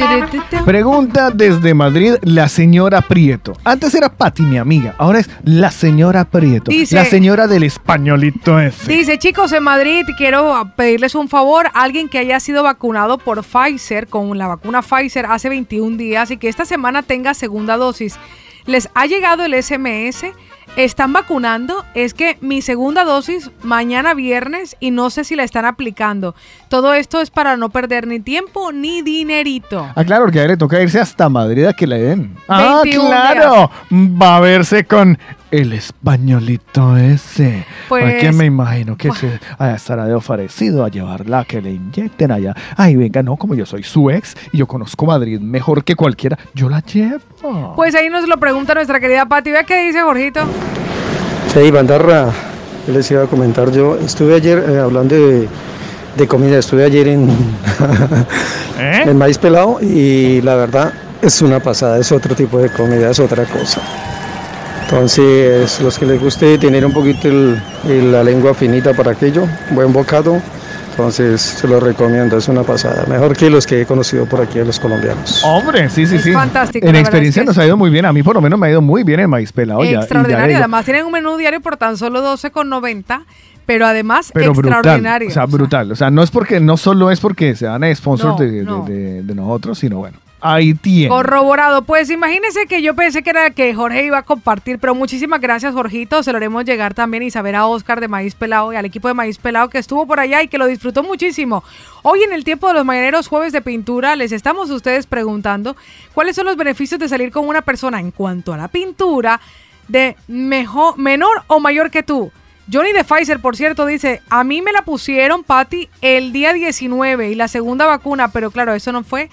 Pregunta desde Madrid la señora Prieto. Antes era Patti, mi amiga. Ahora es la señora Prieto. Dice- la señora del españolito ese. Dice, chicos, en Madrid quiero pedirles un favor. Alguien que haya sido vacunado por Pfizer, con la vacuna Pfizer hace 21 días y que esta semana tenga segunda dosis. ¿Les ha llegado el SMS? ¿Están vacunando? Es que mi segunda dosis mañana viernes y no sé si la están aplicando. Todo esto es para no perder ni tiempo ni dinerito. Ah, claro, porque a él le toca irse hasta Madrid a que le den. Ah, 21 claro. Va a verse con el españolito ese. Pues- me imagino que se ah, estará de ofrecido a llevarla a que le inyecten allá. Ay, venga, no, como yo soy su ex y yo conozco Madrid mejor que cualquiera, yo la llevo. Pues ahí nos lo pregunta nuestra querida Pati. Vea qué dice Jorgito. Sí, Bandarra, yo les iba a comentar, yo estuve ayer eh, hablando de, de comida, estuve ayer en, (laughs) en Maíz Pelado y la verdad es una pasada, es otro tipo de comida, es otra cosa. Entonces, los que les guste tener un poquito el- el- la lengua finita para aquello, buen bocado, entonces se lo recomiendo, es una pasada, mejor que los que he conocido por aquí de los colombianos. Hombre, sí, sí, Es sí. fantástico, En experiencia nos ha ido muy bien. A mí por lo menos me ha ido muy bien en maíz pelado. ya- y ya Extraordinario. Además tienen un menú diario por tan solo 12,90. Pero además Pero brutal, extraordinario. o sea, brutal. O sea, no es porque, no solo es porque sean sponsors No, de, de- no. de- de nosotros, sino bueno, Corroborado. Pues imagínense que yo pensé que era que Jorge iba a compartir, pero muchísimas gracias, Jorgito. Se lo haremos llegar también y saber a Oscar de Maíz Pelado y al equipo de Maíz Pelado que estuvo por allá y que lo disfrutó muchísimo. Hoy en el tiempo de los mañaneros jueves de pintura, les estamos ustedes preguntando cuáles son los beneficios de salir con una persona en cuanto a la pintura de mejor, menor o mayor que tú. Johnny de Pfizer, por cierto, dice, a mí me la pusieron, Patty, el día 19 y la segunda vacuna, pero claro, eso no fue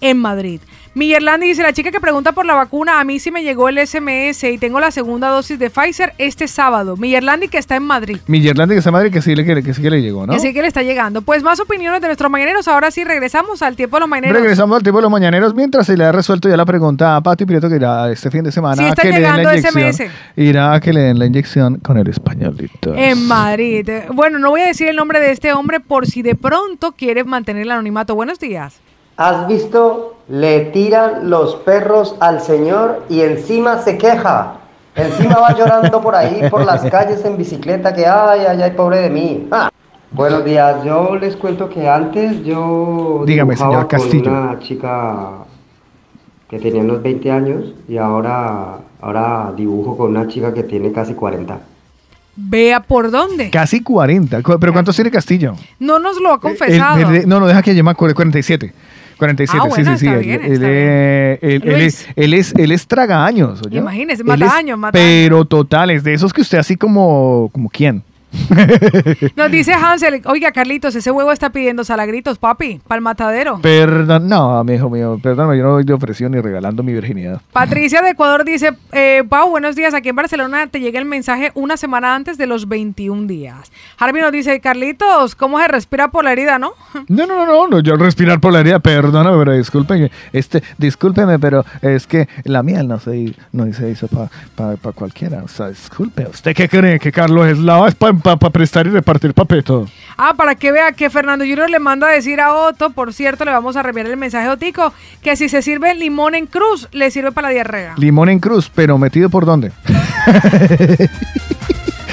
en Madrid. Millerlandi dice, la chica que pregunta por la vacuna, a mí sí me llegó el SMS y tengo la segunda dosis de Pfizer este sábado. Millerlandi que está en Madrid. Mi Yerlandi que está en Madrid que sí, le, que, que sí que le llegó, ¿no? Así que le está llegando. Pues más opiniones de nuestros mañaneros. Ahora sí regresamos al tiempo de los mañaneros. Regresamos al tiempo de los mañaneros mientras se le ha resuelto ya la pregunta a Pati Prieto que irá este fin de semana Sí, que le den la inyección. SMS. Irá a que le den la inyección con el españolito. En Madrid. Bueno, no voy a decir el nombre de este hombre por si de pronto quiere mantener el anonimato. Buenos días. ¿Has visto? Le tiran los perros al señor y encima se queja. Encima va llorando por ahí, por las (laughs) calles en bicicleta, que ay, ay, ay, pobre de mí. Ah. Buenos días, yo les cuento que antes yo Dígame, señor Castillo. con una chica que tenía unos 20 años y ahora, ahora dibujo con una chica que tiene casi 40. Vea por dónde. Casi 40. Cu- ¿Pero cuántos tiene Castillo? No nos lo ha El- confesado. el- no, no, deja que yo me acuerde. 47. 47, Ah, bueno, sí, sí, sí. Él, es- él- es, él, es, él es traga años. Imagínese, mata años, mata Pero total, es de esos que usted así como, como quién. Nos dice Hansel, oiga Carlitos, ese huevo está pidiendo salagritos, papi, para el matadero. Perdón, no, mi hijo mío, perdóname, yo no doy de ofrecido ni regalando mi virginidad. Patricia de Ecuador dice, eh, Pau, buenos días, aquí en Barcelona te llega el mensaje una semana antes de los 21 días. Harvey nos dice, Carlitos, ¿cómo se respira por la herida, no? No, no, no, no, no, yo respirar por la herida, perdóname, pero discúlpeme, este, discúlpeme, pero es que la miel no se, no se hizo para cualquiera, o sea, disculpe, ¿usted qué cree que Carlos Eslava es para prestar y repartir papeto? Ah, para que vea que Fernando Junior le manda a decir a Otto, por cierto, le vamos a reenviar el mensaje a Otico, que si se sirve limón en cruz, le sirve para la diarrea. Limón en cruz, pero metido por dónde? (laughs)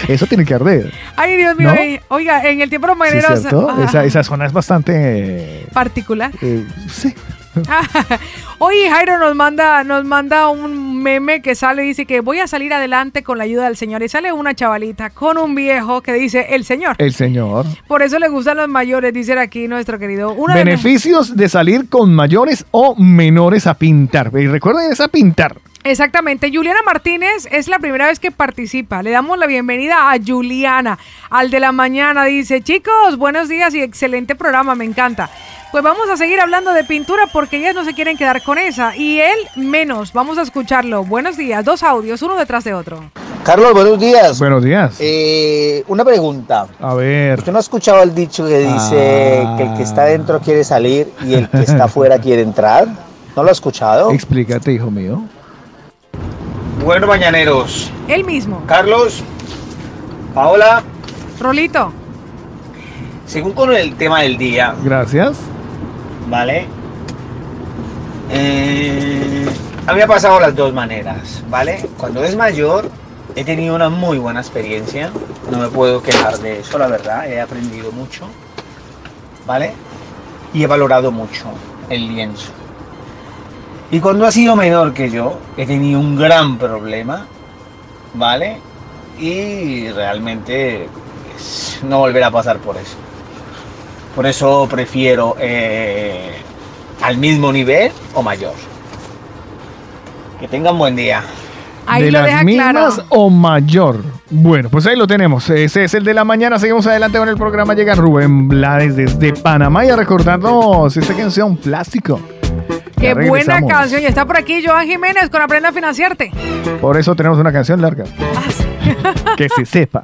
Eso tiene que arder. Ay, Dios mío. ¿No? eh, Oiga, en el tiempo los ¿Sí, ah, Esa, esa zona es bastante... eh, particular. eh, sí. (laughs) Oye, Jairo nos manda, nos manda un meme que sale y dice que voy a salir adelante con la ayuda del Señor. Y sale una chavalita con un viejo que dice el Señor. El señor. Por eso le gustan los mayores, dice aquí nuestro querido. Una de- Beneficios de salir con mayores o menores a pintar. Y recuerden, es a pintar. Exactamente. Juliana Martínez es la primera vez que participa. Le damos la bienvenida a Juliana. Al de la mañana dice, chicos, buenos días y excelente programa, me encanta. Pues vamos a seguir hablando de pintura porque ellas no se quieren quedar con esa. Y él menos. Vamos a escucharlo. Buenos días. Dos audios, uno detrás de otro. Carlos, buenos días. Buenos días. Eh, una pregunta. A ver. ¿Usted no ha escuchado el dicho que dice Ah. que el que está dentro quiere salir y el que está (laughs) afuera quiere entrar? ¿No lo ha escuchado? Explícate, hijo mío. Bueno, mañaneros. Él mismo. Carlos, Paola, Rolito. según con el tema del día, Gracias. ¿vale? Eh, a mí me ha pasado las dos maneras, ¿vale? Cuando es mayor, he tenido una muy buena experiencia, no me puedo quejar de eso, la verdad, he aprendido mucho, ¿vale? Y he valorado mucho el lienzo. Y cuando ha sido menor que yo, he tenido un gran problema, ¿vale? Y realmente pues, no volver a pasar por eso. Por eso prefiero eh, al mismo nivel o mayor. Que tengan buen día. Ahí de lo las deja mismas claro. o mayor. Bueno, pues ahí lo tenemos. Ese es el de la mañana. Seguimos adelante con el programa. Llega Rubén Blades desde Panamá y recordarnos esta canción Plástico. Qué buena canción. Y está por aquí Joan Jiménez con Aprenda a Financiarte. Por eso tenemos una canción larga. Ah, que se sepa.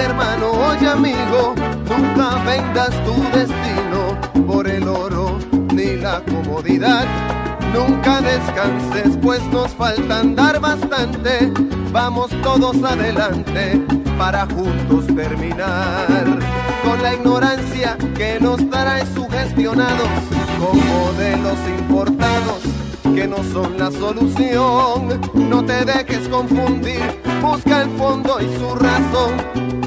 Hermano, oye amigo, nunca vendas tu destino por el oro ni la comodidad. Nunca descanses, pues nos falta andar bastante. Vamos todos adelante para juntos terminar con la ignorancia que nos trae sugestionados con modelos importados que no son la solución. No te dejes confundir, busca el fondo y su razón.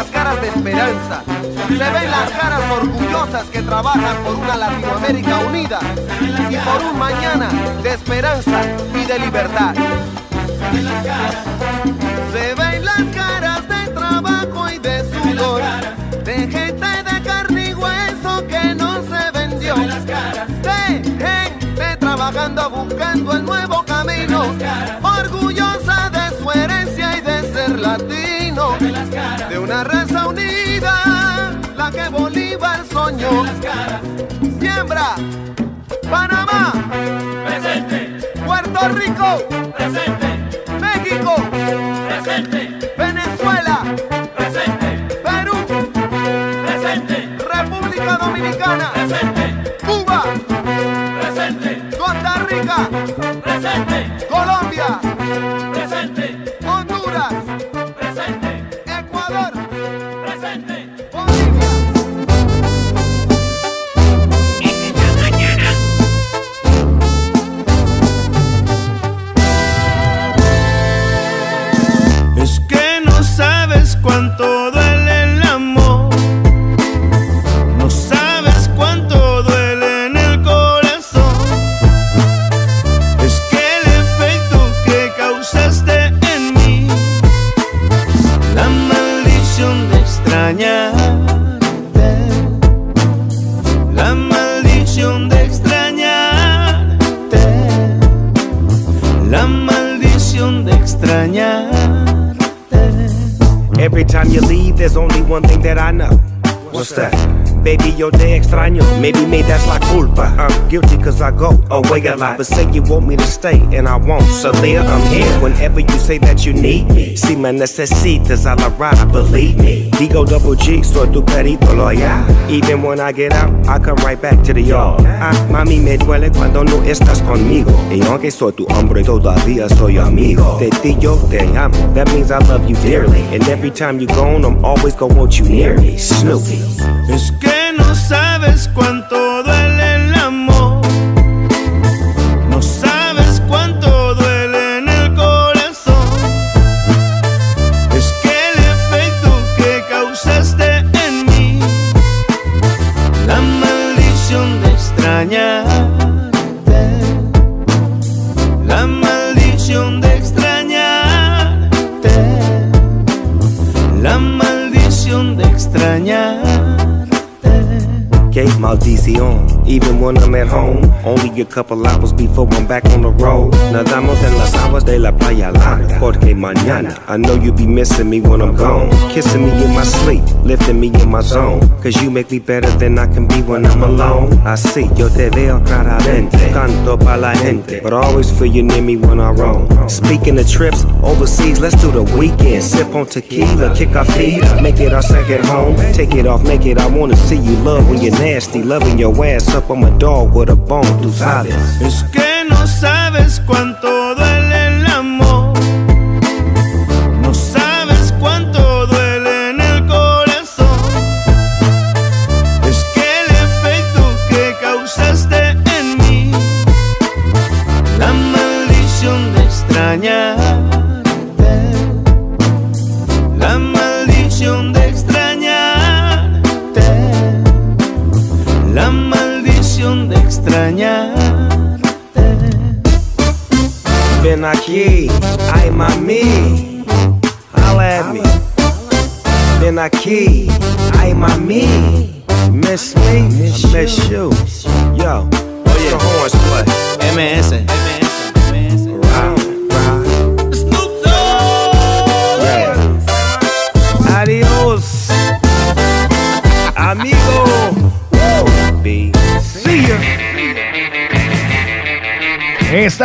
las caras de esperanza. Se ven las caras orgullosas que trabajan por una Latinoamérica unida y por un mañana de esperanza y de libertad. Se ven las caras de trabajo y de sudor, de gente de carne y hueso que no se vendió, de gente trabajando buscando el nuevo camino, orgullosa de una raza unida, la que Bolívar soñó. Siembra, Panamá, presente, Puerto Rico, presente, México, presente, Venezuela, presente, Perú, presente, República Dominicana, presente, Cuba, presente, Costa Rica, presente, I go away a lot. But say you want me to stay and I won't. So there I'm here whenever you say that you need me. Si me necesitas a la ride, believe me. Digo double G, soy tu perito loyal. Even when I get out, I come right back to the yard. Ah, mami, me duele cuando no estás conmigo. Y aunque soy tu hombre, todavía soy amigo. De ti yo te amo. That means I love you dearly. And every time you gone, I'm always gonna want you near me. Snoopy. Es que no sabes cuánto when I'm at home, only a couple hours before I'm back on the road. Nadamos en las aguas de la playa larga. Porque mañana, I know you'll be missing me when I'm gone. Kissing me in my sleep, lifting me in my zone. Cause you make me better than I can be when I'm alone. I see, yo te veo claramente. Canto pa' la gente. But always feel you near me when I roam. Speaking of trips overseas, let's do the weekend. Sip on tequila, kick our feet make it our second home. Take it off, make it. I wanna see you love when you're nasty. Loving your ass up on my dog with a bone, tú sabes. Es que no sabes cuánto duele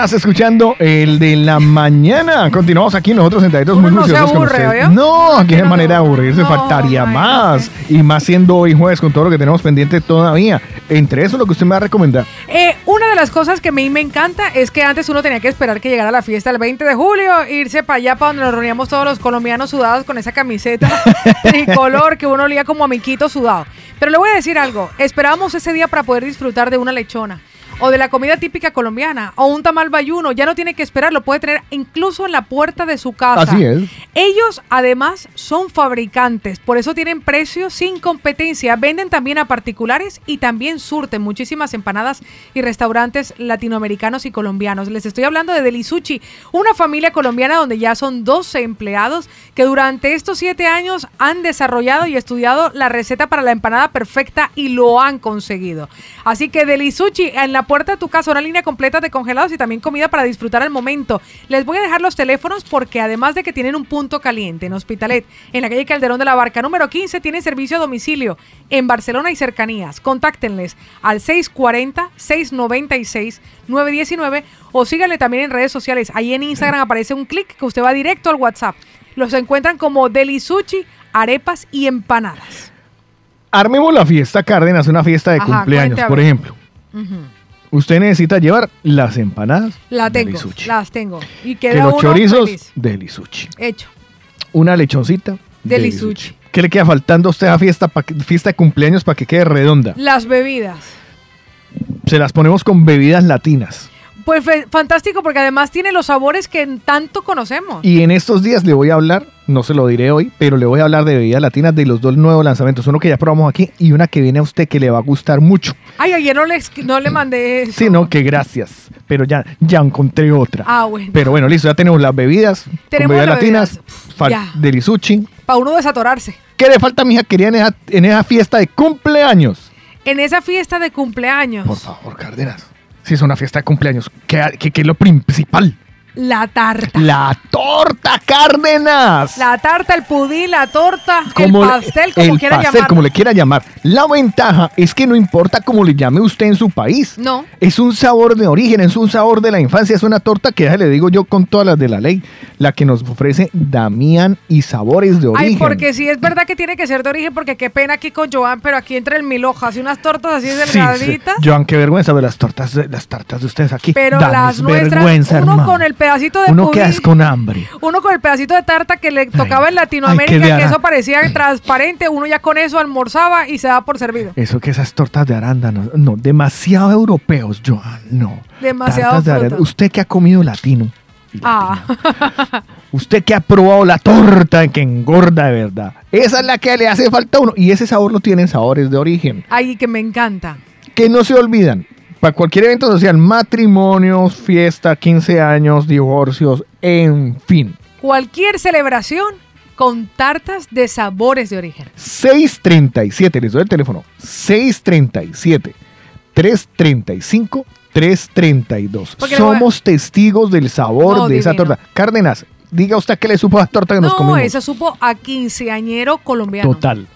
Estás escuchando el de la mañana. Continuamos aquí nosotros sentaditos muy no se aburre, ustedes. ¿oyó? No, qué manera de aburrirse, faltaría más. Y más siendo hoy jueves con todo lo que tenemos pendiente todavía. Entre eso, lo que usted me va a recomendar. Eh, una de las cosas que a mí me encanta es que antes uno tenía que esperar que llegara la fiesta el 20 de julio, irse para allá para donde nos reuníamos todos los colombianos sudados con esa camiseta (laughs) tricolor que uno olía como a miquito sudado. Pero le voy a decir algo, esperábamos ese día para poder disfrutar de una lechona o de la comida típica colombiana o un tamal bayuno, ya no tiene que esperar, lo puede tener incluso en la puerta de su casa. Así es. Ellos además son fabricantes, por eso tienen precios sin competencia. Venden también a particulares y también surten muchísimas empanadas y restaurantes latinoamericanos y colombianos. Les estoy hablando de Delisuchi, una familia colombiana donde ya son 12 empleados que durante estos 7 años han desarrollado y estudiado la receta para la empanada perfecta y lo han conseguido. Así que Delisuchi en la puerta de tu casa, una línea completa de congelados y también comida para disfrutar al momento. Les voy a dejar los teléfonos porque además de que tienen un punto caliente en Hospitalet, en la calle Calderón de la Barca número 15, tienen servicio a domicilio en Barcelona y cercanías. Contáctenles al 640-696-919 o síganle también en redes sociales. Ahí en Instagram (laughs) aparece un clic que usted va directo al WhatsApp. Los encuentran como Delisuchi, arepas y empanadas. Armemos la fiesta Cárdenas, una fiesta de Ajá, cumpleaños, por ejemplo. Ujú. Usted necesita llevar las empanadas La de tengo, Lisuchi. las tengo. Y que queda los uno chorizos feliz. de Lisuchi. Hecho. Una lechoncita De Lisuchi. ¿Qué le queda faltando a usted a fiesta, pa- fiesta de cumpleaños para que quede redonda? Las bebidas. Se las ponemos con bebidas latinas. Pues fantástico porque además tiene los sabores que tanto conocemos. Y en estos días le voy a hablar, no se lo diré hoy, pero le voy a hablar de bebidas latinas de los dos nuevos lanzamientos. Uno que ya probamos aquí y una que viene a usted que le va a gustar mucho. Ay, ayer no le, no le mandé eso. Sí, no, que gracias. Pero ya, ya encontré otra. Ah, bueno. Pero bueno, listo, ya tenemos las bebidas. Tenemos bebidas las latinas. ya. De Lisuchi. Para uno desatorarse. ¿Qué le falta, mija querida, en esa, en esa fiesta de cumpleaños? En esa fiesta de cumpleaños. Por favor, Cárdenas. Si es una fiesta de cumpleaños, ¿qué, qué- qué es lo principal? La tarta. La torta Cárdenas. La tarta, el pudín, la torta, Como el pastel, como el quiera pastel, llamarlo. como le quiera llamar. La ventaja es que no importa cómo le llame usted en su país. No. Es un sabor de origen, es un sabor de la infancia, es una torta que ya le digo yo con todas las de la ley, la que nos ofrece Damián y sabores de origen. Ay, porque sí es verdad que tiene que ser de origen, porque qué pena aquí con Joan, pero aquí entre el mil hojas y unas tortas así Sí, delgaditas. sí. Joan, qué vergüenza ver las tortas, de- las tartas de ustedes aquí. Pero Danos las nuestras, vergüenza, uno hermano. con el pedacito de Uno quedas con hambre. uno con el pedacito de tarta que le tocaba en Latinoamérica, que eso parecía transparente, uno ya con eso almorzaba y se daba por servido. Eso que esas tortas de arándanos, no, demasiado europeos, Joan, no. Demasiado de. Usted que ha comido latino, Ah, usted que ha probado la torta que engorda de verdad, esa es la que le hace falta a uno. Y ese sabor lo tienen sabores de origen, ay, que me encanta. que no se olvidan. Para cualquier evento social, matrimonios, fiesta, 15 años, divorcios, en fin. Cualquier celebración con tartas de sabores de origen. 637, les doy el teléfono. 637 335 332. Porque le voy a- Somos testigos del sabor No, de esa torta. Cárdenas, diga usted que le supo a la torta que nos No, comimos. eso supo a quinceañero colombiano. Total,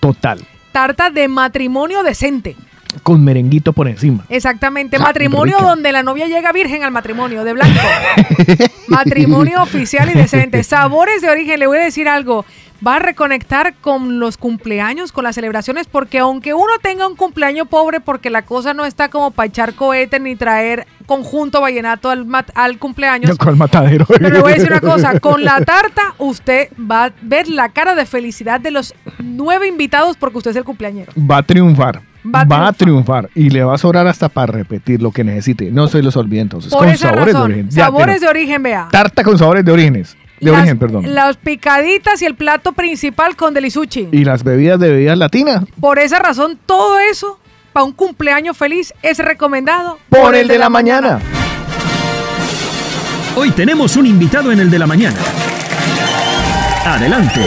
total. Tarta de matrimonio decente. Con merenguito por encima. Exactamente, Ah, matrimonio rica. donde la novia llega virgen al matrimonio, de blanco. (laughs) matrimonio oficial y decente. Sabores de origen, le voy a decir algo. Va a reconectar con los cumpleaños, con las celebraciones, porque aunque uno tenga un cumpleaños pobre, porque la cosa no está como para echar cohetes ni traer conjunto vallenato al, mat- al cumpleaños. Con el matadero. Pero le voy a decir una cosa, con la tarta usted va a ver la cara de felicidad de los nueve invitados porque usted es el cumpleañero. Va a triunfar. Va a Va a triunfar. Y le va a sobrar hasta para repetir lo que necesite. No se los olvide entonces. Por con esa sabores razón, de origen. Ya, sabores de origen, vea. Tarta con sabores de orígenes. De Las- origen, perdón. Las picaditas y el plato principal con delisuchi. Y las bebidas de bebidas latinas. Por esa razón, todo eso para un cumpleaños feliz es recomendado Por el de la mañana. Hoy tenemos un invitado en el de la mañana. Adelante.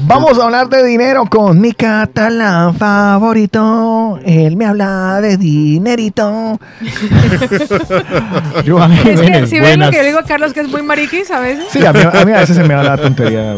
Vamos a hablar de dinero con mi catalán favorito. Él me habla de dinerito. (laughs) Joan Es que Jiménez, si ven lo buenas. que yo digo a Carlos que es muy mariquis a veces. Sí, a mí, a mí a veces se me da la tontería.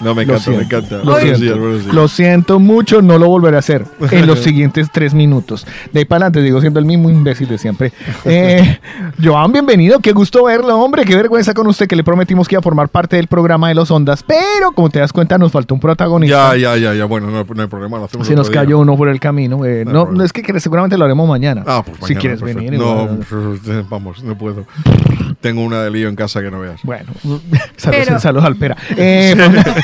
No, me encanta, me encanta. Lo Buenos siento, días, buenos días. lo siento mucho, no lo volveré a hacer en los (laughs) siguientes tres minutos. De ahí para adelante, digo, siendo el mismo imbécil de siempre. (laughs) Eh, Joan, bienvenido, qué gusto verlo, hombre, qué vergüenza con usted que le prometimos que iba a formar parte del programa de los Ondas, pero como te das cuenta, nos faltó un protagonista. Ya, ya, ya, ya. Bueno, no, no hay problema. Lo hacemos Se nos día. cayó uno por el camino. eh, No no, es que seguramente lo haremos mañana. Ah, pues si mañana, quieres perfecto. venir. No, igual. (laughs) vamos, no puedo. Tengo una de lío en casa que no veas. Bueno, saludos, Pero- saludos al pera. Eh,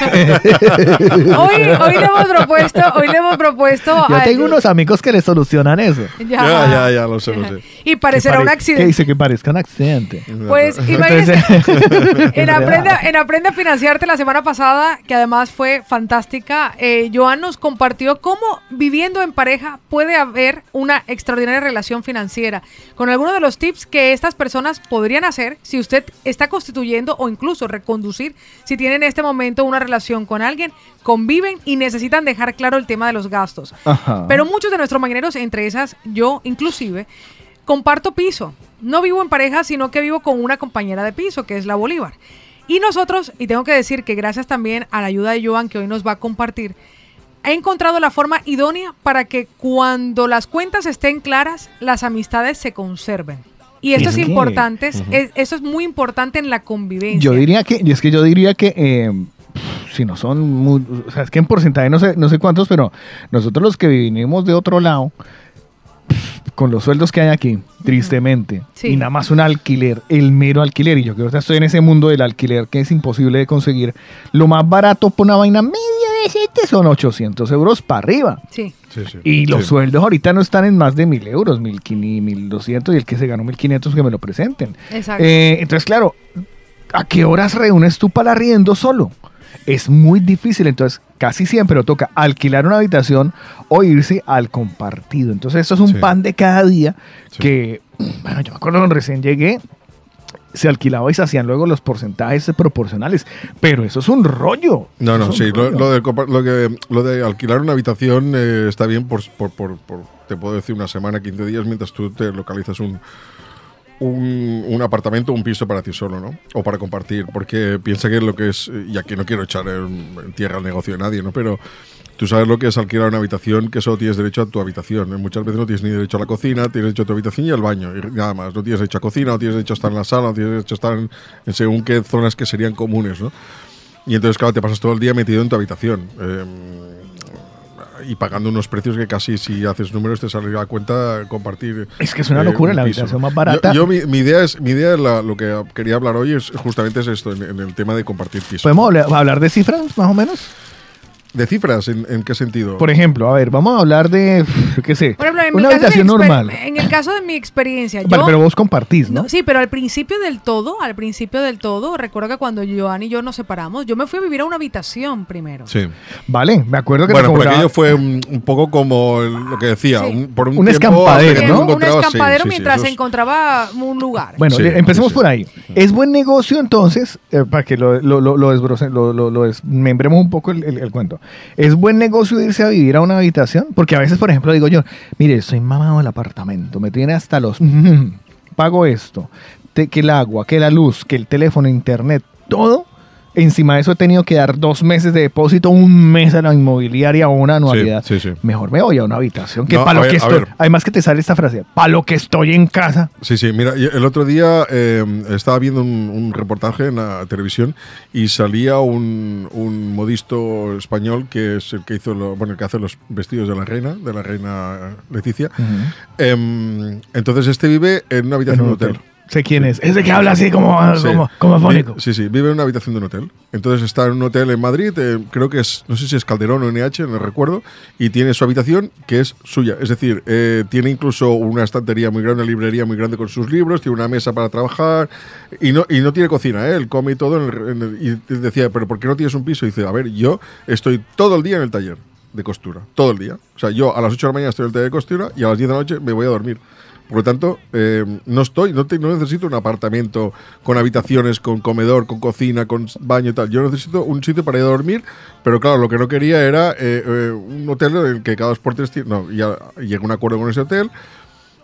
(laughs) Hoy, hoy le hemos propuesto, hoy le hemos propuesto Yo a- tengo unos amigos que le solucionan eso. Ya. Ya, ya, ya, lo sé, lo sé. (laughs) y parecerá Que un pare- accidente. Que dice que parezca un accidente. Pues imagínese, (laughs) en, Aprende, en Aprende a Financiarte la semana pasada, que además fue fantástica, eh, Joan nos compartió cómo viviendo en pareja puede haber una extraordinaria relación financiera, con algunos de los tips que estas personas podrían hacer si usted está constituyendo o incluso reconducir si tienen en este momento una relación con alguien, conviven y necesitan dejar claro el tema de los gastos. Ajá. Pero muchos de nuestros mañaneros, entre esas yo inclusive, comparto piso. No vivo en pareja, sino que vivo con una compañera de piso, que es la Bolívar. Y nosotros, y tengo que decir que gracias también a la ayuda de Joan, que hoy nos va a compartir, he encontrado la forma idónea para que cuando las cuentas estén claras, las amistades se conserven. Y esto Es es, importante, es- Ujú. es- eso es muy importante en la convivencia. Yo diría que, y es que yo diría que, eh, si no son, muy, o sea, es que en porcentaje no sé, no sé cuántos, pero nosotros los que vinimos de otro lado, con los sueldos que hay aquí, tristemente, Sí. y nada más un alquiler, el mero alquiler, y yo que ahorita estoy en ese mundo del alquiler que es imposible de conseguir, lo más barato por una vaina media decente son 800 euros para arriba. Sí. Y los Sí. sueldos ahorita no están en más de mil euros, mil mil doscientos y el que se ganó mil quinientos que me lo presenten. Exacto. Eh, entonces, claro, ¿a qué horas reúnes tú para el arriendo solo? Es muy difícil, entonces casi siempre lo toca alquilar una habitación o irse al compartido. Entonces, esto es un Sí. pan de cada día que, bueno, yo me acuerdo cuando recién llegué, se alquilaba y se hacían luego los porcentajes proporcionales. Pero eso es un rollo. No, no, Eso sí. Lo, de, lo que- lo de alquilar una habitación eh, está bien por, por, por- por- te puedo decir, una semana, 15 días, mientras tú te localizas un, un, un apartamento, un piso para ti solo, ¿no? O para compartir. Porque piensa que lo que es, y aquí no quiero echar en, tierra el negocio de nadie, ¿no? Pero tú sabes lo que es alquilar una habitación, que solo tienes derecho a tu habitación. ¿eh? Muchas veces no tienes ni derecho a la cocina, tienes derecho a tu habitación y al baño, y nada más. No tienes derecho a cocina, no tienes derecho a estar en la sala, no tienes derecho a estar en, en según qué zonas que serían comunes, ¿no? Y entonces, claro, te pasas todo el día metido en tu habitación. eh, y pagando unos precios que casi si haces números te sale la cuenta compartir. Es que es una eh, locura un la habitación más barata. Yo, yo mi, mi idea es, mi idea es la- lo que quería hablar hoy es justamente es esto, en, en el tema de compartir piso. ¿Podemos hablar de cifras, más o menos? ¿De cifras? ¿En, en qué sentido? Por ejemplo, a ver, vamos a hablar de, (laughs) qué sé, Por ejemplo, en mi una habitación normal. En el caso de mi experiencia, Vale, yo- pero vos compartís, ¿no? No, sí, pero al principio del todo, al principio del todo, recuerdo que cuando Joan y yo nos separamos, yo me fui a vivir a una habitación primero. Sí. Vale, me acuerdo que Bueno, pero cobraba- aquello fue un, un poco como el- lo que decía, Sí. un- por un, Un tiempo escampadero, ¿no? Un escampadero sí, sí, mientras se encontraba un lugar. Bueno, Sí, le- empecemos sí, por ahí. ¿Es buen negocio entonces, eh, para que lo, lo, lo, lo desbroce- lo- lo- lo desmembremos un poco el, el- el cuento? ¿Es buen negocio irse a vivir a una habitación? Porque a veces, por ejemplo, digo yo, mire, soy mamado del apartamento, me tiene hasta los... pago esto, que el agua, que la luz, que el teléfono, internet, todo. Encima de eso he tenido que dar dos meses de depósito, un mes a la inmobiliaria o una anualidad. Sí, sí, sí. Mejor me voy a una habitación que No, para lo que ver, estoy... Además que te sale esta frase, para lo que estoy en casa. Sí, sí, mira, el otro día eh, estaba viendo un, un reportaje en la televisión y salía un, un modisto español que es el que hizo lo- bueno, el que hace los vestidos de la reina, de la reina Leticia. Em, entonces este vive en una habitación de un hotel. Sé quién es. Ese que habla así como, Sí. como, como afónico. Sí, sí, vive en una habitación de un hotel. Entonces está en un hotel en Madrid, eh, creo que es, no sé si es Calderón o NH, no recuerdo, y tiene su habitación que es suya. Es decir, eh, tiene incluso una estantería muy grande, una librería muy grande con sus libros, tiene una mesa para trabajar y no, y no tiene cocina, ¿eh? él come y todo. en el- en el- y decía, ¿pero por qué no tienes un piso? Y dice, a ver, yo estoy todo el día en el taller de costura, todo el día. O sea, yo a las 8 de la mañana estoy en el taller de costura y a las 10 de la noche me voy a dormir. Por lo tanto, eh, no estoy, no, te- no necesito un apartamento con habitaciones, con comedor, con cocina, con baño y tal. Yo necesito un sitio para ir a dormir, pero claro, lo que no quería era eh, eh, un hotel en el que cada dos por tres. No, ya llegué a un acuerdo con ese hotel,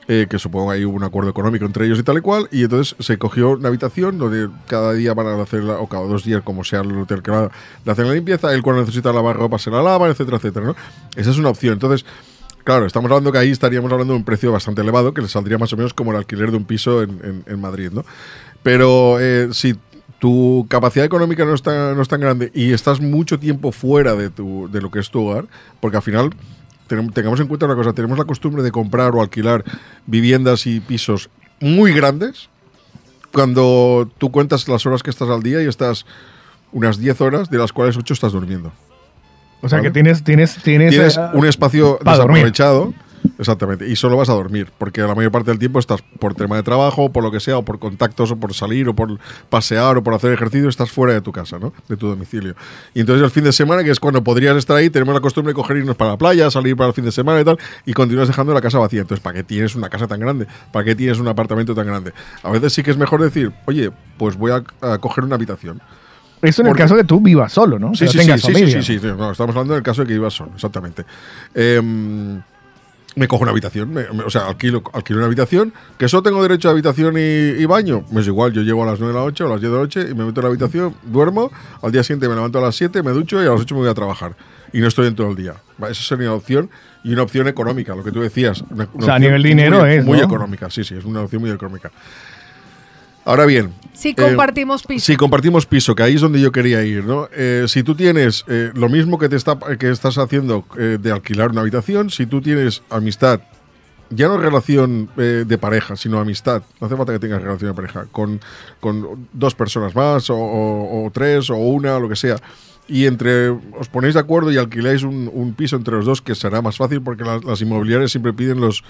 eh, que supongo ahí hubo un acuerdo económico entre ellos y tal y cual, y entonces se cogió una habitación donde cada día van a hacer, la- o cada dos días, como sea el hotel que la, le hacen la limpieza, él cuando necesita lavar ropa se la lava, etcétera, etcétera, ¿no? Esa es una opción. Entonces, Claro, estamos hablando que ahí estaríamos hablando de un precio bastante elevado, que le saldría más o menos como el alquiler de un piso en, en- en Madrid, ¿no? Pero eh, si tu capacidad económica no está, no es tan grande y estás mucho tiempo fuera de, tu, de lo que es tu hogar, porque al final tengamos en cuenta una cosa, tenemos la costumbre de comprar o alquilar viviendas y pisos muy grandes, cuando tú cuentas las horas que estás al día y estás unas 10 horas, de las cuales 8 estás durmiendo. O sea ¿Vale? que tienes, tienes, tienes, Tienes eh, un espacio dormir. desaprovechado. Exactamente. Y solo vas a dormir. Porque la mayor parte del tiempo estás por tema de trabajo, por lo que sea, o por contactos, o por salir, o por pasear, o por hacer ejercicio, estás fuera de tu casa, ¿no? De tu domicilio. Y entonces el fin de semana, que es cuando podrías estar ahí, tenemos la costumbre de coger irnos para la playa, salir para el fin de semana y tal, y continúas dejando la casa vacía. Entonces, ¿para qué tienes una casa tan grande? ¿Para qué tienes un apartamento tan grande? A veces sí que es mejor decir, oye, pues voy a, a coger una habitación. Eso en el Porque- caso de tú vivas solo, ¿no? Sí, sí, sí, sí, sí, sí, sí. No, estamos hablando del caso de que ibas solo, exactamente. Em, me cojo una habitación, me- me- o sea, alquilo, alquilo una habitación, que solo tengo derecho a habitación y, y baño. Me es igual, yo llego a las 9 de la noche o a las 10 de la noche y me meto en la habitación, duermo, al día siguiente me levanto a las 7, me ducho y a las 8 me voy a trabajar. Y no estoy en todo el día. Esa sería una opción y una opción económica, lo que tú decías. Una, una O sea, a nivel dinero muy, es, Muy ¿no? económica, sí, sí, es una opción muy económica. Ahora bien. Si eh, compartimos piso. si compartimos piso, que ahí es donde yo quería ir, ¿no? Eh, si tú tienes eh, lo mismo que te está que estás haciendo de alquilar una habitación, si tú tienes amistad, ya no relación de pareja, sino amistad, no hace falta que tengas relación de pareja, con, con dos personas más, o, o- o tres, o una, o lo que sea. Y entre os ponéis de acuerdo y alquiláis un, un piso entre los dos, que será más fácil porque las, las inmobiliarias siempre piden los,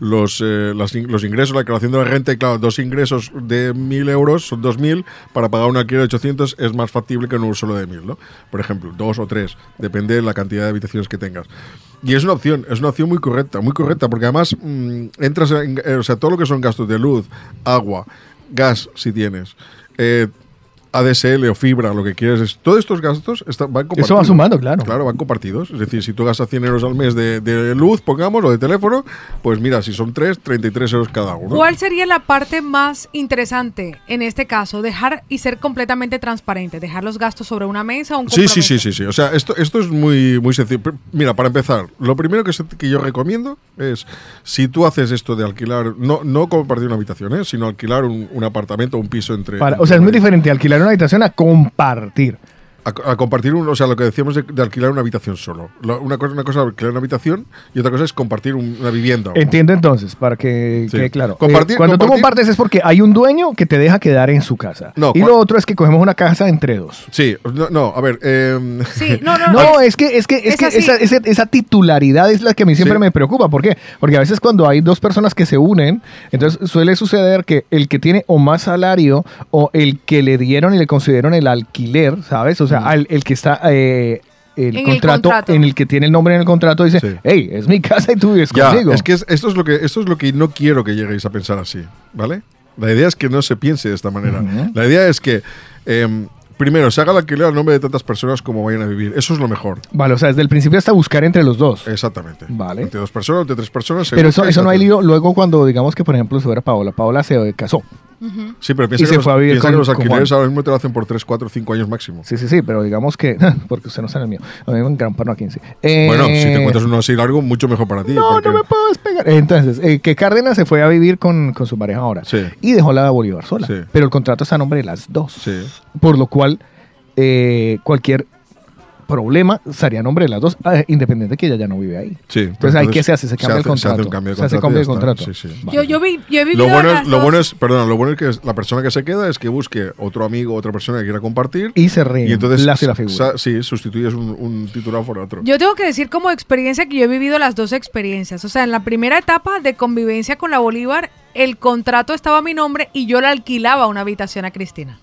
los, eh, las los ingresos, la declaración de la renta, y claro, dos ingresos de 1.000 euros son 2.000, para pagar un alquiler de 800 es más factible que uno solo de 1.000, ¿no? Por ejemplo, dos o tres, depende de la cantidad de habitaciones que tengas. Y es una opción, es una opción muy correcta, muy correcta, porque además mm, entras en, eh, o sea, todo lo que son gastos de luz, agua, gas si tienes, eh, ADSL o fibra, lo que quieres, es, todos estos gastos están, van compartidos. Eso va sumando, claro. Claro, van compartidos. Es decir, si tú gastas 100 euros al mes de, de luz, pongamos, o de teléfono, pues mira, si son 3, 33 euros cada uno. ¿Cuál sería la parte más interesante en este caso? Dejar y ser completamente transparente, dejar los gastos sobre una mesa o un Sí, sí, sí, sí, sí. O sea, esto, esto es muy, muy sencillo. Mira, para empezar, lo primero que, se- que yo recomiendo es, si tú haces esto de alquilar, no, no compartir una habitación, ¿eh? sino alquilar un, un apartamento o un piso entre... Para- o sea, es muy diferente alquilar una habitación a compartir. A, a compartir, un, o sea, lo que decíamos de, de alquilar una habitación solo. Lo- una, cosa, una cosa es alquilar una habitación y otra cosa es compartir un- una vivienda. Entiendo entonces, para que Sí. quede claro. Compartir- Eh, cuando tú compartir- compartes es porque hay un dueño que te deja quedar en su casa. No, y lo otro es que cogemos una casa entre dos. Sí, no, no, a ver. em, (laughs) no, no, No, es que, es que, es Es que esa, esa- esa titularidad es la que a mí siempre Sí. me preocupa. ¿Por qué? Porque a veces cuando hay dos personas que se unen, entonces suele suceder que el que tiene o más salario o el que le dieron y le concedieron el alquiler, ¿sabes? O sea, al- el que está... eh, el En el contrato, contrato. en el que tiene el nombre en el contrato dice, hey, es mi casa y tú vives Ya, conmigo. es que es- esto, es lo que esto es lo que no quiero que lleguéis a pensar así, ¿vale? La idea es que no se piense de esta manera. La idea es que, em, primero, se haga el alquiler al nombre de tantas personas como vayan a vivir. Eso es lo mejor. Vale, o sea, desde el principio hasta buscar entre los dos. Exactamente. Vale. Entre dos personas, entre tres personas. se Pero eso, eso se no hay lío luego cuando digamos que, por ejemplo, si fuera Paola. Paola se Sí, pero piensa, se que los, fue a vivir piensa con- que los alquileres ahora mismo te lo hacen por 3, 4, 5 años máximo. Sí, sí, sí, pero digamos que. (laughs) Porque usted no está en el mío. A mí me encanta no a 15. Eh, Bueno, si te encuentras uno así largo, mucho mejor para ti. No, porque- no me puedo despegar. Entonces, eh, que Cárdenas se fue a vivir con, con su pareja ahora. Sí. Y dejó la de Bolívar sola. Sí. Pero el contrato está a nombre de las dos. Sí. Por lo cual, eh, cualquier problema sería a nombre de las dos, eh, independiente de que ella ya no vive ahí. Sí, Entonces, ¿ahí qué se hace? Se cambia el hace- se hace contrato. un cambio de Se hace cambio de contrato. Sí, sí. Yo, yo, vi- yo he vivido Lo bueno, es, lo dos- bueno es, perdona, lo bueno es que la persona que se queda es que busque otro amigo, otra persona que quiera compartir. Y se Y entonces, la figura. sí, sustituyes un, un titular por otro. Yo tengo que decir como experiencia que yo he vivido las dos experiencias. O sea, en la primera etapa de convivencia con la Bolívar, el contrato estaba a mi nombre y yo le alquilaba una habitación a Cristina.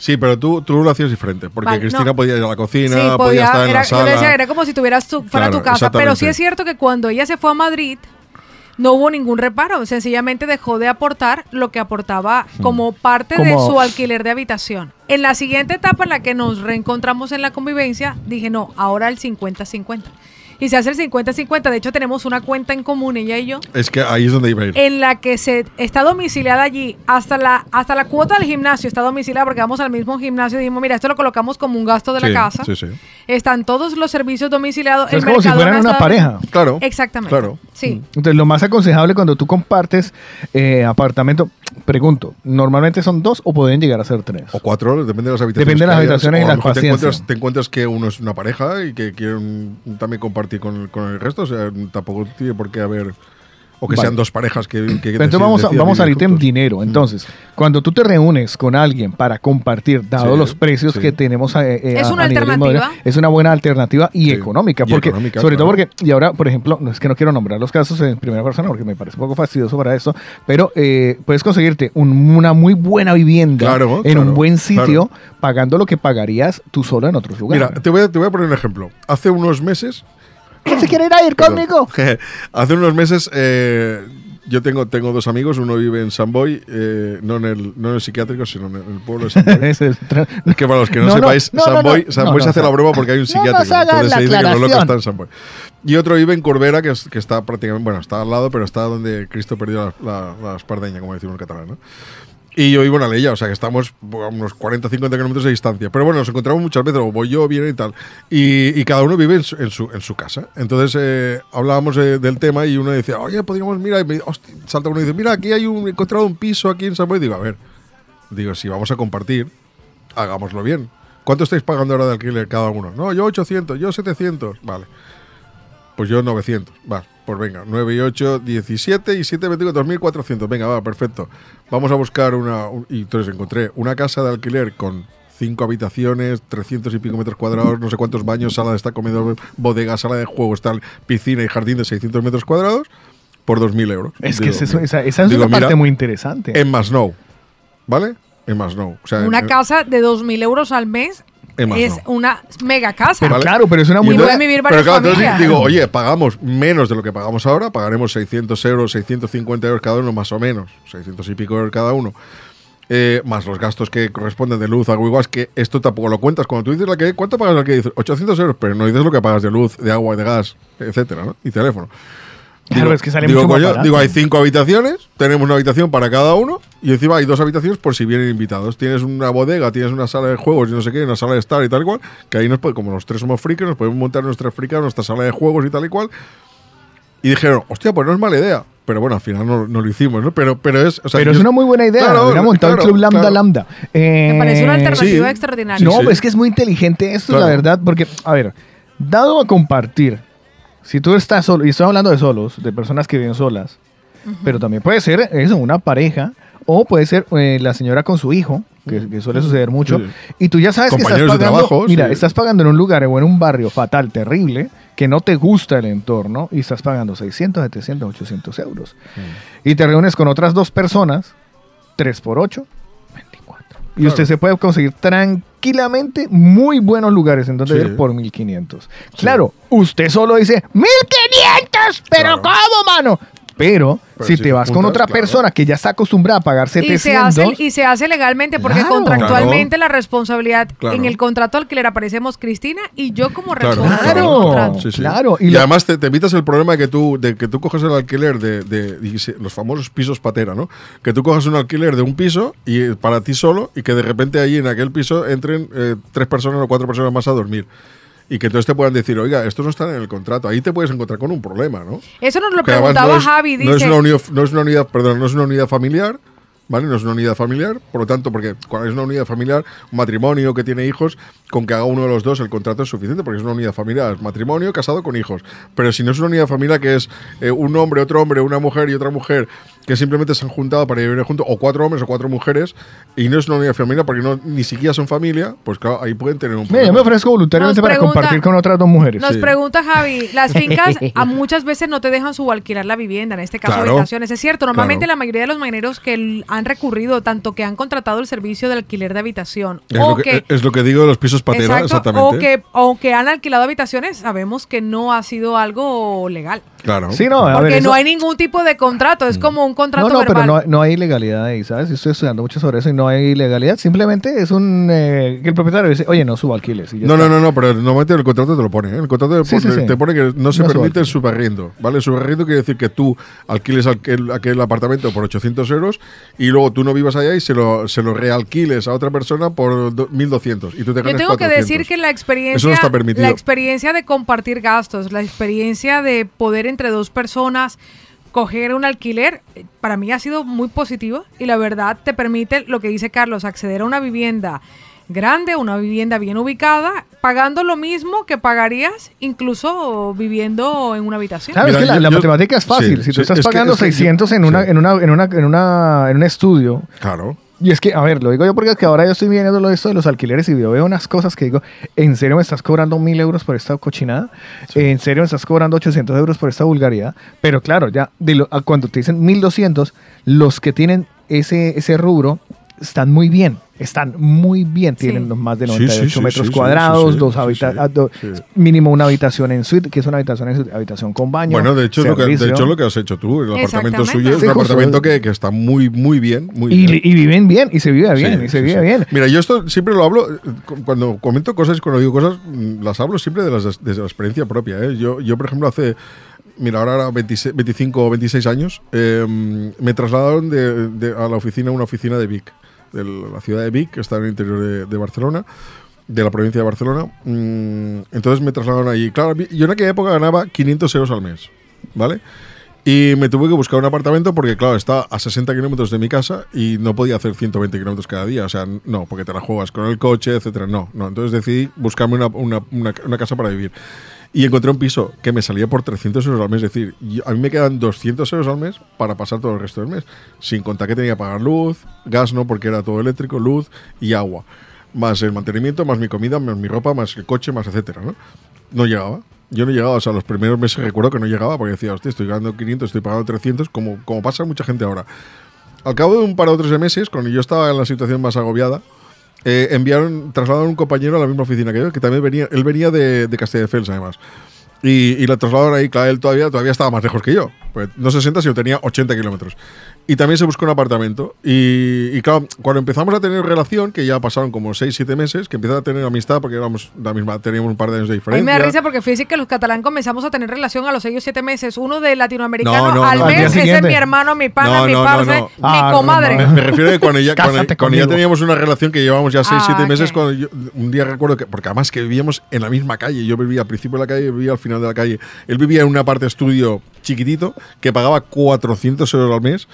Sí, pero tú, tú lo hacías diferente, porque Vale, Cristina no. podía ir a la cocina, sí, podía, podía, estar en era- la yo sala. le decía, era como si tuvieras tu, fuera Claro, tu casa. Pero sí es cierto que cuando ella se fue a Madrid, no hubo ningún reparo. Sencillamente dejó de aportar lo que aportaba como parte de su alquiler de habitación. En la siguiente etapa en la que nos reencontramos en la convivencia, dije, no, ahora el 50-50. Y se hace el 50-50. De hecho, tenemos una cuenta en común, ella y yo, Es que ahí es donde iba a ir. en la que se está domiciliada allí. Hasta la, hasta la cuota del gimnasio está domiciliada porque vamos al mismo gimnasio y dijimos, mira, esto lo colocamos como un gasto de Sí, la casa. Sí, sí. Están todos los servicios domiciliados. El es como si fueran una pareja. Claro. Exactamente. Claro. Sí. Entonces, lo más aconsejable cuando tú compartes eh, apartamento, pregunto, ¿normalmente son dos o pueden llegar a ser tres? O cuatro, depende de las habitaciones. Depende de las habitaciones y a la lo mejor te encuentras, te encuentras que uno es una pareja y que quieren también compartir con, con el resto. O sea, tampoco tiene por qué haber. O que Vale. sean dos parejas que. que entonces vamos a, vamos a vivir salirte en juntos. dinero. Entonces, cuando tú te reúnes con alguien para compartir, dado Sí, los precios sí. que tenemos eh, eh, Es a- una a nivel alternativa. inmobiliario, es una buena alternativa y Sí, económica. y Porque, económica, sobre todo porque, y ahora, por ejemplo, no es que no quiero nombrar los casos en primera persona porque me parece un poco fastidioso para esto, pero eh, puedes conseguirte un- una muy buena vivienda Claro, en claro, un buen sitio claro. pagando lo que pagarías tú solo en otros lugares. Mira, te voy, a, te voy a poner un ejemplo. Hace unos meses. ¿Quién se quiere ir a ir Perdón. conmigo? (laughs) Hace unos meses. eh, yo tengo, tengo dos amigos, uno vive en San Boy, eh, no, en el, no en el psiquiátrico, sino en el, pueblo de San Boy. (laughs) Ese es que para los que no, (laughs) No, sepáis, no, San. Boy, Boy se hace no. la broma porque hay un No psiquiátrico. entonces la se dice que lo loco aclaración. está en San Boy. Y otro vive en Corbera, que, es- que está prácticamente, bueno, está al lado, pero está donde Cristo perdió la, la, la espardeña, como decimos en catalán, ¿no? Y yo vivo en Aleya, o sea que estamos a unos 40-50 kilómetros de distancia. Pero bueno, nos encontramos muchas veces, o voy yo, viene y tal. Y, cada uno vive en su, en su, casa. Entonces eh, hablábamos eh, del tema y uno decía, oye, podríamos, mira, y me, hostia, salta uno y dice, mira, aquí hay un, he encontrado un piso aquí en San Boy. Y digo, a ver, digo, si vamos a compartir, hagámoslo bien. ¿Cuánto estáis pagando ahora de alquiler cada uno? No, yo 800, yo 700. Vale. Pues yo 900. Va, pues venga, 9 y 8, 17 y 7, 24, 2400. Venga, va, perfecto. Vamos a buscar una. un- y entonces encontré una casa de alquiler con cinco habitaciones, 300 y pico metros cuadrados, no sé cuántos baños, sala de estar comedor, bodega, sala de juegos, tal, piscina y jardín de 600 metros cuadrados por 2.000 euros. Es que Digo, es eso- esa, esa es digo, una parte mira, muy interesante. En Masnou, ¿vale? En Masnou. O sea, Una en- casa de 2.000 euros al mes Es no. una mega casa. Pero claro, pero es una muy pueden vivir pero claro, entonces digo, oye, pagamos menos de lo que pagamos ahora, pagaremos 600 euros, 650 euros cada uno, más o menos, 600 y pico euros cada uno. eh, más los gastos que corresponden de luz, agua y gas, que esto tampoco lo cuentas. Cuando tú dices la que, ¿cuánto pagas al que dices? 800 euros, pero no dices lo que pagas de luz, de agua, de gas, etcétera, ¿no? Y teléfono. Claro, es que sale digo, mucho más coño, barato. digo, hay cinco habitaciones, tenemos una habitación para cada uno y encima hay dos habitaciones por si vienen invitados. Tienes una bodega, tienes una sala de juegos y no sé qué, una sala de estar y tal y cual, que ahí nos puede- como los tres somos frikis, nos podemos montar nuestra frica, nuestra sala de juegos y tal y cual. Y dijeron, hostia, pues no es mala idea. Pero bueno, al final no, no lo hicimos, ¿no? Pero, pero es. o sea, Pero es una muy buena idea. Claro, Hubiera montado claro, el Club Lambda claro. Lambda. Eh, Me parece una alternativa sí. extraordinaria. No, Sí, pues es que es muy inteligente esto, Claro. la verdad, porque, a ver, dado a compartir, si tú estás solo, y estoy hablando de solos, de personas que viven solas, pero también puede ser eso, una pareja, o puede ser eh, la señora con su hijo, que, que suele suceder mucho, Sí. y tú ya sabes que estás Compañeros de pagando, trabajo, mira, sí. estás pagando en un lugar o en un barrio fatal, terrible, que no te gusta el entorno, y estás pagando 600, 700, 800 euros. Y te reúnes con otras dos personas, 3 por 8, 24. Y usted se puede conseguir tranquilamente muy buenos lugares en donde Sí. ir por 1500. Claro, usted solo dice 1500, pero ¿cómo, mano? Pero, Pero si si te vas con otra claro. persona que ya está acostumbrada a pagar Y se, 700, hace, y se hace legalmente porque Claro. contractualmente la responsabilidad Claro. en el contrato al alquiler aparecemos Cristina y yo como Claro, responsable del Claro. contrato. Sí, sí. Claro, y Y, lo- además te, te evitas el problema de que tú, de que tú coges el alquiler de, de- se- los famosos pisos patera, ¿no? Que tú cojas un alquiler de un piso y para ti solo y que de repente ahí en aquel piso entren eh, tres personas o cuatro personas más a dormir. Y que entonces te puedan decir, oiga, esto no está en el contrato. Ahí te puedes encontrar con un problema, ¿no? Eso nos lo preguntaba no es- Javi, No es, dice. una unidad, no es una unidad, perdón, no es una unidad familiar, ¿vale? No es una unidad familiar, por lo tanto, porque cuando es una unidad familiar, un matrimonio que tiene hijos, con que haga uno de los dos el contrato es suficiente, porque es una unidad familiar, es matrimonio casado con hijos. Pero si no es una unidad familiar que es eh, un hombre, otro hombre, una mujer y otra mujer, que simplemente se han juntado para vivir juntos, o cuatro hombres o cuatro mujeres, y no es una unidad familiar porque no, ni siquiera son familia, pues claro, ahí pueden tener un Mira, yo problema. me ofrezco voluntariamente Nos para pregunta- compartir con otras dos mujeres. Nos Sí. pregunta Javi, las fincas (laughs) a muchas veces no te dejan subalquilar la vivienda, en este caso Claro. habitaciones. Es cierto, normalmente Claro. la mayoría de los marineros que han recurrido, tanto que han contratado el servicio de alquiler de habitación, Es, o lo que, es lo que digo de los pisos patera, Exacto, exactamente. O que, o que han alquilado habitaciones, sabemos que no ha sido algo legal. Claro. Sí, no, a Porque ver, no eso- hay ningún tipo de contrato, es como un contrato No, no, verbal. pero no, no hay ilegalidad ahí, ¿sabes? Yo estoy estudiando mucho sobre eso y no hay ilegalidad. Simplemente es un... eh, que el propietario dice, oye, no suba alquiles. No, está. no, no, no, pero normalmente el contrato te lo pone. ¿eh? El contrato te Sí, pone, sí, sí. te pone que no se No permite el subarriendo. ¿vale? El subarriendo quiere decir que tú alquiles aquel, aquel apartamento por 800 euros y luego tú no vivas allá y se lo, se lo realquiles a otra persona por do- 1200 y tú te Yo ganas tengo que 400. decir que la experiencia, Eso no está permitido. la experiencia de compartir gastos, la experiencia de poder entre dos personas coger un alquiler, eh, para mí ha sido muy positiva y la verdad te permite, lo que dice Carlos, acceder a una vivienda grande, una vivienda bien ubicada, pagando lo mismo que pagarías incluso viviendo en una habitación. Claro, Mira, es que la, yo- la yo- matemática es fácil. sí, si tú sí, estás es que- pagando que yo- 600 en, una, sí. en, una, en, una, en, una, en un estudio, Claro. Y es que, a ver, lo digo yo porque es que ahora yo estoy viendo lo de esto de los alquileres y yo veo unas cosas que digo, ¿en serio me estás cobrando mil euros por esta cochinada? ¿En serio me estás cobrando 800 euros por esta vulgaridad? Pero claro, ya de lo- cuando te dicen 1200, los que tienen ese, ese rubro están muy bien. Están muy bien, tienen los más de Sí, 98 sí, sí, metros sí, sí, cuadrados, sí, sí, dos sí, habita- sí, do- sí. mínimo una habitación en suite, que es una habitación en suite, habitación con baño. Bueno, de hecho, es lo que, de hecho, lo que has hecho tú. El apartamento suyo es Sí, un apartamento que, que está muy, muy bien. Muy y, bien. y viven bien, y se vive bien, Sí, y se sí, vive sí. bien. Mira, yo esto siempre lo hablo, eh, cu- cuando comento cosas y cuando digo cosas, mm, las hablo siempre de las, desde la experiencia propia. ¿eh? Yo, yo, por ejemplo, hace, mira, ahora era 26 25 o 26 años, eh, me trasladaron de, de- a la oficina, una oficina de Vic, de la ciudad de Vic, que está en el interior de, de Barcelona, de la provincia de Barcelona. Mm, entonces me trasladaron allí. Claro, yo en aquella época ganaba 500 euros al mes, ¿vale? Y me tuve que buscar un apartamento porque, claro, está a 60 kilómetros de mi casa y no podía hacer 120 kilómetros cada día. O sea, no, porque te la juegas con el coche, etcétera. No, no. Entonces decidí buscarme una, una- una- una casa para vivir. Y encontré un piso que me salía por 300 euros al mes. Es decir, yo- a mí me quedan 200 euros al mes para pasar todo el resto del mes. Sin contar que tenía que pagar luz, gas no, porque era todo eléctrico, luz y agua. Más el mantenimiento, más mi comida, más mi ropa, más el coche, más etcétera, ¿no? No llegaba. Yo no llegaba, o sea, los primeros meses recuerdo que no llegaba porque decía, hostia, estoy ganando 500, estoy pagando 300, como, como pasa mucha gente ahora. Al cabo de un par o tres de meses, cuando yo estaba en la situación más agobiada, eh, enviaron, trasladaron un compañero a la misma oficina que yo, que también venía, él venía de, de Castelldefels además. Y, y la trasladaron ahí, claro, él todavía, todavía estaba más lejos que yo. Pues no 60, sino tenía 80 kilómetros. Y también se buscó un apartamento. Y, y claro, cuando empezamos a tener relación, que ya pasaron como 6, 7 meses, que empezamos a tener amistad porque éramos la misma, teníamos un par de años de A mí diferencia. me da risa porque fíjese que los catalán comenzamos a tener relación a los 6 o 7 meses. Uno de latinoamericano No, no, al no. Mes, ese es mi hermano, mi pana, No, mi no, no, parce, no. mi Ah, comadre. Me, me refiero a que cuando ya, cuando, cuando ya teníamos una relación que llevábamos ya 6, Ah, 7 meses, ok. cuando yo- un día recuerdo que, porque además que vivíamos en la misma calle, yo vivía al principio de la calle y vivía al final de la calle. Él vivía en una parte estudio chiquitito que pagaba 400 euros al mes.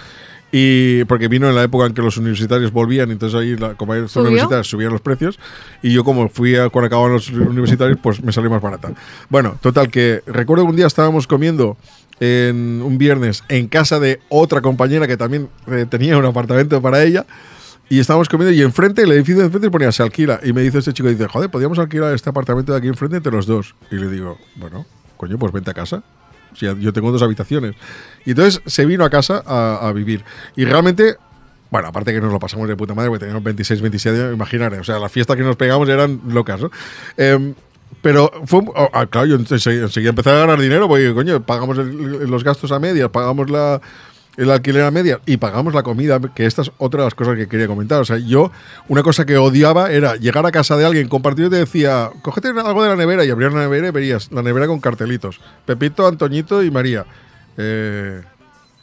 Y porque vino en la época en que los universitarios volvían, entonces ahí, la, como hay ¿Subió? universitarios, subían los precios. Y yo, como fui a, cuando acababan los universitarios, pues me salió más barata. Bueno, total, que recuerdo que un día estábamos comiendo en un viernes en casa de otra compañera que también eh, tenía un apartamento para ella. Y estábamos comiendo y enfrente, el edificio de enfrente ponía se alquila. Y me dice este chico, dice, joder, podríamos alquilar este apartamento de aquí enfrente entre los dos. Y le digo, bueno, coño, pues vente a casa. O sea, yo tengo dos habitaciones. Y entonces se vino a casa a, a vivir. Y realmente, bueno, aparte que nos lo pasamos de puta madre, porque teníamos 26, 27 años, imaginaré. O sea, las fiestas que nos pegamos eran locas, ¿no? Em, pero fue, oh, ah, claro, yo enseguida empecé a ganar dinero, porque, coño, pagamos los gastos a medias, pagamos la, el alquiler a media y pagamos la comida, que esta es otra de las cosas que quería comentar. O sea, yo, una cosa que odiaba era llegar a casa de alguien, compartir y te decía, cógete algo de la nevera y abrías la nevera y verías la nevera con cartelitos. Pepito, Antoñito y María. Eh,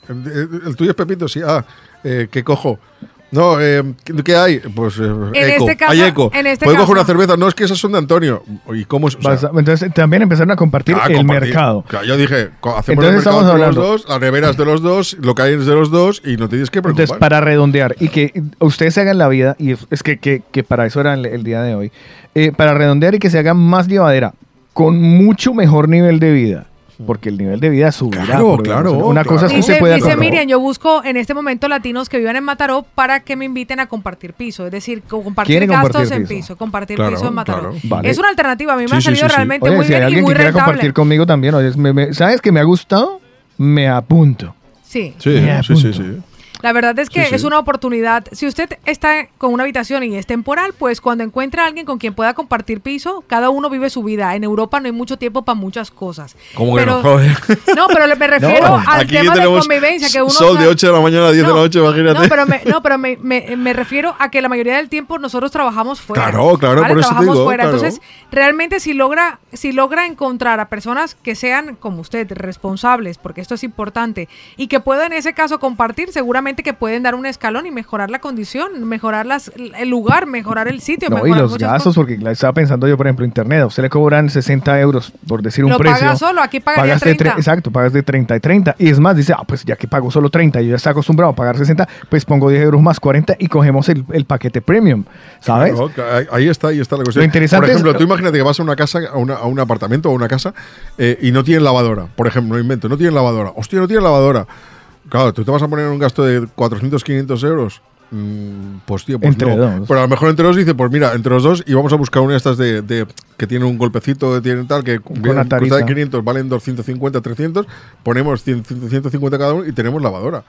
el, tuyo es Pepito, sí. Ah, eh, ¿qué cojo? No, eh, ¿qué, hay? Pues eh, En eco. este caso- hay eco. en este ¿Puedo caso- coger una cerveza? No, es que esas son de Antonio. ¿Y cómo es? O sea, Entonces también empezaron a compartir Ah, el compartir. mercado. Claro, yo dije, hacemos Entonces el mercado estamos entre hablando- los dos, la nevera es de los dos, lo que hay es de los dos y no tienes que preocupar. Entonces, para redondear y que ustedes se hagan la vida, y es- es que, que- que para eso era el, el día de hoy, eh, para redondear y que se haga más llevadera, con mucho mejor nivel de vida, porque el nivel de vida subirá. Claro, claro. Una cosa es que Dice, usted pueda dice. Miriam, yo busco en este momento latinos que vivan en Mataró para que me inviten a compartir piso, es decir, co- compartir gastos compartir en piso. piso, compartir Claro, piso en Mataró. claro. Vale. Es una alternativa, a mí me Sí, ha salido sí, sí. realmente Oye, muy si hay bien y alguien muy que quiera rentable. compartir conmigo también, oye, me- me- ¿sabes que me ha gustado? Me apunto. Sí. Sí, Me sí, sí, sí. La verdad es que Sí, sí. es una oportunidad. Si usted está con una habitación y es temporal, pues cuando encuentre a alguien con quien pueda compartir piso, cada uno vive su vida. En Europa no hay mucho tiempo para muchas cosas. ¿Cómo que no? Joder. (laughs) No, pero me refiero No, al tema de convivencia que uno sol de sabe- 8 de la mañana a 10 de la noche, imagínate. No, pero, me, no, pero me, me- me refiero a que la mayoría del tiempo nosotros trabajamos fuera. Claro, claro, por eso te trabajamos digo, fuera. claro. Entonces, realmente si logra, si logra encontrar a personas que sean como usted, responsables, porque esto es importante, y que puedan en ese caso compartir, seguramente que pueden dar un escalón y mejorar la condición, mejorar las, el lugar, mejorar el sitio. No, y mejorar los muchas gastos, cosas. porque estaba pensando yo, por ejemplo, internet, a usted le cobran 60 euros, por decir un Lo precio. paga solo, aquí pagaría pagas de tre- 30. exacto, pagas de 30 y 30. Y es más, dice, ah, pues ya que pago solo 30 y yo ya estoy acostumbrado a pagar 60, pues pongo 10 euros más 40 y cogemos el, el paquete premium, ¿sabes? Claro, ahí- ahí está, ahí está la cuestión. Lo interesante por ejemplo, es- tú imagínate que vas a una casa, a, una- a un apartamento o a una casa eh, y no tienen lavadora. Por ejemplo, no invento, no tienen lavadora. Hostia, no tienen lavadora. Claro, tú te vas a poner un gasto de 400, 500 euros. Mm, pues tío, pues Entre no. dos. Pero a lo mejor entre dos dice, pues mira, entre los dos y vamos a buscar una de estas de, de- que tiene un golpecito, que tiene tal, que una cuesta de 500, valen 250, 300, ponemos 100, 150 cada uno y tenemos lavadora.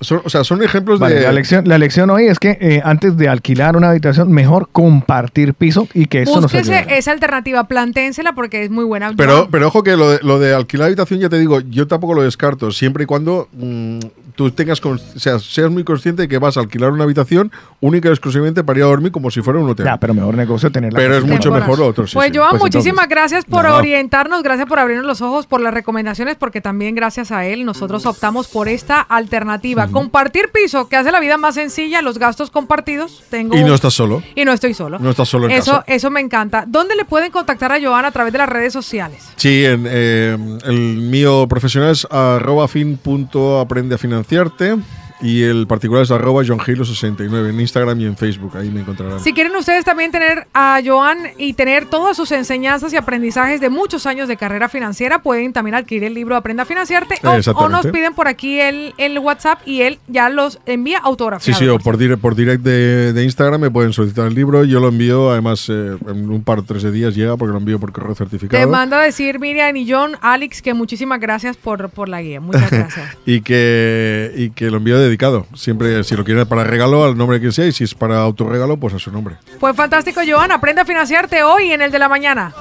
Son- o sea, son ejemplos Vale, de... la, lección, la lección hoy es que eh, antes de alquilar una habitación, mejor compartir piso y que eso Búsquese ayude. esa alternativa, planténsela porque es muy buena. Pero, pero ojo que lo de, lo de alquilar habitación, ya te digo, yo tampoco lo descarto, siempre y cuando mm, tú tengas, con- o sea, seas muy consciente de que vas a alquilar una habitación única y exclusivamente para ir a dormir como si fuera un hotel. Ya, pero mejor negocio tener la Pero es mucho mejor lo otro, sí, pues sí. Joan, Pues muchísimas entonces, gracias por nada. orientarnos, gracias por abrirnos los ojos, por las recomendaciones, porque también gracias a él nosotros optamos por esta alternativa. Compartir piso, que hace la vida más sencilla, los gastos compartidos. Tengo Y no estás solo. Y no estoy solo. No estás solo en eso, casa. Eso me encanta. ¿Dónde le pueden contactar a Joan a través de las redes sociales? Sí, en, eh, el mío profesional es arroba fin punto aprende a financiarte y el particular es arroba johngilo69 en Instagram y en Facebook, ahí me encontrarán. Si quieren ustedes también tener a Joan y tener todas sus enseñanzas y aprendizajes de muchos años de carrera financiera, pueden también adquirir el libro Aprenda a financiarte o- o, nos piden por aquí el, el WhatsApp y él ya los envía Sí, autografiados. sí, o por direct, por direct de, de Instagram me pueden solicitar el libro. Yo lo envío, además, eh, en un par o tres de días llega porque lo envío por correo certificado. Te mando a decir Miriam y John, Alex, que muchísimas gracias por, por la guía. Muchas (laughs) gracias. y que, y que lo envío dedicado. Siempre, si lo quieres para regalo, al nombre que sea, y si es para autorregalo, pues a su nombre. Pues fantástico, Joan. Aprende a financiarte hoy en el de la mañana.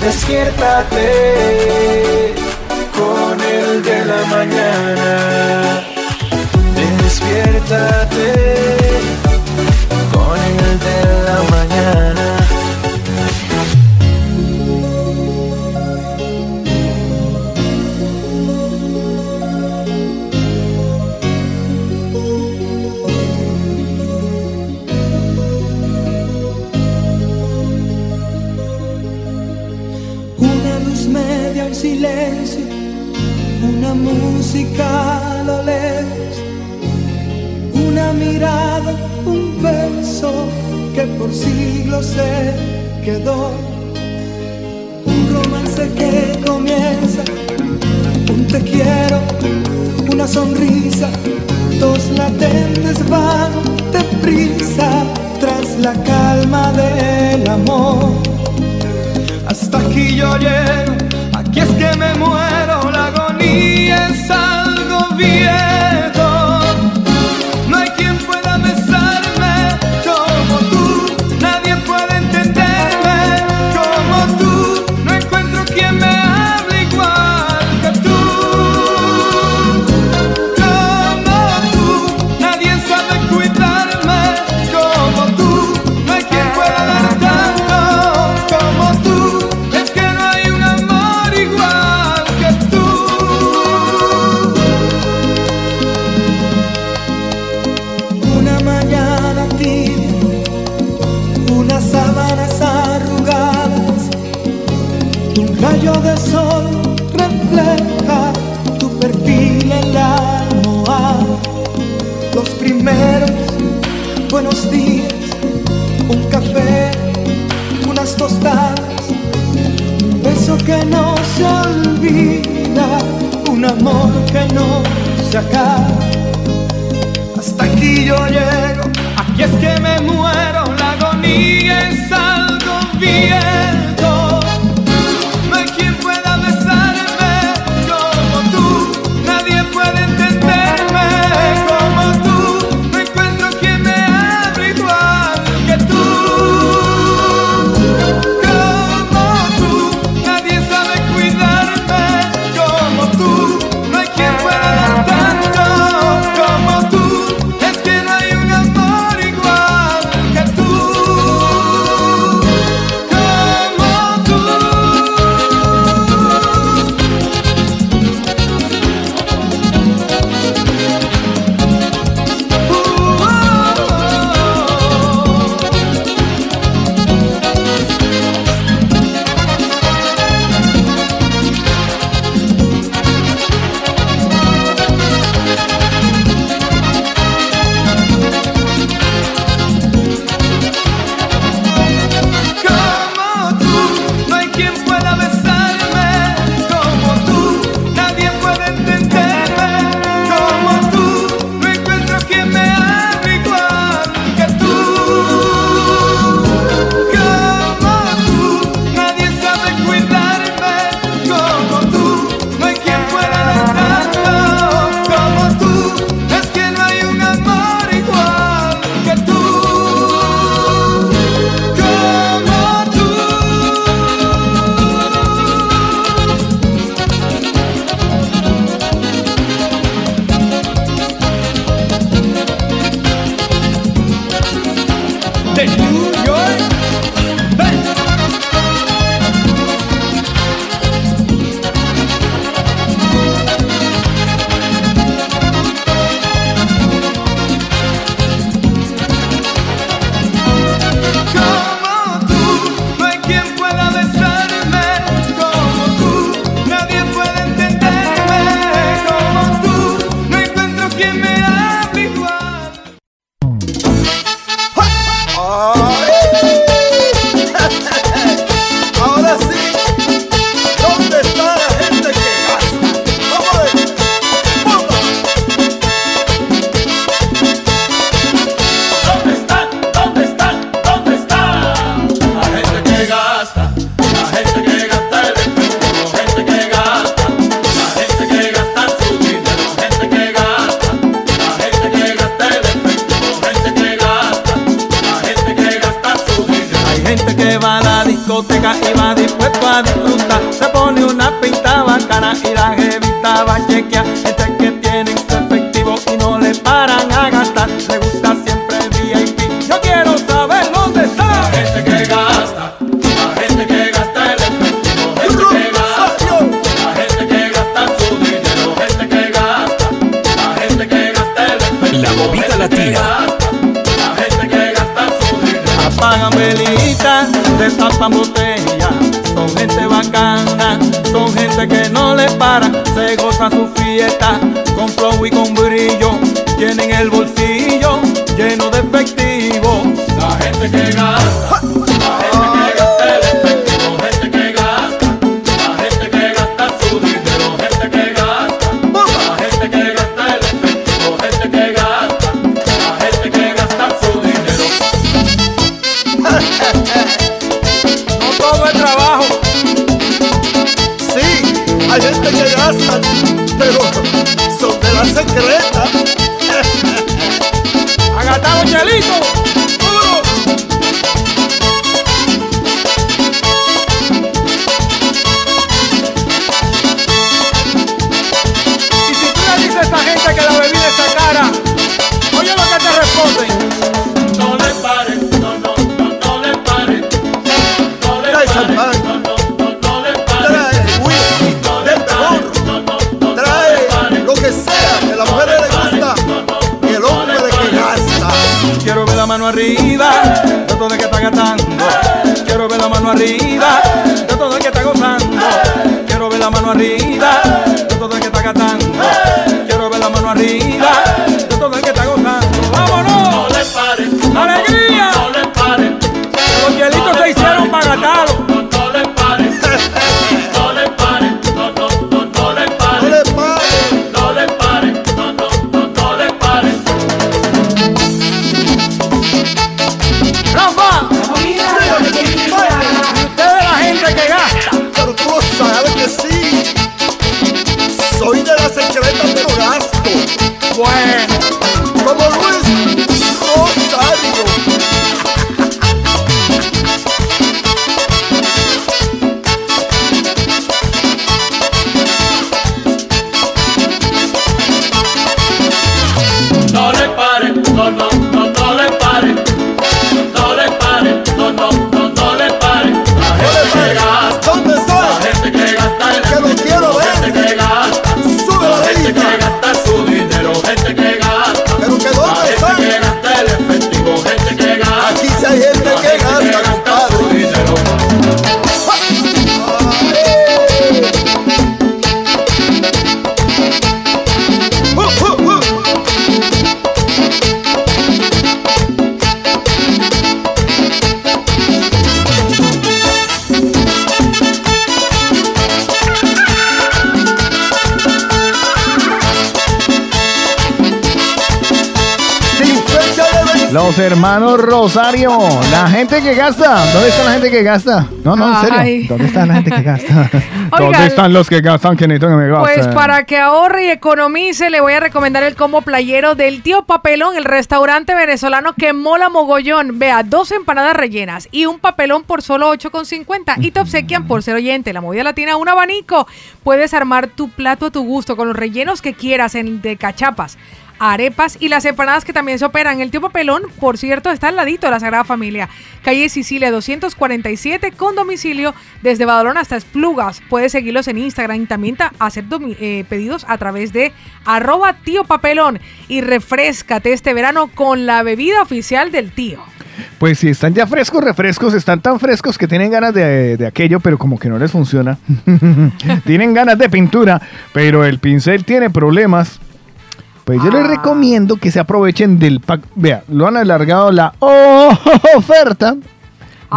Despiértate con el de la mañana. Despiértate con el de la mañana. silencio, una música a lo una mirada, un beso que por siglos se quedó, un romance que comienza, un te quiero, una sonrisa, dos latentes van de prisa tras la calma del amor. Hasta aquí yo llego Aquí es que me muero la agonía. de sol refleja tu perfil en la almohada. Los primeros buenos días, un café, unas tostadas, un beso que no se olvida, un amor que no se acaba. Hasta aquí yo llego, aquí es que me muero, la agonía es Rosario, la gente que gasta. ¿Dónde está la gente que gasta? No, no, en serio. Ay. ¿Dónde está la gente que gasta? (laughs) ¿Dónde están los que gastan que necesitan que me gasten? Pues para que ahorre y economice, le voy a recomendar el combo playero del tío Papelón, el restaurante venezolano que mola mogollón. Vea, dos empanadas rellenas y un papelón por solo 8,50 y te obsequian por ser oyente. La movida latina, un abanico. Puedes armar tu plato a tu gusto con los rellenos que quieras en de cachapas. Arepas y las empanadas que también se operan. El tío Papelón, por cierto, está al ladito de la Sagrada Familia. Calle Sicilia 247 con domicilio desde Badalona hasta Esplugas. Puedes seguirlos en Instagram y también ta- hacer eh, pedidos a través de arroba tío papelón. Y refrescate este verano con la bebida oficial del tío. Pues si están ya frescos, refrescos, están tan frescos que tienen ganas de, de aquello, pero como que no les funciona. (laughs) tienen ganas de pintura, pero el pincel tiene problemas. Pues yo les recomiendo que se aprovechen del pack. Vea, lo han alargado la (laughs) oferta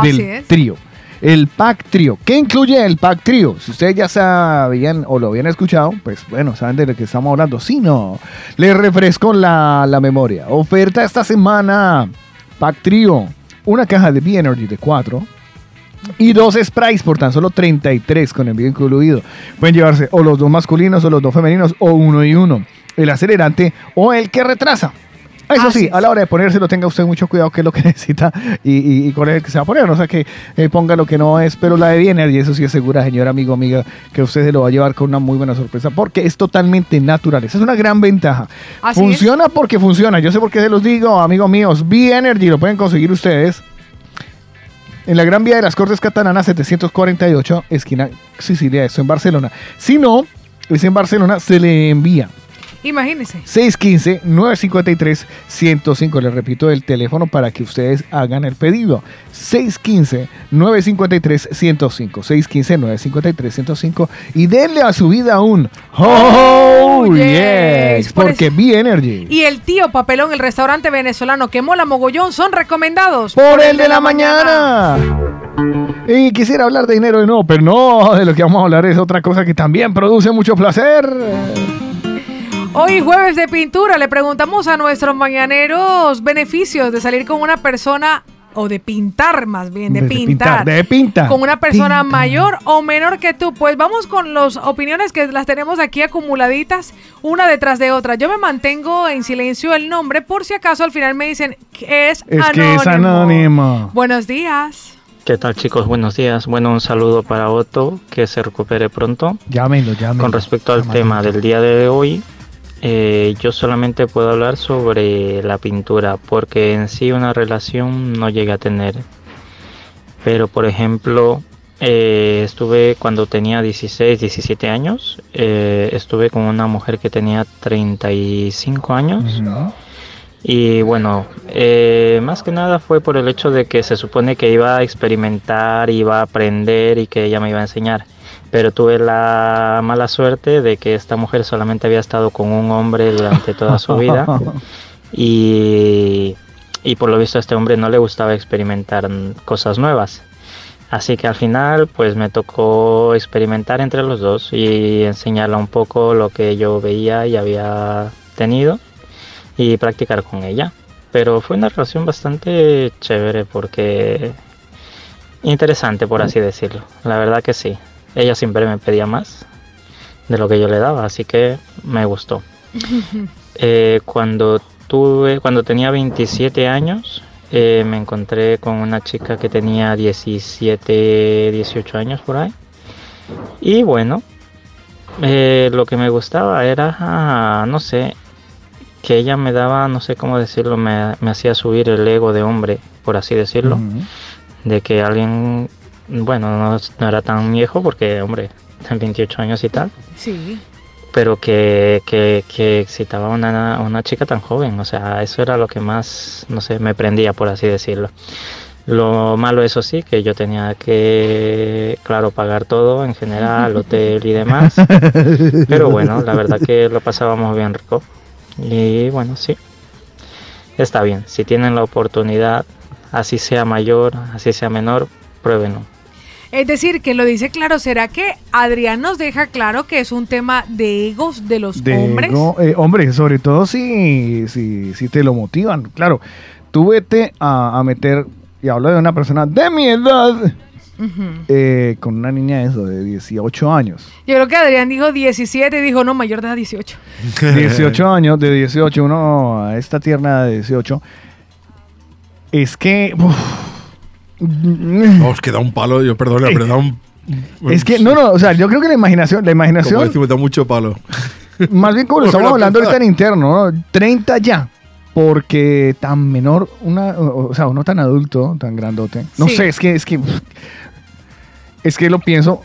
del trío. El pack trío. ¿Qué incluye el pack trío? Si ustedes ya sabían o lo habían escuchado, pues bueno, saben de lo que estamos hablando. Si no, les refresco la, la memoria. Oferta esta semana. Pack trío. Una caja de B-Energy de 4 y dos sprays por tan solo 33 con envío incluido. Pueden llevarse o los dos masculinos o los dos femeninos o uno y uno. El acelerante o el que retrasa. Eso sí, a la hora de ponérselo tenga usted mucho cuidado qué es lo que (laughs) necesita y, y, y con el que se va a poner. No sea que eh, ponga lo que no es, pero la de Biener, y eso sí es segura, señor amigo, amiga, que usted se lo va a llevar con una muy buena sorpresa porque es totalmente natural. Esa es una gran ventaja. Así funciona porque funciona. Yo sé por qué se los digo, amigos míos. B-Energy lo pueden conseguir ustedes en la Gran Vía de las Cortes Catalanas 748, esquina Sicilia, eso en Barcelona. Si no, es en Barcelona, se le envía Imagínense. 615-953-105. Les repito el teléfono para que ustedes hagan el pedido. 615-953-105. 615-953-105. Y denle a su vida un Oh, yes. yes. Por Porque B-Energy. Y el tío Papelón, el restaurante venezolano que mola mogollón, son recomendados Por el de la mañana. Y quisiera hablar de dinero de no, pero no, de lo que vamos a hablar es otra cosa que también produce mucho placer. Hoy jueves de pintura le preguntamos a nuestros mañaneros beneficios de salir con una persona o de pintar más bien, de, De pintar. pintar, de pintar. Con una persona mayor o menor que tú. Pues vamos con las opiniones que las tenemos aquí acumuladitas, una detrás de otra. Yo me mantengo en silencio el nombre por si acaso al final me dicen que es, Es anónimo. que es anónimo. Buenos días. ¿Qué tal chicos? Buenos días. Bueno, un saludo para Otto, que se recupere pronto. Llámenlo, llámenlo. Con respecto al tema del día de hoy, eh, yo solamente puedo hablar sobre la pintura, porque en sí una relación no llegué a tener. Pero por ejemplo, eh, estuve cuando tenía 16, 17 años, eh, estuve con una mujer que tenía 35 años. Y bueno, eh, más que nada fue por el hecho de que se supone que iba a experimentar, iba a aprender y que ella me iba a enseñar. Pero tuve la mala suerte de que esta mujer solamente había estado con un hombre durante toda su vida. (laughs) Y, y por lo visto a este hombre no le gustaba experimentar cosas nuevas. Así que al final pues me tocó experimentar entre los dos y enseñarle un poco lo que yo veía y había tenido y practicar con ella. Pero fue una relación bastante chévere porque interesante por así decirlo. La verdad que sí. Ella siempre me pedía más de lo que yo le daba, así que me gustó. (laughs) Eh, cuando tuve, cuando tenía 27 años, eh, me encontré con una chica que tenía 17, 18 años por ahí. Y bueno, eh, lo que me gustaba era, ah, no sé, que ella me daba, no sé cómo decirlo, me, me hacía subir el ego de hombre, por así decirlo. De que alguien, bueno, no, no era tan viejo porque, hombre, 28 años y tal Sí. pero que, que, que excitaba a una, una chica tan joven. O sea, eso era lo que más, no sé, me prendía, por así decirlo. Lo malo, eso sí, que yo tenía que, claro, pagar todo en general, (laughs) hotel y demás. Pero bueno, la verdad que lo pasábamos bien rico. Y bueno, sí, está bien. Si tienen la oportunidad, así sea mayor, así sea menor, pruébenlo. Es decir, que lo dice claro, ¿será que Adrián nos deja claro que es un tema de egos de los De hombres? ego- eh, hombre, sobre todo si, si, si te lo motivan. Claro, tú vete a, a meter, y hablo de una persona de mi edad, eh, con una niña de eso, de 18 años. Yo creo que Adrián dijo 17 y dijo, no, mayor de edad 18. 18 (laughs) años, de 18, uno a esta tierna de 18. Es que... uf, No, es que da un palo, yo perdona, pero da un. es que, no, no, o sea, yo creo que la imaginación, la Como imaginación, decimos, da mucho palo. más bien como lo (laughs) estamos la hablando ahorita en interno, ¿no? 30 ya. Porque tan menor, una, o o sea, uno tan adulto, tan grandote. No Sí. sé, es que, es que, es que lo pienso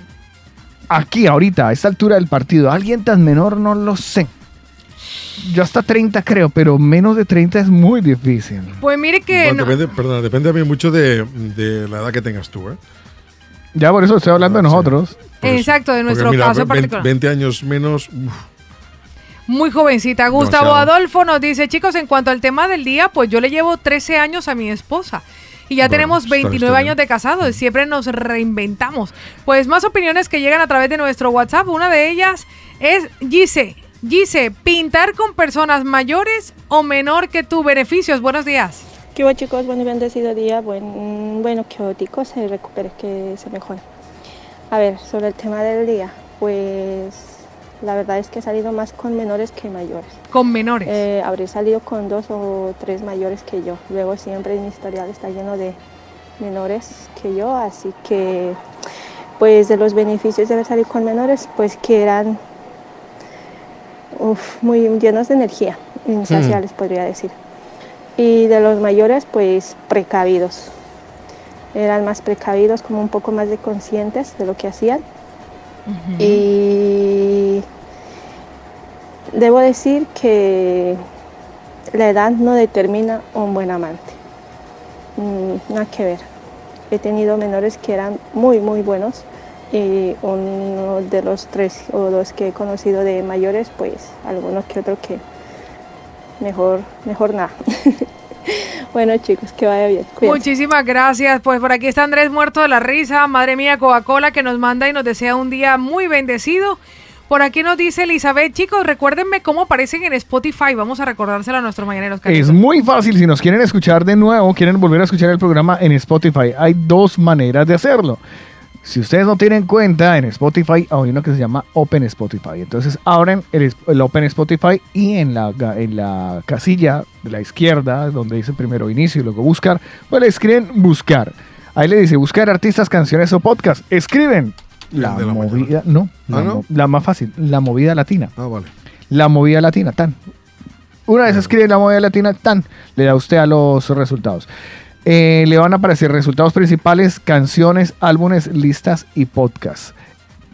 aquí, ahorita, a esta altura del partido. Alguien tan menor, no lo sé. Yo hasta 30 creo, pero menos de 30 es muy difícil. Pues mire que... Bueno, no- depende, perdona, depende también mucho de, de la edad que tengas tú, ¿eh? Ya por eso estoy hablando de nosotros. Exacto, de nuestro Porque mira, caso en ve- particular. 20 años menos. uf, Muy jovencita. Gustavo Demasiado. Adolfo nos dice, chicos, en cuanto al tema del día, pues yo le llevo 13 años a mi esposa. Y ya Bueno, tenemos está- 29 está bien. años de casados. Siempre nos reinventamos. Pues más opiniones que llegan a través de nuestro WhatsApp. Una de ellas es Gise. Gise, pintar con personas mayores o menor que tú. Beneficios. Buenos días. ¿Qué hubo chicos? Buen y bendecido día. Buen, bueno, que Otico se recupere, que se mejore. A ver, sobre el tema del día, pues la verdad es que he salido más con menores que mayores. Con menores. Eh, habré salido con dos o tres mayores que yo. Luego siempre mi historial está lleno de menores que yo, así que pues de los beneficios de haber salido con menores, pues que eran uf, muy llenos de energía, insaciables podría decir. Y de los mayores, pues precavidos. Eran más precavidos, como un poco más de conscientes de lo que hacían. Y debo decir que la edad no determina un buen amante. Mm, nada que ver. He tenido menores que eran muy, muy buenos y uno de los tres o dos que he conocido de mayores, pues algunos que otro que mejor, mejor nada. (laughs) bueno chicos, que vaya bien. Cuídense. Muchísimas gracias. Pues por aquí está Andrés muerto de la risa. Madre mía, Coca-Cola que nos manda y nos desea un día muy bendecido. Por aquí nos dice Elizabeth, chicos, recuérdenme cómo aparecen en Spotify. Vamos a recordárselo a nuestros mañaneros. Es muy fácil, si nos quieren escuchar de nuevo, quieren volver a escuchar el programa en Spotify, hay dos maneras de hacerlo. Si ustedes no tienen cuenta en Spotify, hay uno que se llama Open Spotify. Entonces abren el, Open Spotify y en la, en la casilla de la izquierda, donde dice primero inicio y luego buscar, pues le escriben buscar. Ahí le dice buscar artistas, canciones o podcast. Escriben la, movida, no, la, Ah, ¿no? la más fácil, la movida latina. Ah, vale. La movida latina, tan. Una vez escribe la movida latina, tan, le da usted a los resultados. Eh, le van a aparecer resultados principales, canciones, álbumes, listas y podcasts.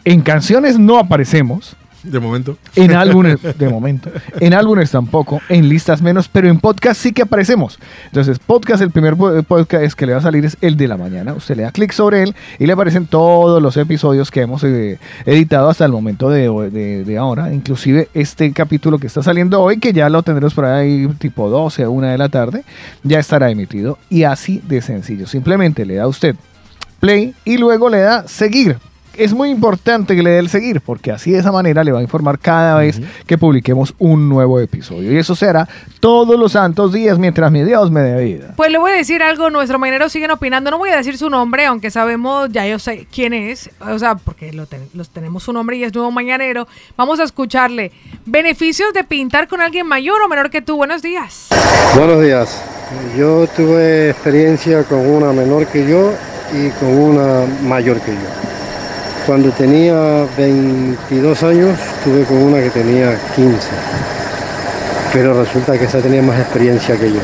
En canciones no aparecemos. De momento. En álbumes, de momento. En álbumes tampoco. En listas menos. Pero en podcast sí que aparecemos. Entonces, podcast, el primer po- podcast que le va a salir es el de la mañana. Usted le da clic sobre él y le aparecen todos los episodios que hemos eh, editado hasta el momento de, de- de ahora. Inclusive este capítulo que está saliendo hoy, que ya lo tendremos por ahí tipo 12 a 1 de la tarde, ya estará emitido. Y así de sencillo. Simplemente le da usted play y luego le da seguir. Es muy importante que le dé el seguir porque así de esa manera le va a informar cada vez que publiquemos un nuevo episodio. Y eso será todos los santos días mientras mi Dios me dé vida. Pues le voy a decir algo, nuestros mañaneros siguen opinando, no voy a decir su nombre, aunque sabemos, ya yo sé quién es, o sea, porque lo ten- los tenemos su nombre y es nuevo mañanero. Vamos a escucharle. Beneficios de pintar con alguien mayor o menor que tú. Buenos días. Buenos días. Yo tuve experiencia con una menor que yo y con una mayor que yo. Cuando tenía 22 años tuve con una que tenía 15. Pero resulta que esa tenía más experiencia que yo.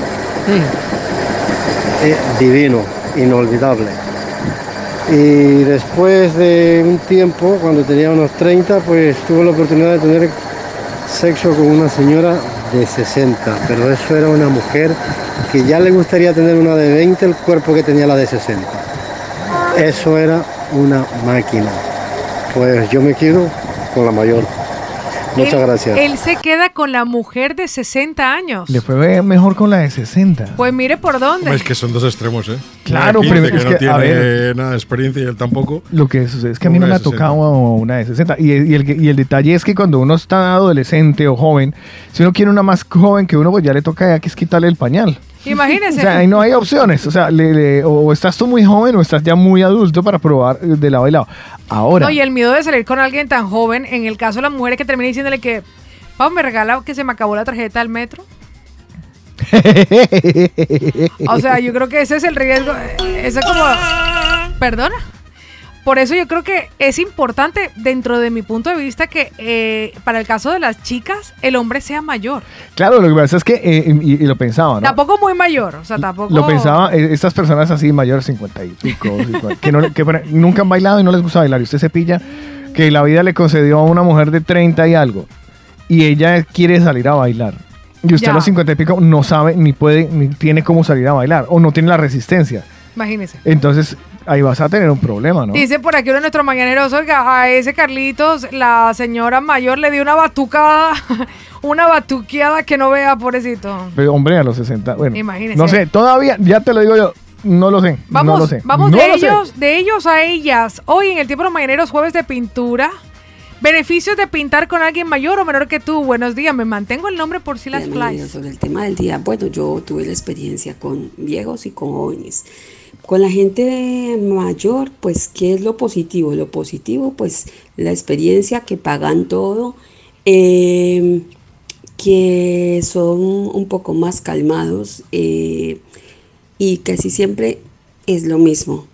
Es divino, inolvidable. Y después de un tiempo, cuando tenía unos 30, pues tuve la oportunidad de tener sexo con una señora de 60, pero eso era una mujer que ya le gustaría tener una de 20 el cuerpo que tenía la de 60. Eso era una máquina. Pues yo me quedo con la mayor. Muchas Él- gracias. Él se queda con la mujer de 60 años. Le fue mejor con la de 60. Pues mire por dónde. Es que son dos extremos, ¿eh? Claro, Una de 15 pero que es no que, a tiene ver. nada de experiencia y él tampoco. Lo que sucede es que a mí no Una me ha tocado una de 60. Y, y el, y el detalle es que cuando uno está adolescente o joven, si uno quiere una más joven que uno, pues ya le toca ya que es quitarle el pañal. Imagínese. O sea, ahí no hay opciones. O sea, le- le- o estás tú muy joven o estás ya muy adulto para probar eh, de lado y lado. Ahora, No, y el miedo de salir con alguien tan joven, en el caso de las mujeres que termina diciéndole que, vamos, me regala que se me acabó la tarjeta del metro. (laughs) O sea, yo creo que ese es el riesgo. eh, Ese es como. Perdona. Por eso yo creo que es importante, dentro de mi punto de vista, que eh, para el caso de las chicas, el hombre sea mayor. claro, lo que pasa es que, eh, y, y lo pensaba, ¿no? Tampoco muy mayor, o sea, tampoco. Lo pensaba, eh, estas personas así mayores, 50 y pico, (laughs) 50, que, no que nunca han bailado y no les gusta bailar. Y usted se pilla que la vida le concedió a una mujer de 30 y algo. Y ella quiere salir a bailar. Y usted Ya. a los 50 y pico no sabe, ni puede, ni tiene cómo salir a bailar. O no tiene la resistencia. Imagínese. Entonces, ahí vas a tener un problema, ¿no? Dice por aquí uno de nuestros mañaneros, oiga, a ese Carlitos, la señora mayor le dio una batucada, (laughs) una batuqueada que no vea, pobrecito. Pero, hombre, a los 60, bueno. Imagínese. No sé, todavía, ya te lo digo yo, no lo sé. Vamos, no lo sé. vamos no de lo sé. ellos, de ellos a ellas. Hoy en el tiempo de los mañaneros, jueves de pintura. Beneficios de pintar con alguien mayor o menor que tú. Buenos días, me mantengo el nombre por si las flies. Sobre el tema del día, bueno, yo tuve la experiencia con viejos y con jóvenes. Con la gente mayor, pues, ¿qué es lo positivo? Lo positivo, pues, la experiencia que pagan todo, eh, que son un poco más calmados eh, y casi siempre es lo mismo.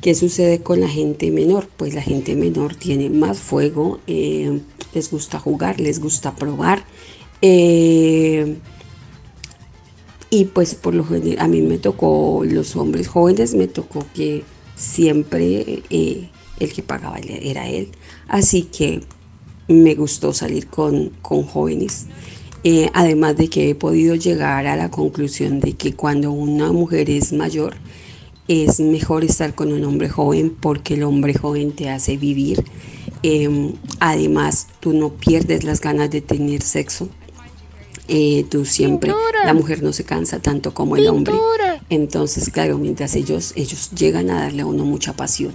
¿Qué sucede con la gente menor? Pues la gente menor tiene más fuego, eh, les gusta jugar, les gusta probar. eh, y pues por lo general, a mí me tocó, los hombres jóvenes, me tocó que siempre eh, el que pagaba era él. Así que me gustó salir con, con jóvenes. Eh, además de que he podido llegar a la conclusión de que cuando una mujer es mayor, es mejor estar con un hombre joven porque el hombre joven te hace vivir. Eh, además, tú no pierdes las ganas de tener sexo. Eh, tú siempre, Pintura. la mujer no se cansa tanto como el hombre. Pintura. Entonces, claro, mientras ellos, ellos llegan a darle a uno mucha pasión.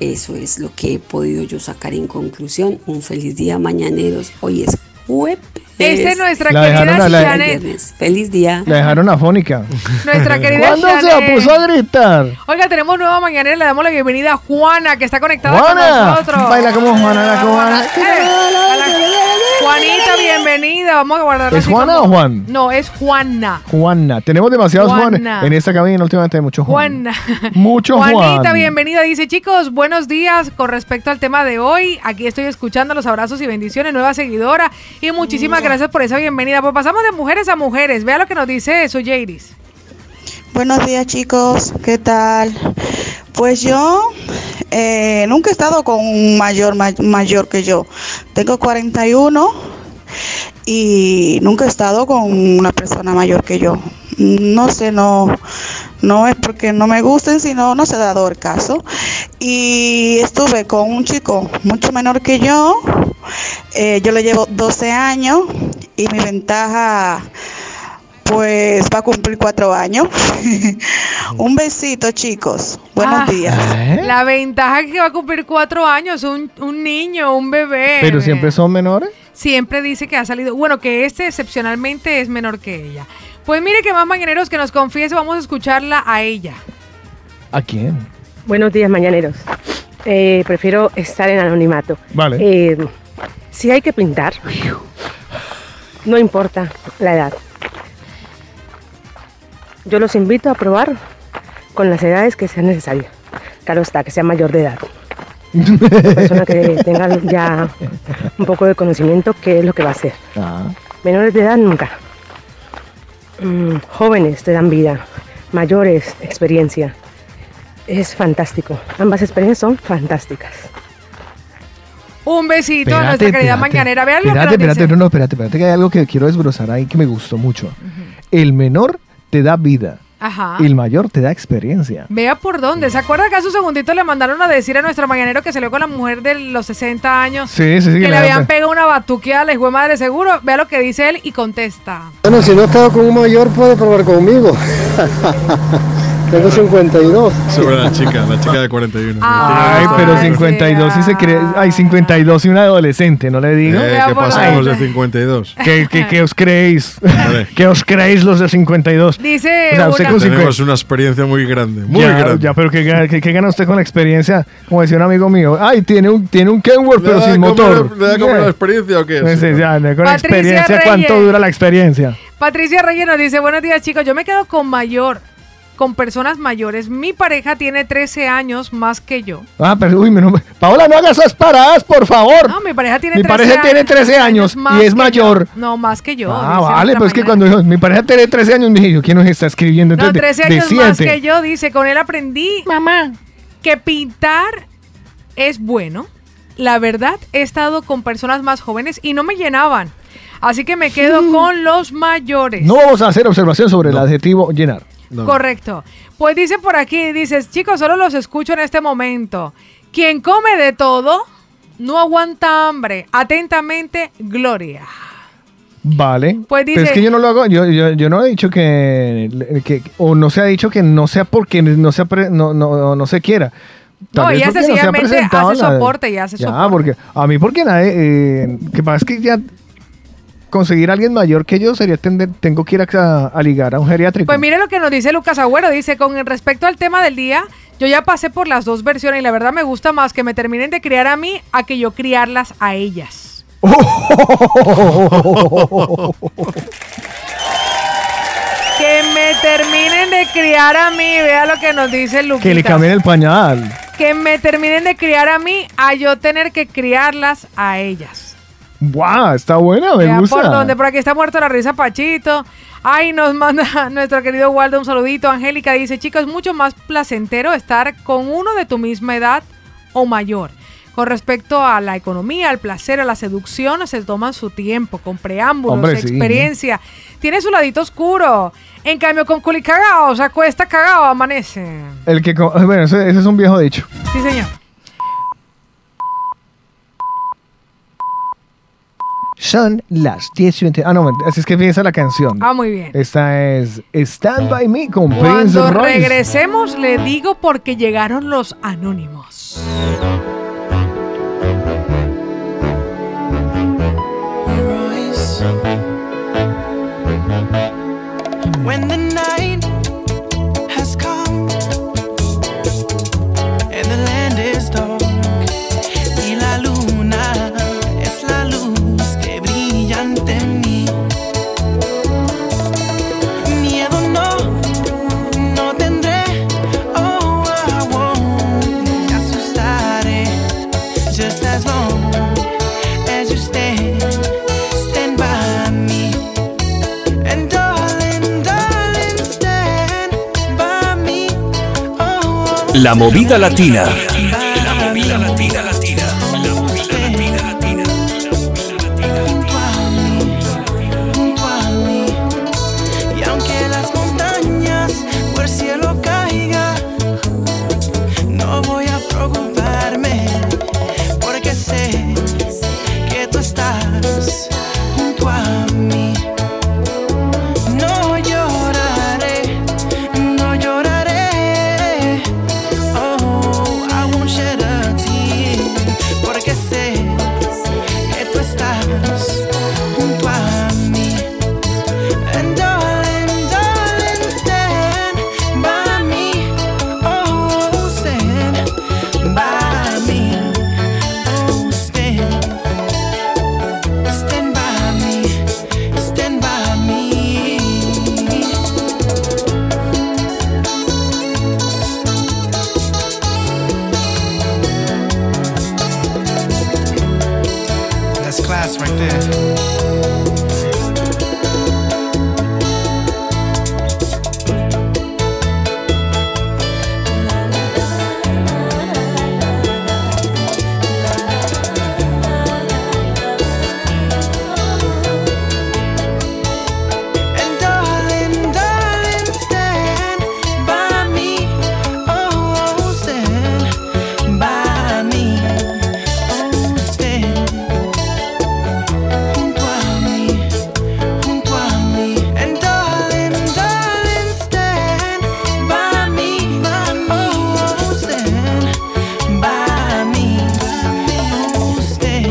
Eso es lo que he podido yo sacar en conclusión. Un feliz día, mañaneros. Hoy es jueves. Esta es nuestra La querida la- Janet. Feliz día. La dejaron afónica. Nuestra querida ¿Cuándo se Janet. puso a gritar? Oiga, tenemos nueva mañanera, le damos la bienvenida a Juana, que está conectada con Juana, nosotros. baila como Juana la cubana. Juanita, bienvenida. Vamos a guardar ¿Es Juana o Juan? No, es Juana. Juana. Tenemos demasiados. Juanes en esta cabina últimamente. hay Mucho Juan. Juana. Mucho Juanita, Juan. bienvenida. Dice, chicos, buenos días con respecto al tema de hoy. Aquí estoy escuchando los abrazos y bendiciones, nueva seguidora. Y muchísimas gracias por esa bienvenida. Pues pasamos de mujeres a mujeres. Vea lo que nos dice eso, Jairis. Buenos días chicos, ¿qué tal? Pues yo eh, nunca he estado con un mayor ma- mayor que yo. Tengo 41 y nunca he estado con una persona mayor que yo. No sé, no, no es porque no me gusten, sino no se ha dado el caso. Y estuve con un chico mucho menor que yo. eh, yo le llevo 12 años y mi ventaja pues va a cumplir cuatro años. Un besito, chicos. Buenos Ah, días. La ventaja es que va a cumplir cuatro años, un, un niño, un bebé. Pero siempre son menores. Siempre dice que ha salido, bueno, que este excepcionalmente es menor que ella. Pues mire que más mañaneros que nos confiese, vamos a escucharla a ella. ¿A quién? Buenos días, mañaneros. Eh, prefiero estar en anonimato. Vale. Eh, si hay que pintar, no importa la edad. Yo los invito a probar con las edades que sean necesarias. Claro está, que sea mayor de edad. (laughs) Una persona que tenga ya un poco de conocimiento qué es lo que va a hacer. Ah. Menores de edad nunca. Mm, jóvenes te dan vida, mayores experiencia. Es fantástico. Ambas experiencias son fantásticas. Un besito a Espérate, nuestra querida espérate. mañanera. Vean lo que Espérate, nos espérate, dice. no, no, espérate, espérate, que hay algo que quiero desbrozar ahí que me gustó mucho. El menor te da vida, Ajá. el mayor te da experiencia. Vea por dónde. ¿Se acuerda que hace un segundito le mandaron a decir a nuestro mañanero que salió con la mujer de los 60 años? Sí, sí, sí, Que le habían pegado una batuqueada a la hijo de madre seguro. Vea lo que dice él y contesta. Bueno, si no he estado con un mayor, puede probar conmigo. (laughs) Tengo 52. Sobre la chica, la chica de 41. Ay, pero 52 y se cree. Ay, 52 y un adolescente, no le digo. Eh, ¿Qué pasa con los de 52? ¿Qué, qué, qué os creéis? Vale. ¿Qué os creéis los de 52? Dice O sea, usted una- con Tenemos una experiencia muy grande, muy ya, grande. ya, pero ¿qué, gana- qué- qué gana usted con la experiencia? Como decía un amigo mío, ay, tiene un, tiene un Kenworth, pero ¿Le da sin motor. le da como la experiencia o qué? Pues, Sí, ya, con la Patricia experiencia, ¿cuánto dura la experiencia? Patricia Reyes nos dice, buenos días chicos, yo me quedo con mayor, con personas mayores. Mi pareja tiene 13 años más que yo. Ah, pero uy, Paola, no hagas esas paradas, por favor. No, mi pareja tiene Mi 13 pareja tiene 13 años más y es mayor. yo. No, más que yo. Ah, vale, nuestra pues es que cuando dijo, mi pareja tiene 13 años, dije yo, ¿quién nos está escribiendo? No, Entonces, 13 de- de años más siete. que yo, dice, con él aprendí, mamá, que pintar es bueno. La verdad, he estado con personas más jóvenes y no me llenaban. Así que me quedo con los mayores. No vamos a hacer observación sobre el adjetivo llenar. Correcto. Pues dice por aquí, dices, chicos, solo los escucho en este momento. Quien come de todo, no aguanta hambre. Atentamente, Gloria. Vale. Pues Pero es dice- que yo no lo hago, yo, yo, yo no he dicho que, que- o no se ha dicho que no sea porque no se, apre- no, no, no se quiera. No, vez ella porque se ha sencillamente hace soporte y hace ya, soporte. porque a mí porque nadie, eh, que pasa es que ya conseguir a alguien mayor que yo sería tender, tengo que ir a, a ligar a un geriátrico. Pues mire lo que nos dice Lucas Agüero. Dice, con respecto al tema del día, yo ya pasé por las dos versiones y la verdad me gusta más que me terminen de criar a mí a que yo criarlas a ellas. (laughs) Que me terminen de criar a mí, vea lo que nos dice Lucas. que le cambien el pañal. Que me terminen de criar a mí a yo tener que criarlas a ellas. ¡Guau! Está buena, me gusta. por donde, por aquí está muerto la risa Pachito. Ay, nos manda (laughs) nuestro querido Waldo un saludito. Angélica dice, chicos, es mucho más placentero estar con uno de tu misma edad o mayor. Con respecto a la economía, al placer, a la seducción, se toman su tiempo, con preámbulos, Hombre, sí. experiencia. Tiene su ladito oscuro. En cambio, con culi cagado, se acuesta cagado, amanece. El que, bueno, ese, ese es un viejo dicho. Sí, señor. Son las 10 y 20. Ah, no, así es que empieza la canción. Ah, muy bien. Esta es Stand By Me con Prince Cuando Royce. regresemos, le digo porque llegaron los anónimos. La movida latina.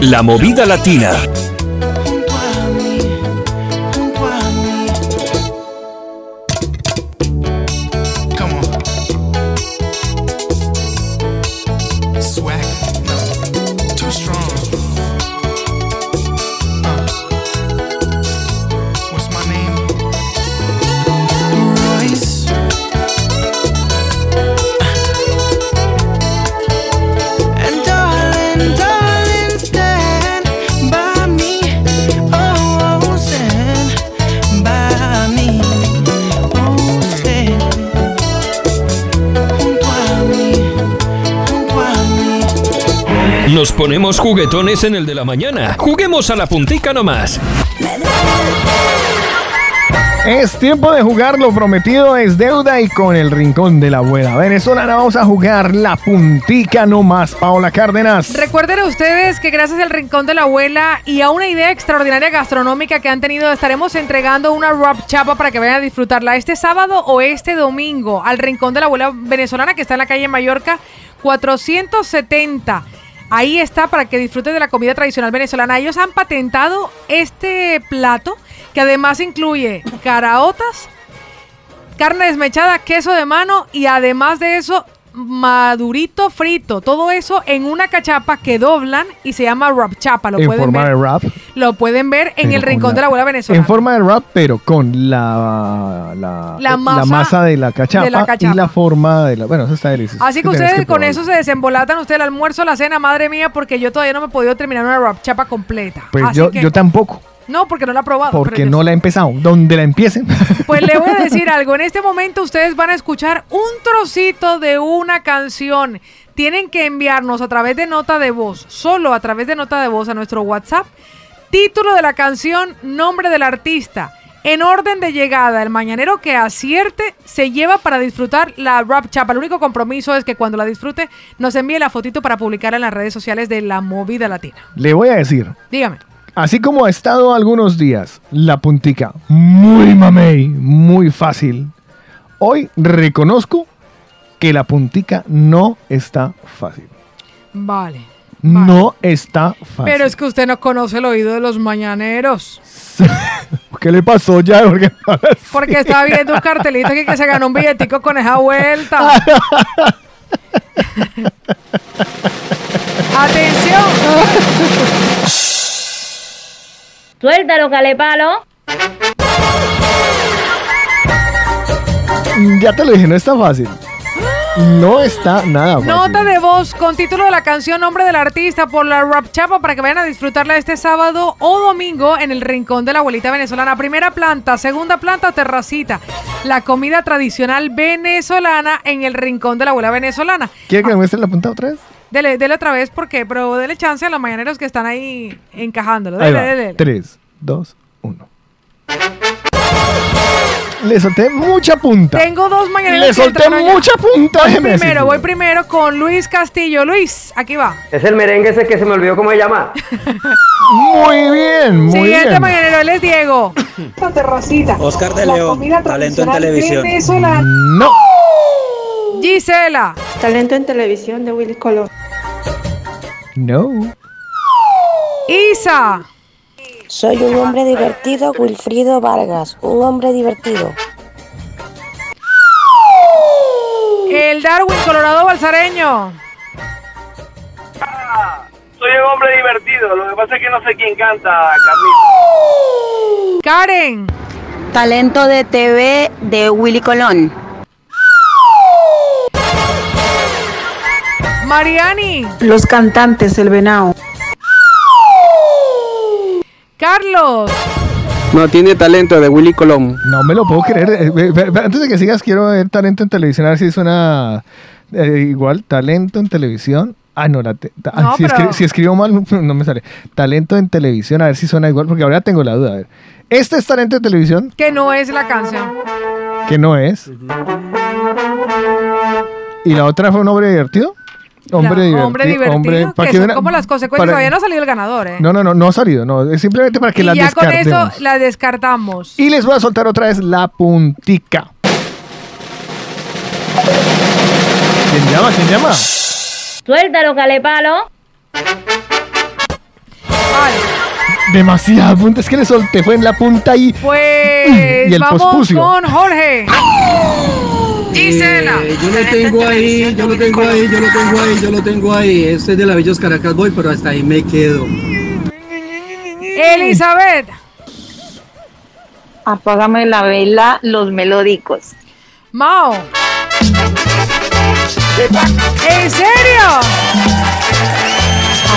La movida latina. Nos ponemos juguetones en el de la mañana. Juguemos a la puntica nomás. Es tiempo de jugar, lo prometido es deuda y con el rincón de la abuela venezolana vamos a jugar la puntica nomás, Paola Cárdenas. Recuerden ustedes que gracias al Rincón de la Abuela y a una idea extraordinaria gastronómica que han tenido, estaremos entregando una wrap chapa para que vayan a disfrutarla este sábado o este domingo al Rincón de la Abuela venezolana que está en la calle Mallorca 470. Ahí está para que disfruten de la comida tradicional venezolana. Ellos han patentado este plato que además incluye caraotas, carne desmechada, queso de mano y además de eso madurito frito. Todo eso en una cachapa que doblan y se llama wrap chapa. Lo en pueden forma ver. de rap. Lo pueden ver en el rincón la- de la abuela venezolana. En forma de rap, pero con la, la, La masa de la cachapa, de la cachapa. y la forma de la... Bueno, eso está delicioso. Así que ustedes con eso se desembolatan usted el almuerzo, la cena, madre mía, porque yo todavía no me he podido terminar una wrap chapa completa. Pues Así yo, que- yo tampoco, No, porque no la he probado. porque no la he empezado. Donde la empiecen. (laughs) Pues le voy a decir (laughs) algo. En este momento ustedes van a escuchar un trocito de una canción. tienen que enviarnos a través de nota de voz, solo a través de nota de voz a nuestro WhatsApp, título de la canción, nombre del artista. En orden de llegada, el mañanero que acierte se lleva para disfrutar la rap chapa. El único compromiso es que cuando la disfrute nos envíe la fotito para publicarla en las redes sociales de la movida latina. Le voy a decir, Dígame. Así como ha estado algunos días la puntica muy mamey, muy fácil, hoy reconozco que la puntica no está fácil. Vale. No está fácil. Pero es que usted no conoce el oído de los mañaneros. (laughs) ¿Qué le pasó ya? Porque, Porque estaba viendo un cartelito aquí que se ganó un billetico con esa vuelta. (laughs) Atención. (laughs) Suéltalo, calepalo. ya te lo dije, no está fácil. No está nada fácil. Nota de voz con título de la canción, nombre del artista por la Rap Chapa para que vayan a disfrutarla este sábado o domingo en el Rincón de la Abuelita Venezolana. Primera planta, segunda planta, terracita. La comida tradicional venezolana en el Rincón de la Abuela Venezolana. ¿Quiere que me muestre la punta otra vez? Dele, dele otra vez porque, pero dele chance a los mañaneros que están ahí encajándolo. Ahí Dele, dele. 3, 2, 1. Le solté mucha punta. Tengo dos mañaneros. Le solté mucha punta, Voy primero, voy primero con Luis Castillo. Luis, aquí va. Es el merengue ese que se me olvidó cómo se llama. Muy bien, muy Siguiente bien. mañanero, él es Diego. terracita. Oscar de León, talento en televisión. venezolana. No. Gisela. Talento en televisión de Willy Colón. No. Isa. Soy un hombre divertido, Wilfrido Vargas. Un hombre divertido. El Darwin, Colorado Balsareño. Soy un hombre divertido, lo que pasa es que no sé quién canta, Carlito. Karen. Talento de TV de Willy Colón. Mariani. Los cantantes, el venado. Carlos. No tiene talento de Willy Colón. No me lo puedo creer. Eh, Antes de que sigas, quiero ver talento en televisión. A ver si suena eh, igual. Talento en televisión. Ah, no, la te- ah, No, si, pero- escri- si escribo mal, (laughs) no me sale. Talento en televisión, a ver si suena igual, porque ahora tengo la duda. A ver. Este es talento en televisión, Que no es la canción. que no es. ¿Y la otra fue un hombre divertido? Hombre divertido. hombre divertido. hombre- que para que son una- como las consecuencias. para- Todavía no ha salido el ganador, ¿eh? No, no, no, no ha salido. No, es simplemente para que y la ya con eso la descartamos. Y les voy a soltar otra vez la puntica. ¿Quién llama? ¿Quién llama? Suéltalo, calepalo. Demasiada punta. Es que le solté. Fue en la punta y. Pues Y el vamos pospucio. con Jorge. Gisela. Eh, yo lo tengo ahí, yo lo tengo ahí, yo lo tengo ahí, yo lo tengo ahí. Este es de la Bellos Caracas Boy, pero hasta ahí me quedo. Elizabeth. Apágame la vela, los melódicos. Mao. ¿En serio?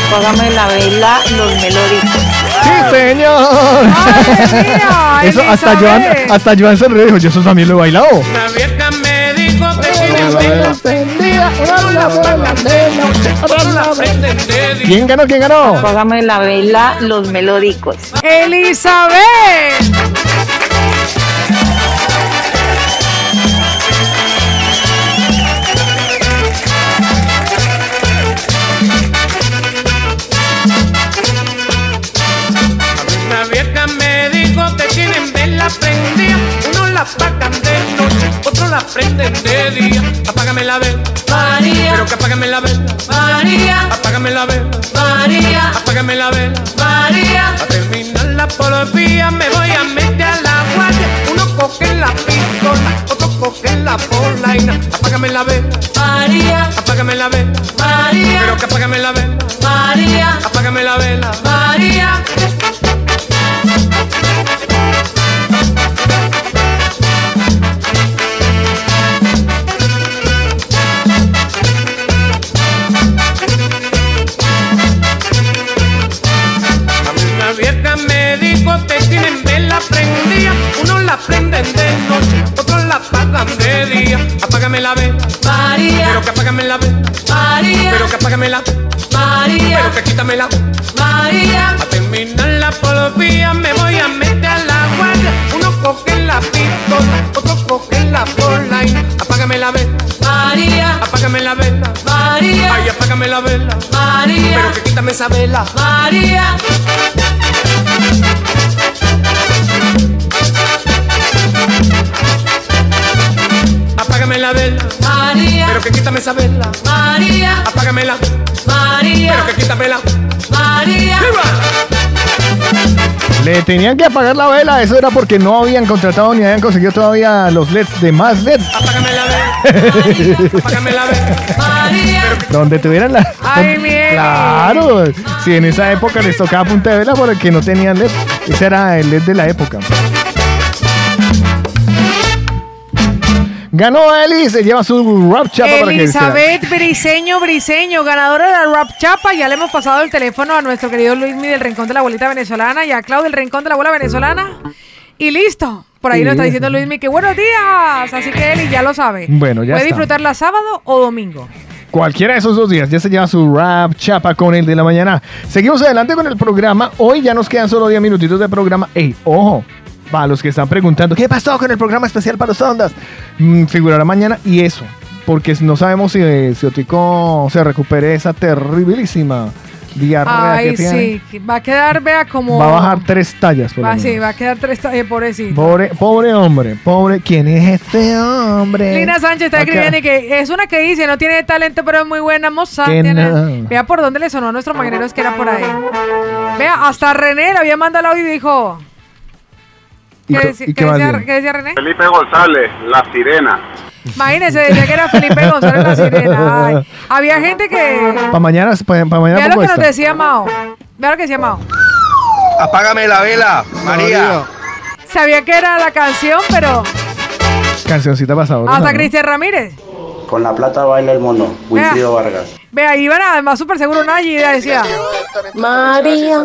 Apágame la vela, los melódicos. ¡Sí, señor! (laughs) Eso hasta Joan, hasta Joan se dijo, yo eso también lo he bailado. Una vieja me dijo que tiene ¿Quién ganó? ¿Quién ganó? Apágame la vela, los melódicos. Elizabeth. Unos la apagan de noche, otros la prenden de día. Apágame la vela, María. Pero que apágame la vela, María. Apágame la vela, María. Apágame la vela, María. A terminar la policía me voy a meter a la guardia. Uno coge la pistola, otro coge la polaina. Apágame la vela, María. Apágame la vela, María. Pero que apágame la vela, María. Apágame la vela, María. Que tienen vela prendida, unos la prenden de noche, otros la apagan de día. Apágame la vela, María. Pero que apágame la vela, María. quítamela. María, a terminar la polopía me voy a meter a la guardia. Uno coge la pistola, otro coge la line. Apágame la vela. María, apágame la vela. María, ay, apágame la vela. María, pero que quítame esa vela. María. La vela. María. Pero que quítame esa vela. María. Apágamela. María. Pero que quítamela. María. Le tenían que apagar la vela, eso era porque no habían contratado ni habían conseguido todavía los LEDs de más LEDs. Apágame la vela. Apágame la vela. María. Donde tuvieran la. Ay, Miguel. Claro, si en esa época les tocaba punta de vela porque no tenían LED. Ese era el LED de la época. Ganó Eli, se lleva su rap chapa para que. Elizabeth Briseño Briseño, ganadora de la Rap Chapa. Ya le hemos pasado el teléfono a nuestro querido Luismi del Rincón de la Abuelita Venezolana y a Clau del Rincón de la Abuela Venezolana. Y listo. Por ahí Sí. nos está diciendo Luismi que buenos días. Así que Eli ya lo sabe. Bueno, ya Puede está. disfrutarla sábado o domingo. Cualquiera de esos dos días ya se lleva su rap chapa con el de la mañana. Seguimos adelante con el programa. Hoy ya nos quedan solo 10 minutitos de programa. ¡Ey, ojo! Para los que están preguntando, ¿qué pasó con el programa especial para los ondas? Mm, figurará mañana y eso. Porque no sabemos si, si Otico se recupere esa terribilísima diarrea Ay, que tiene. sí. Va a quedar, vea, como. Va a bajar tres tallas. Por Va, sí, va a quedar tres. Eh, pobrecito. Pobre, pobre hombre, pobre. ¿Quién es este hombre? Lina Sánchez está escribiendo que es una que dice, no tiene talento, pero es muy buena moza. No. Vea por dónde le sonó a nuestros mañaneros que era por ahí. Vea, hasta René le había mandado el audio y dijo... ¿Y ¿Qué, decía, bien? qué decía René? Felipe González, la sirena. Imagínese, decía que era Felipe González la sirena. Ay, había gente que... Para mañana, para mañana Vea lo que nos decía Mao. Vea lo que decía Mao. Apágame la vela, María. Sabía que era la canción, pero Cancioncita pasada. hasta Cristian Ramírez. Con la plata baila el mono, Wilfrido Vargas. Vea, iban además súper seguro Nayi y decía... María.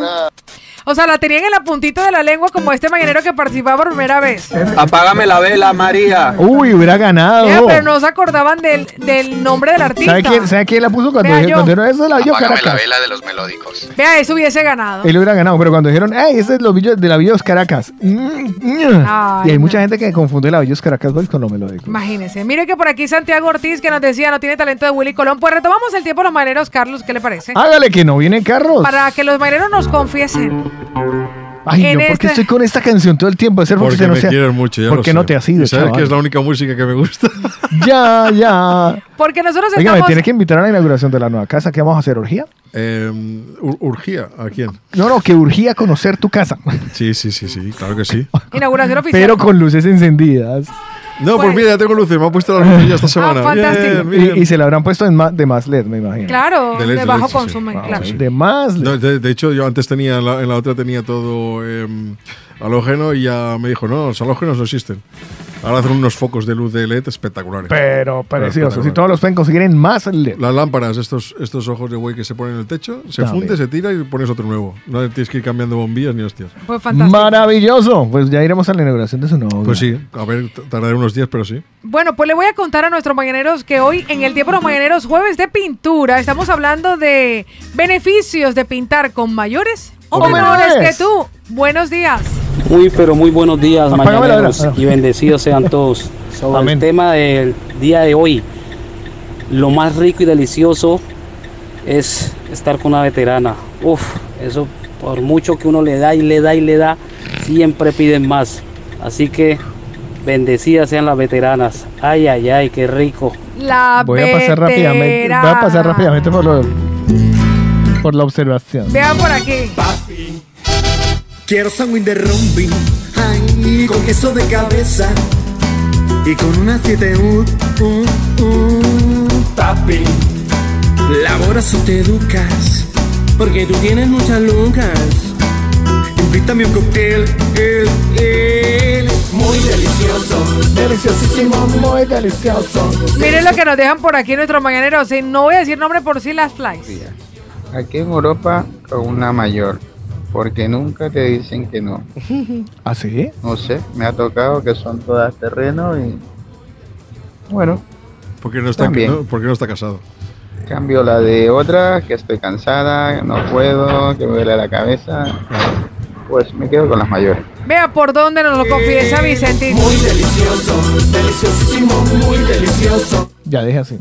O sea, la tenían en la puntita de la lengua como este mañanero que participaba por primera vez. Apágame la vela, María. Uy, hubiera ganado. Pero no se acordaban del, del nombre del artista. ¿Sabe quién, ¿Sabe quién la puso cuando, Vea dije- yo. cuando era eso de la Villa Caracas? de los melódicos. Vea, eso hubiese ganado. Él hubiera ganado, pero cuando dijeron, ¡ay, ese es los villos de la Villos Caracas! Mm, mm. Ay, y hay no. mucha gente que confunde la Villos Caracas Boys con lo melódico. Imagínense. Mire que por aquí Santiago Ortiz que nos decía no tiene talento de Willy Colón. Pues retomamos el tiempo de los maneros, Carlos, ¿qué le parece? Hágale que no vienen carros. Para que los maneros nos confiesen. Ay, no, porque este- estoy con esta canción todo el tiempo. Es porque Porque no me sea- quieres mucho, ya ¿Por lo qué no te has ido, sabes chaval? que es la única música que me gusta. (laughs) Ya, ya. Porque nosotros Oiga, me estamos... tiene que invitar a la inauguración de la nueva casa. ¿Qué vamos a hacer? ¿Orgía? Eh, ur- ¿Urgía? ¿A quién? No, no, que urgía conocer tu casa. Sí, sí, sí, sí, claro que sí. Inauguración oficial. Pero con luces encendidas. No, Pues- pues mira, ya tengo luces, me ha puesto las luces ya esta semana. fantástico. Bien, bien. Y, y se la habrán puesto en ma- de más LED, me imagino. Claro, De de, LED, de bajo LED, sí, consumo, sí. claro. De más LED. No, de, de hecho, yo antes tenía, en la, en la otra tenía todo eh, halógeno y ya me dijo, no, los halógenos no existen. Ahora hacen unos focos de luz de LED espectaculares. Pero precioso. Si todos los pueden conseguir en más LED. Las lámparas, estos, estos ojos de güey que se ponen en el techo, se Ya funde, se tira y pones otro nuevo. No tienes que ir cambiando bombillas ni hostias. Pues fantástico. Maravilloso. Pues ya iremos a la inauguración de su nuevo. Pues sí, a ver, tardaré unos días, pero sí. Bueno, pues le voy a contar a nuestros mañaneros que hoy en el tiempo de los mañaneros jueves de pintura estamos hablando de beneficios de pintar con mayores o ¡O menores menores! que tú. Buenos días. Muy, pero muy buenos días, Apágame la mañaneros, y bendecidos sean (laughs) todos. Sobre Amén. el tema del día de hoy, lo más rico y delicioso es estar con una veterana. Uf, eso por mucho que uno le da y le da y le da, siempre piden más. Así que bendecidas sean las veteranas. Ay, ay, ay, qué rico. La Voy a pasar rápidamente. Voy a pasar rápidamente por lo por la observación. Vean por aquí. Quiero sándwich de romping, ay, con queso de cabeza y con una 7 u, u, u, papi. Labora si te educas, porque tú tienes muchas lucas. Invítame un cóctel, el, el, muy delicioso. Deliciosísimo, muy delicioso. Miren lo que nos dejan por aquí nuestros mañaneros. Y No voy a decir nombre por si las flies. Aquí en Europa con una mayor, porque nunca te dicen que no. (laughs) ¿Ah, sí? No sé, me ha tocado que son todas terreno y bueno, ¿Por qué no está, También. no, por qué no está casado? Cambio la de otra, que estoy cansada, no puedo, que me duele la cabeza. Pues me quedo con las mayores. Vea por dónde nos lo confiesa Vicentino. Muy delicioso, deliciosísimo, muy delicioso. Ya deje así.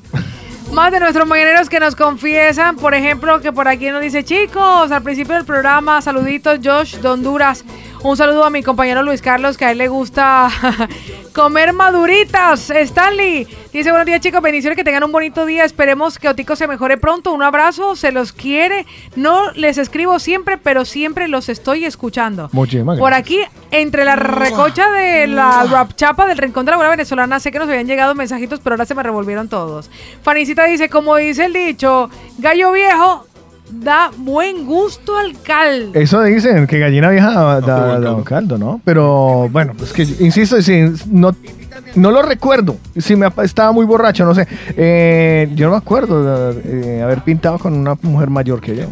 Más de nuestros mañaneros que nos confiesan, por ejemplo, que por aquí nos dice, chicos, al principio del programa, saluditos, Josh de Honduras. Un saludo a mi compañero Luis Carlos, que a él le gusta (laughs) comer maduritas. Stanley dice, buenos días chicos, bendiciones, que tengan un bonito día. Esperemos que Otico se mejore pronto. Un abrazo, se los quiere. No les escribo siempre, pero siempre los estoy escuchando. Muchísimas Por gracias. aquí, entre la recocha de la rap chapa del Rincón de la Buena Venezolana, sé que nos habían llegado mensajitos, pero ahora se me revolvieron todos. Fanicita dice, como dice el dicho, gallo viejo da buen gusto al caldo. Eso dicen, que gallina vieja da, da- da un caldo, ¿no? Pero bueno, pues que insisto, si no, no lo recuerdo. Si me estaba muy borracho, no sé. Eh, yo no me acuerdo de eh, haber pintado con una mujer mayor que yo.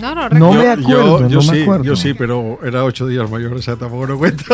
No, no, No me Yo- acuerdo, Yo, yo no me sí, acuerdo. yo sí, pero era ocho días mayor, o sea, tampoco lo cuento.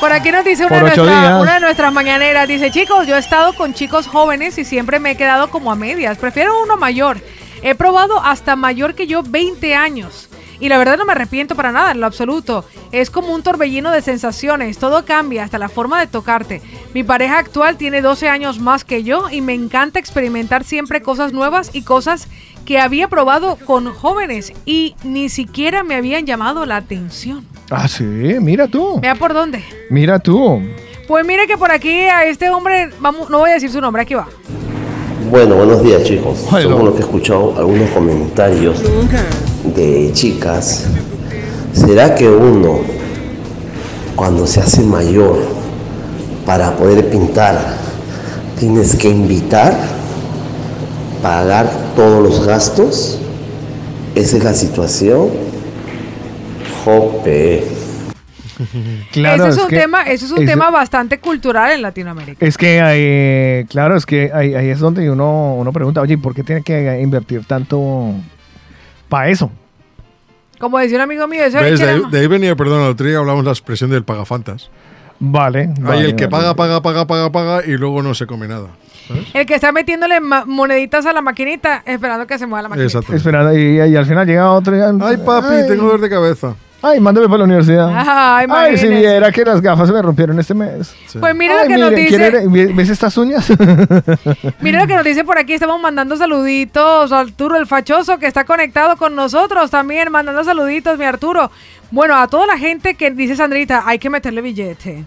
Por aquí nos dice una de, nuestra- una de nuestras mañaneras. Dice, chicos, yo he estado con chicos jóvenes y siempre me he quedado como a medias. Prefiero uno mayor. He probado hasta mayor que yo 20 años. Y la verdad no me arrepiento para nada, en lo absoluto. Es como un torbellino de sensaciones. Todo cambia, hasta la forma de tocarte. Mi pareja actual tiene 12 años más que yo y me encanta experimentar siempre cosas nuevas y cosas que había probado con jóvenes y ni siquiera me habían llamado la atención. Ah, sí, mira tú. Vea por dónde. Mira tú. Pues mire que por aquí a este hombre, vamos, no voy a decir su nombre, aquí va. Bueno, buenos días chicos. Según lo que he escuchado, algunos comentarios de chicas, ¿será que uno cuando se hace mayor para poder pintar tienes que invitar, pagar todos los gastos? ¿Esa es la situación? Jope. (laughs) Claro, eso es, es un que- tema, eso es un tema bastante cultural en Latinoamérica. Es que hay, claro, es que ahí, ahí es donde uno, uno pregunta, oye, ¿por qué tiene que invertir tanto para eso? Como decía un amigo mío, eso ¿Ves? De, ahí- de ahí venía, perdón, el otro día hablamos de la expresión del pagafantas. Vale. Hay vale, el que vale. paga, paga, paga, paga, paga y luego no se come nada. el que está metiéndole ma- moneditas a la maquinita esperando que se mueva la maquinita. Exacto. Esperando, y, y al final llega otro. y- Ay, papi, tengo dolor de cabeza. Ay, mándame para la universidad. Ay, Ay, si viera que las gafas se me rompieron este mes. Pues mira Ay, lo que nos dice. ¿quiere- ¿Ves estas uñas? (laughs) Mira lo que nos dice por aquí, estamos mandando saluditos a Arturo el Fachoso que está conectado con nosotros también, mandando saluditos, mi Arturo. Bueno, a toda la gente que dice Sandrita, hay que meterle billete.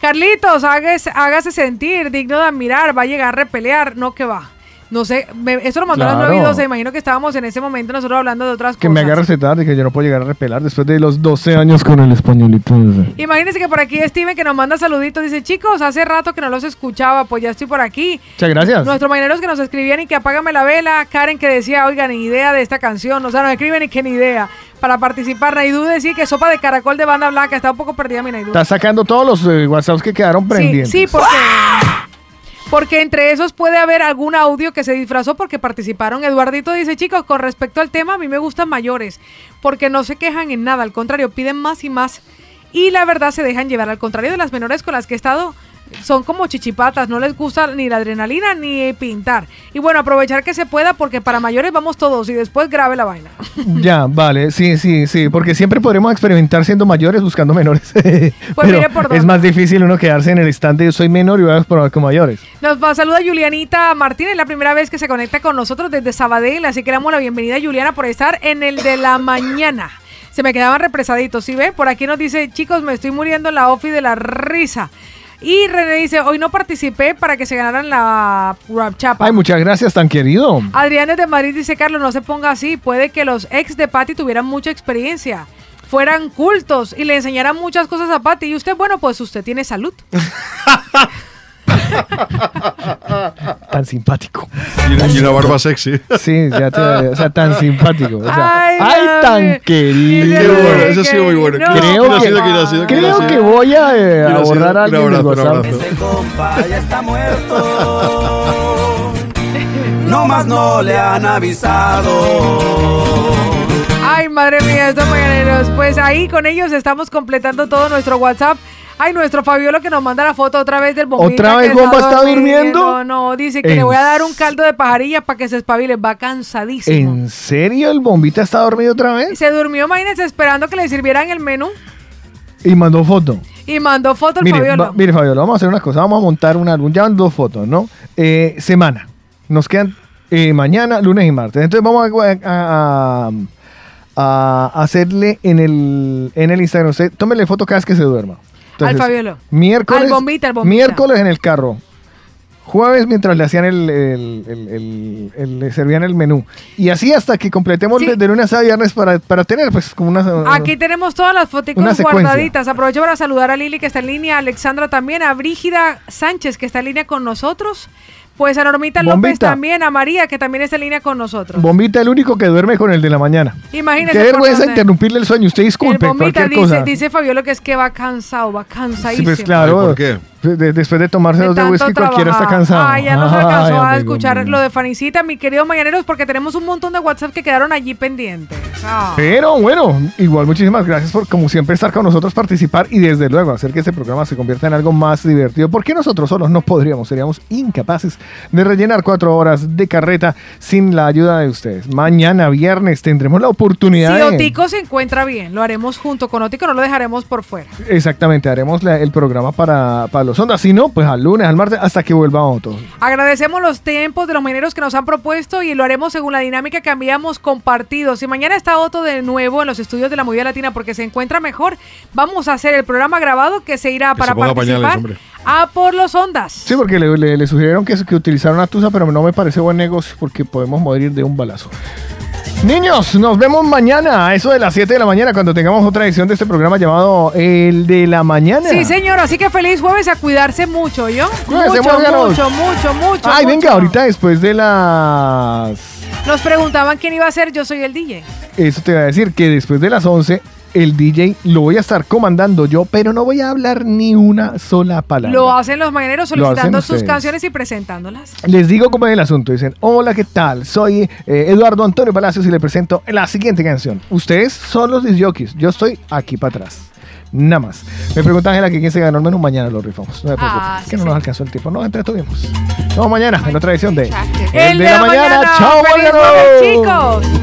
Carlitos, hágase, hágase sentir, digno de admirar, va a llegar a repelear, no que va. No sé, me- eso lo mandó a las Claro. 9 y 12, imagino que estábamos en ese momento nosotros hablando de otras que me cosas. haga recetar y que yo no puedo llegar a repelar después de los 12 años con el españolito. ese. Imagínense que por aquí Steven que nos manda saluditos, dice, chicos, hace rato que no los escuchaba, pues ya estoy por aquí. Muchas gracias. Nuestros marineros que nos escribían y que apágame la vela, Karen que decía, oiga, ni idea de esta canción, o sea, nos escriben y que ni idea. Para participar, Naidú decía que sopa de caracol de banda blanca, está un poco perdida mi Naidú. Está sacando todos los eh, WhatsApps que quedaron Sí, pendientes. sí, porque, porque entre esos puede haber algún audio que se disfrazó porque participaron. Eduardito dice, chicos, con respecto al tema, a mí me gustan mayores, porque no se quejan en nada, al contrario, piden más y más. Y la verdad se dejan llevar, al contrario de las menores con las que he estado, son como chichipatas, no les gusta ni la adrenalina ni pintar. Y bueno, aprovechar que se pueda porque para mayores vamos todos y después grave la vaina. (laughs) Ya, vale, sí, sí, sí, porque siempre podremos experimentar siendo mayores buscando menores. (laughs) Pero Pues mire por dónde. es más difícil uno quedarse en el instante yo soy menor y voy a explorar con mayores. Nos va, saluda Julianita Martínez, la primera vez que se conecta con nosotros desde Sabadell, así que le damos la bienvenida a Juliana por estar en el de la mañana. Se me quedaban represaditos, ¿sí ve? Por aquí nos dice, chicos, me estoy muriendo en la OFI de la risa. Y René dice, hoy no participé para que se ganaran la rap chapa. Ay, muchas gracias, tan querido. Adrián desde Madrid dice, Carlos, no se ponga así. Puede que los ex de Patty tuvieran mucha experiencia, fueran cultos y le enseñaran muchas cosas a Patty. Y usted, bueno, pues usted tiene salud. (laughs) (laughs) Tan simpático. Y una, barba sexy. Sí, ya te, o sea, tan simpático. O sea, Ay, ay, tan querido. Qué bueno, eso ha sido muy bueno. No, ¿Quién ha Creo que, ¿Quién ha sido? ¿Quién ha sido? ¿Quién ha creo sido? que voy a, eh, ¿Quién a borrar a Un alguien del abrazo, un WhatsApp. abrazo. compa ya está muerto. No más no le han avisado. Ay, madre mía, estos mañaneros. Pues ahí con ellos estamos completando todo nuestro WhatsApp Ay, nuestro Fabiola que nos manda la foto otra vez del bombita. ¿Otra vez Bomba está durmiendo? No, no, dice que ¿En le voy a dar un caldo de pajarilla para que se espabile. Va cansadísimo. ¿En serio el bombita está dormido otra vez? Se durmió, imagínense, esperando que le sirvieran el menú. Y mandó foto. Y mandó foto Mire, Fabiola. va- mire, Fabiola, vamos a hacer una cosa. Vamos a montar un álbum. Ya van dos fotos, ¿no? Eh, semana. Nos quedan eh, mañana, lunes y martes. Entonces vamos a, a- a- a hacerle en el, en el Instagram. Usted tómele foto cada vez que se duerma. Entonces, Al Fabiola. Miércoles. Al bombita, al bombita. Miércoles en el carro. Jueves mientras le hacían el, el- el- le servían el menú. Y así hasta que completemos Sí. de, lunes a viernes para, para tener pues como una... Aquí tenemos todas las fotos guardaditas. Aprovecho para saludar a Lili que está en línea, a Alexandra también, a Brígida Sánchez que está en línea con nosotros. Pues a Normita López Bombita. también, a María que también está en línea con nosotros. Bombita el único que duerme con el de la mañana. Imagínese. Qué por vergüenza interrumpirle el sueño. Usted El disculpe, bombita cualquier dice, cosa. dice Fabiola que es que va cansado, va cansadísimo. Sí, pues claro. De- después de tomarse De dos de whisky, cualquiera está cansado. Ya nos alcanzó a Ay, escuchar mío. lo de Fanicita, mi querido Mañaneros, porque tenemos un montón de WhatsApp que quedaron allí pendientes. Ah. Pero bueno, igual muchísimas gracias por como siempre estar con nosotros, participar y desde luego hacer que este programa se convierta en algo más divertido. Porque nosotros solos no podríamos, seríamos incapaces de rellenar cuatro horas de carreta sin la ayuda de ustedes. Mañana viernes tendremos la oportunidad Si de... Otico se encuentra bien, lo haremos junto con Otico, no lo dejaremos por fuera. Exactamente, haremos la- el programa para, para los ondas. Si no, pues al lunes, al martes, hasta que vuelva Otto. Agradecemos los tiempos de los mineros que nos han propuesto y lo haremos según la dinámica que habíamos compartido. Si mañana está Otto de nuevo en los estudios de la Movida Latina porque se encuentra mejor, vamos a hacer el programa grabado que se irá Que para se participar pañales, a por los ondas. Sí, porque le, le- le sugirieron que, que utilizara una tusa, pero no me parece buen negocio porque podemos morir de un balazo. Niños, nos vemos mañana a eso de las 7 de la mañana cuando tengamos otra edición de este programa llamado El de la Mañana. Sí, señor, así que feliz jueves a cuidarse mucho, ¿yo? Cuídense, mucho, muérganos. mucho, mucho, mucho. Ay, mucho. venga, ahorita después de las... Nos preguntaban quién iba a ser, yo soy el DJ. Eso te voy a decir que después de las 11 el DJ lo voy a estar comandando yo, pero no voy a hablar ni una sola palabra. Lo hacen los mañaneros solicitando sus ustedes. canciones y presentándolas. Les digo cómo es el asunto. Dicen, hola, ¿qué tal? Soy eh, Eduardo Antonio Palacios y le presento la siguiente canción. Ustedes son los disjockeys. Yo estoy aquí para atrás. Nada más. Me pregunta Ángela que quién se ganó el menú. Mañana lo rifamos. No me preocupe. Ah, que no nos alcanzó el tiempo. No, entretuvimos. Nos vemos mañana en otra edición de El de la mañana. ¡Chao, ¡Feliz mañana! jueves, chicos!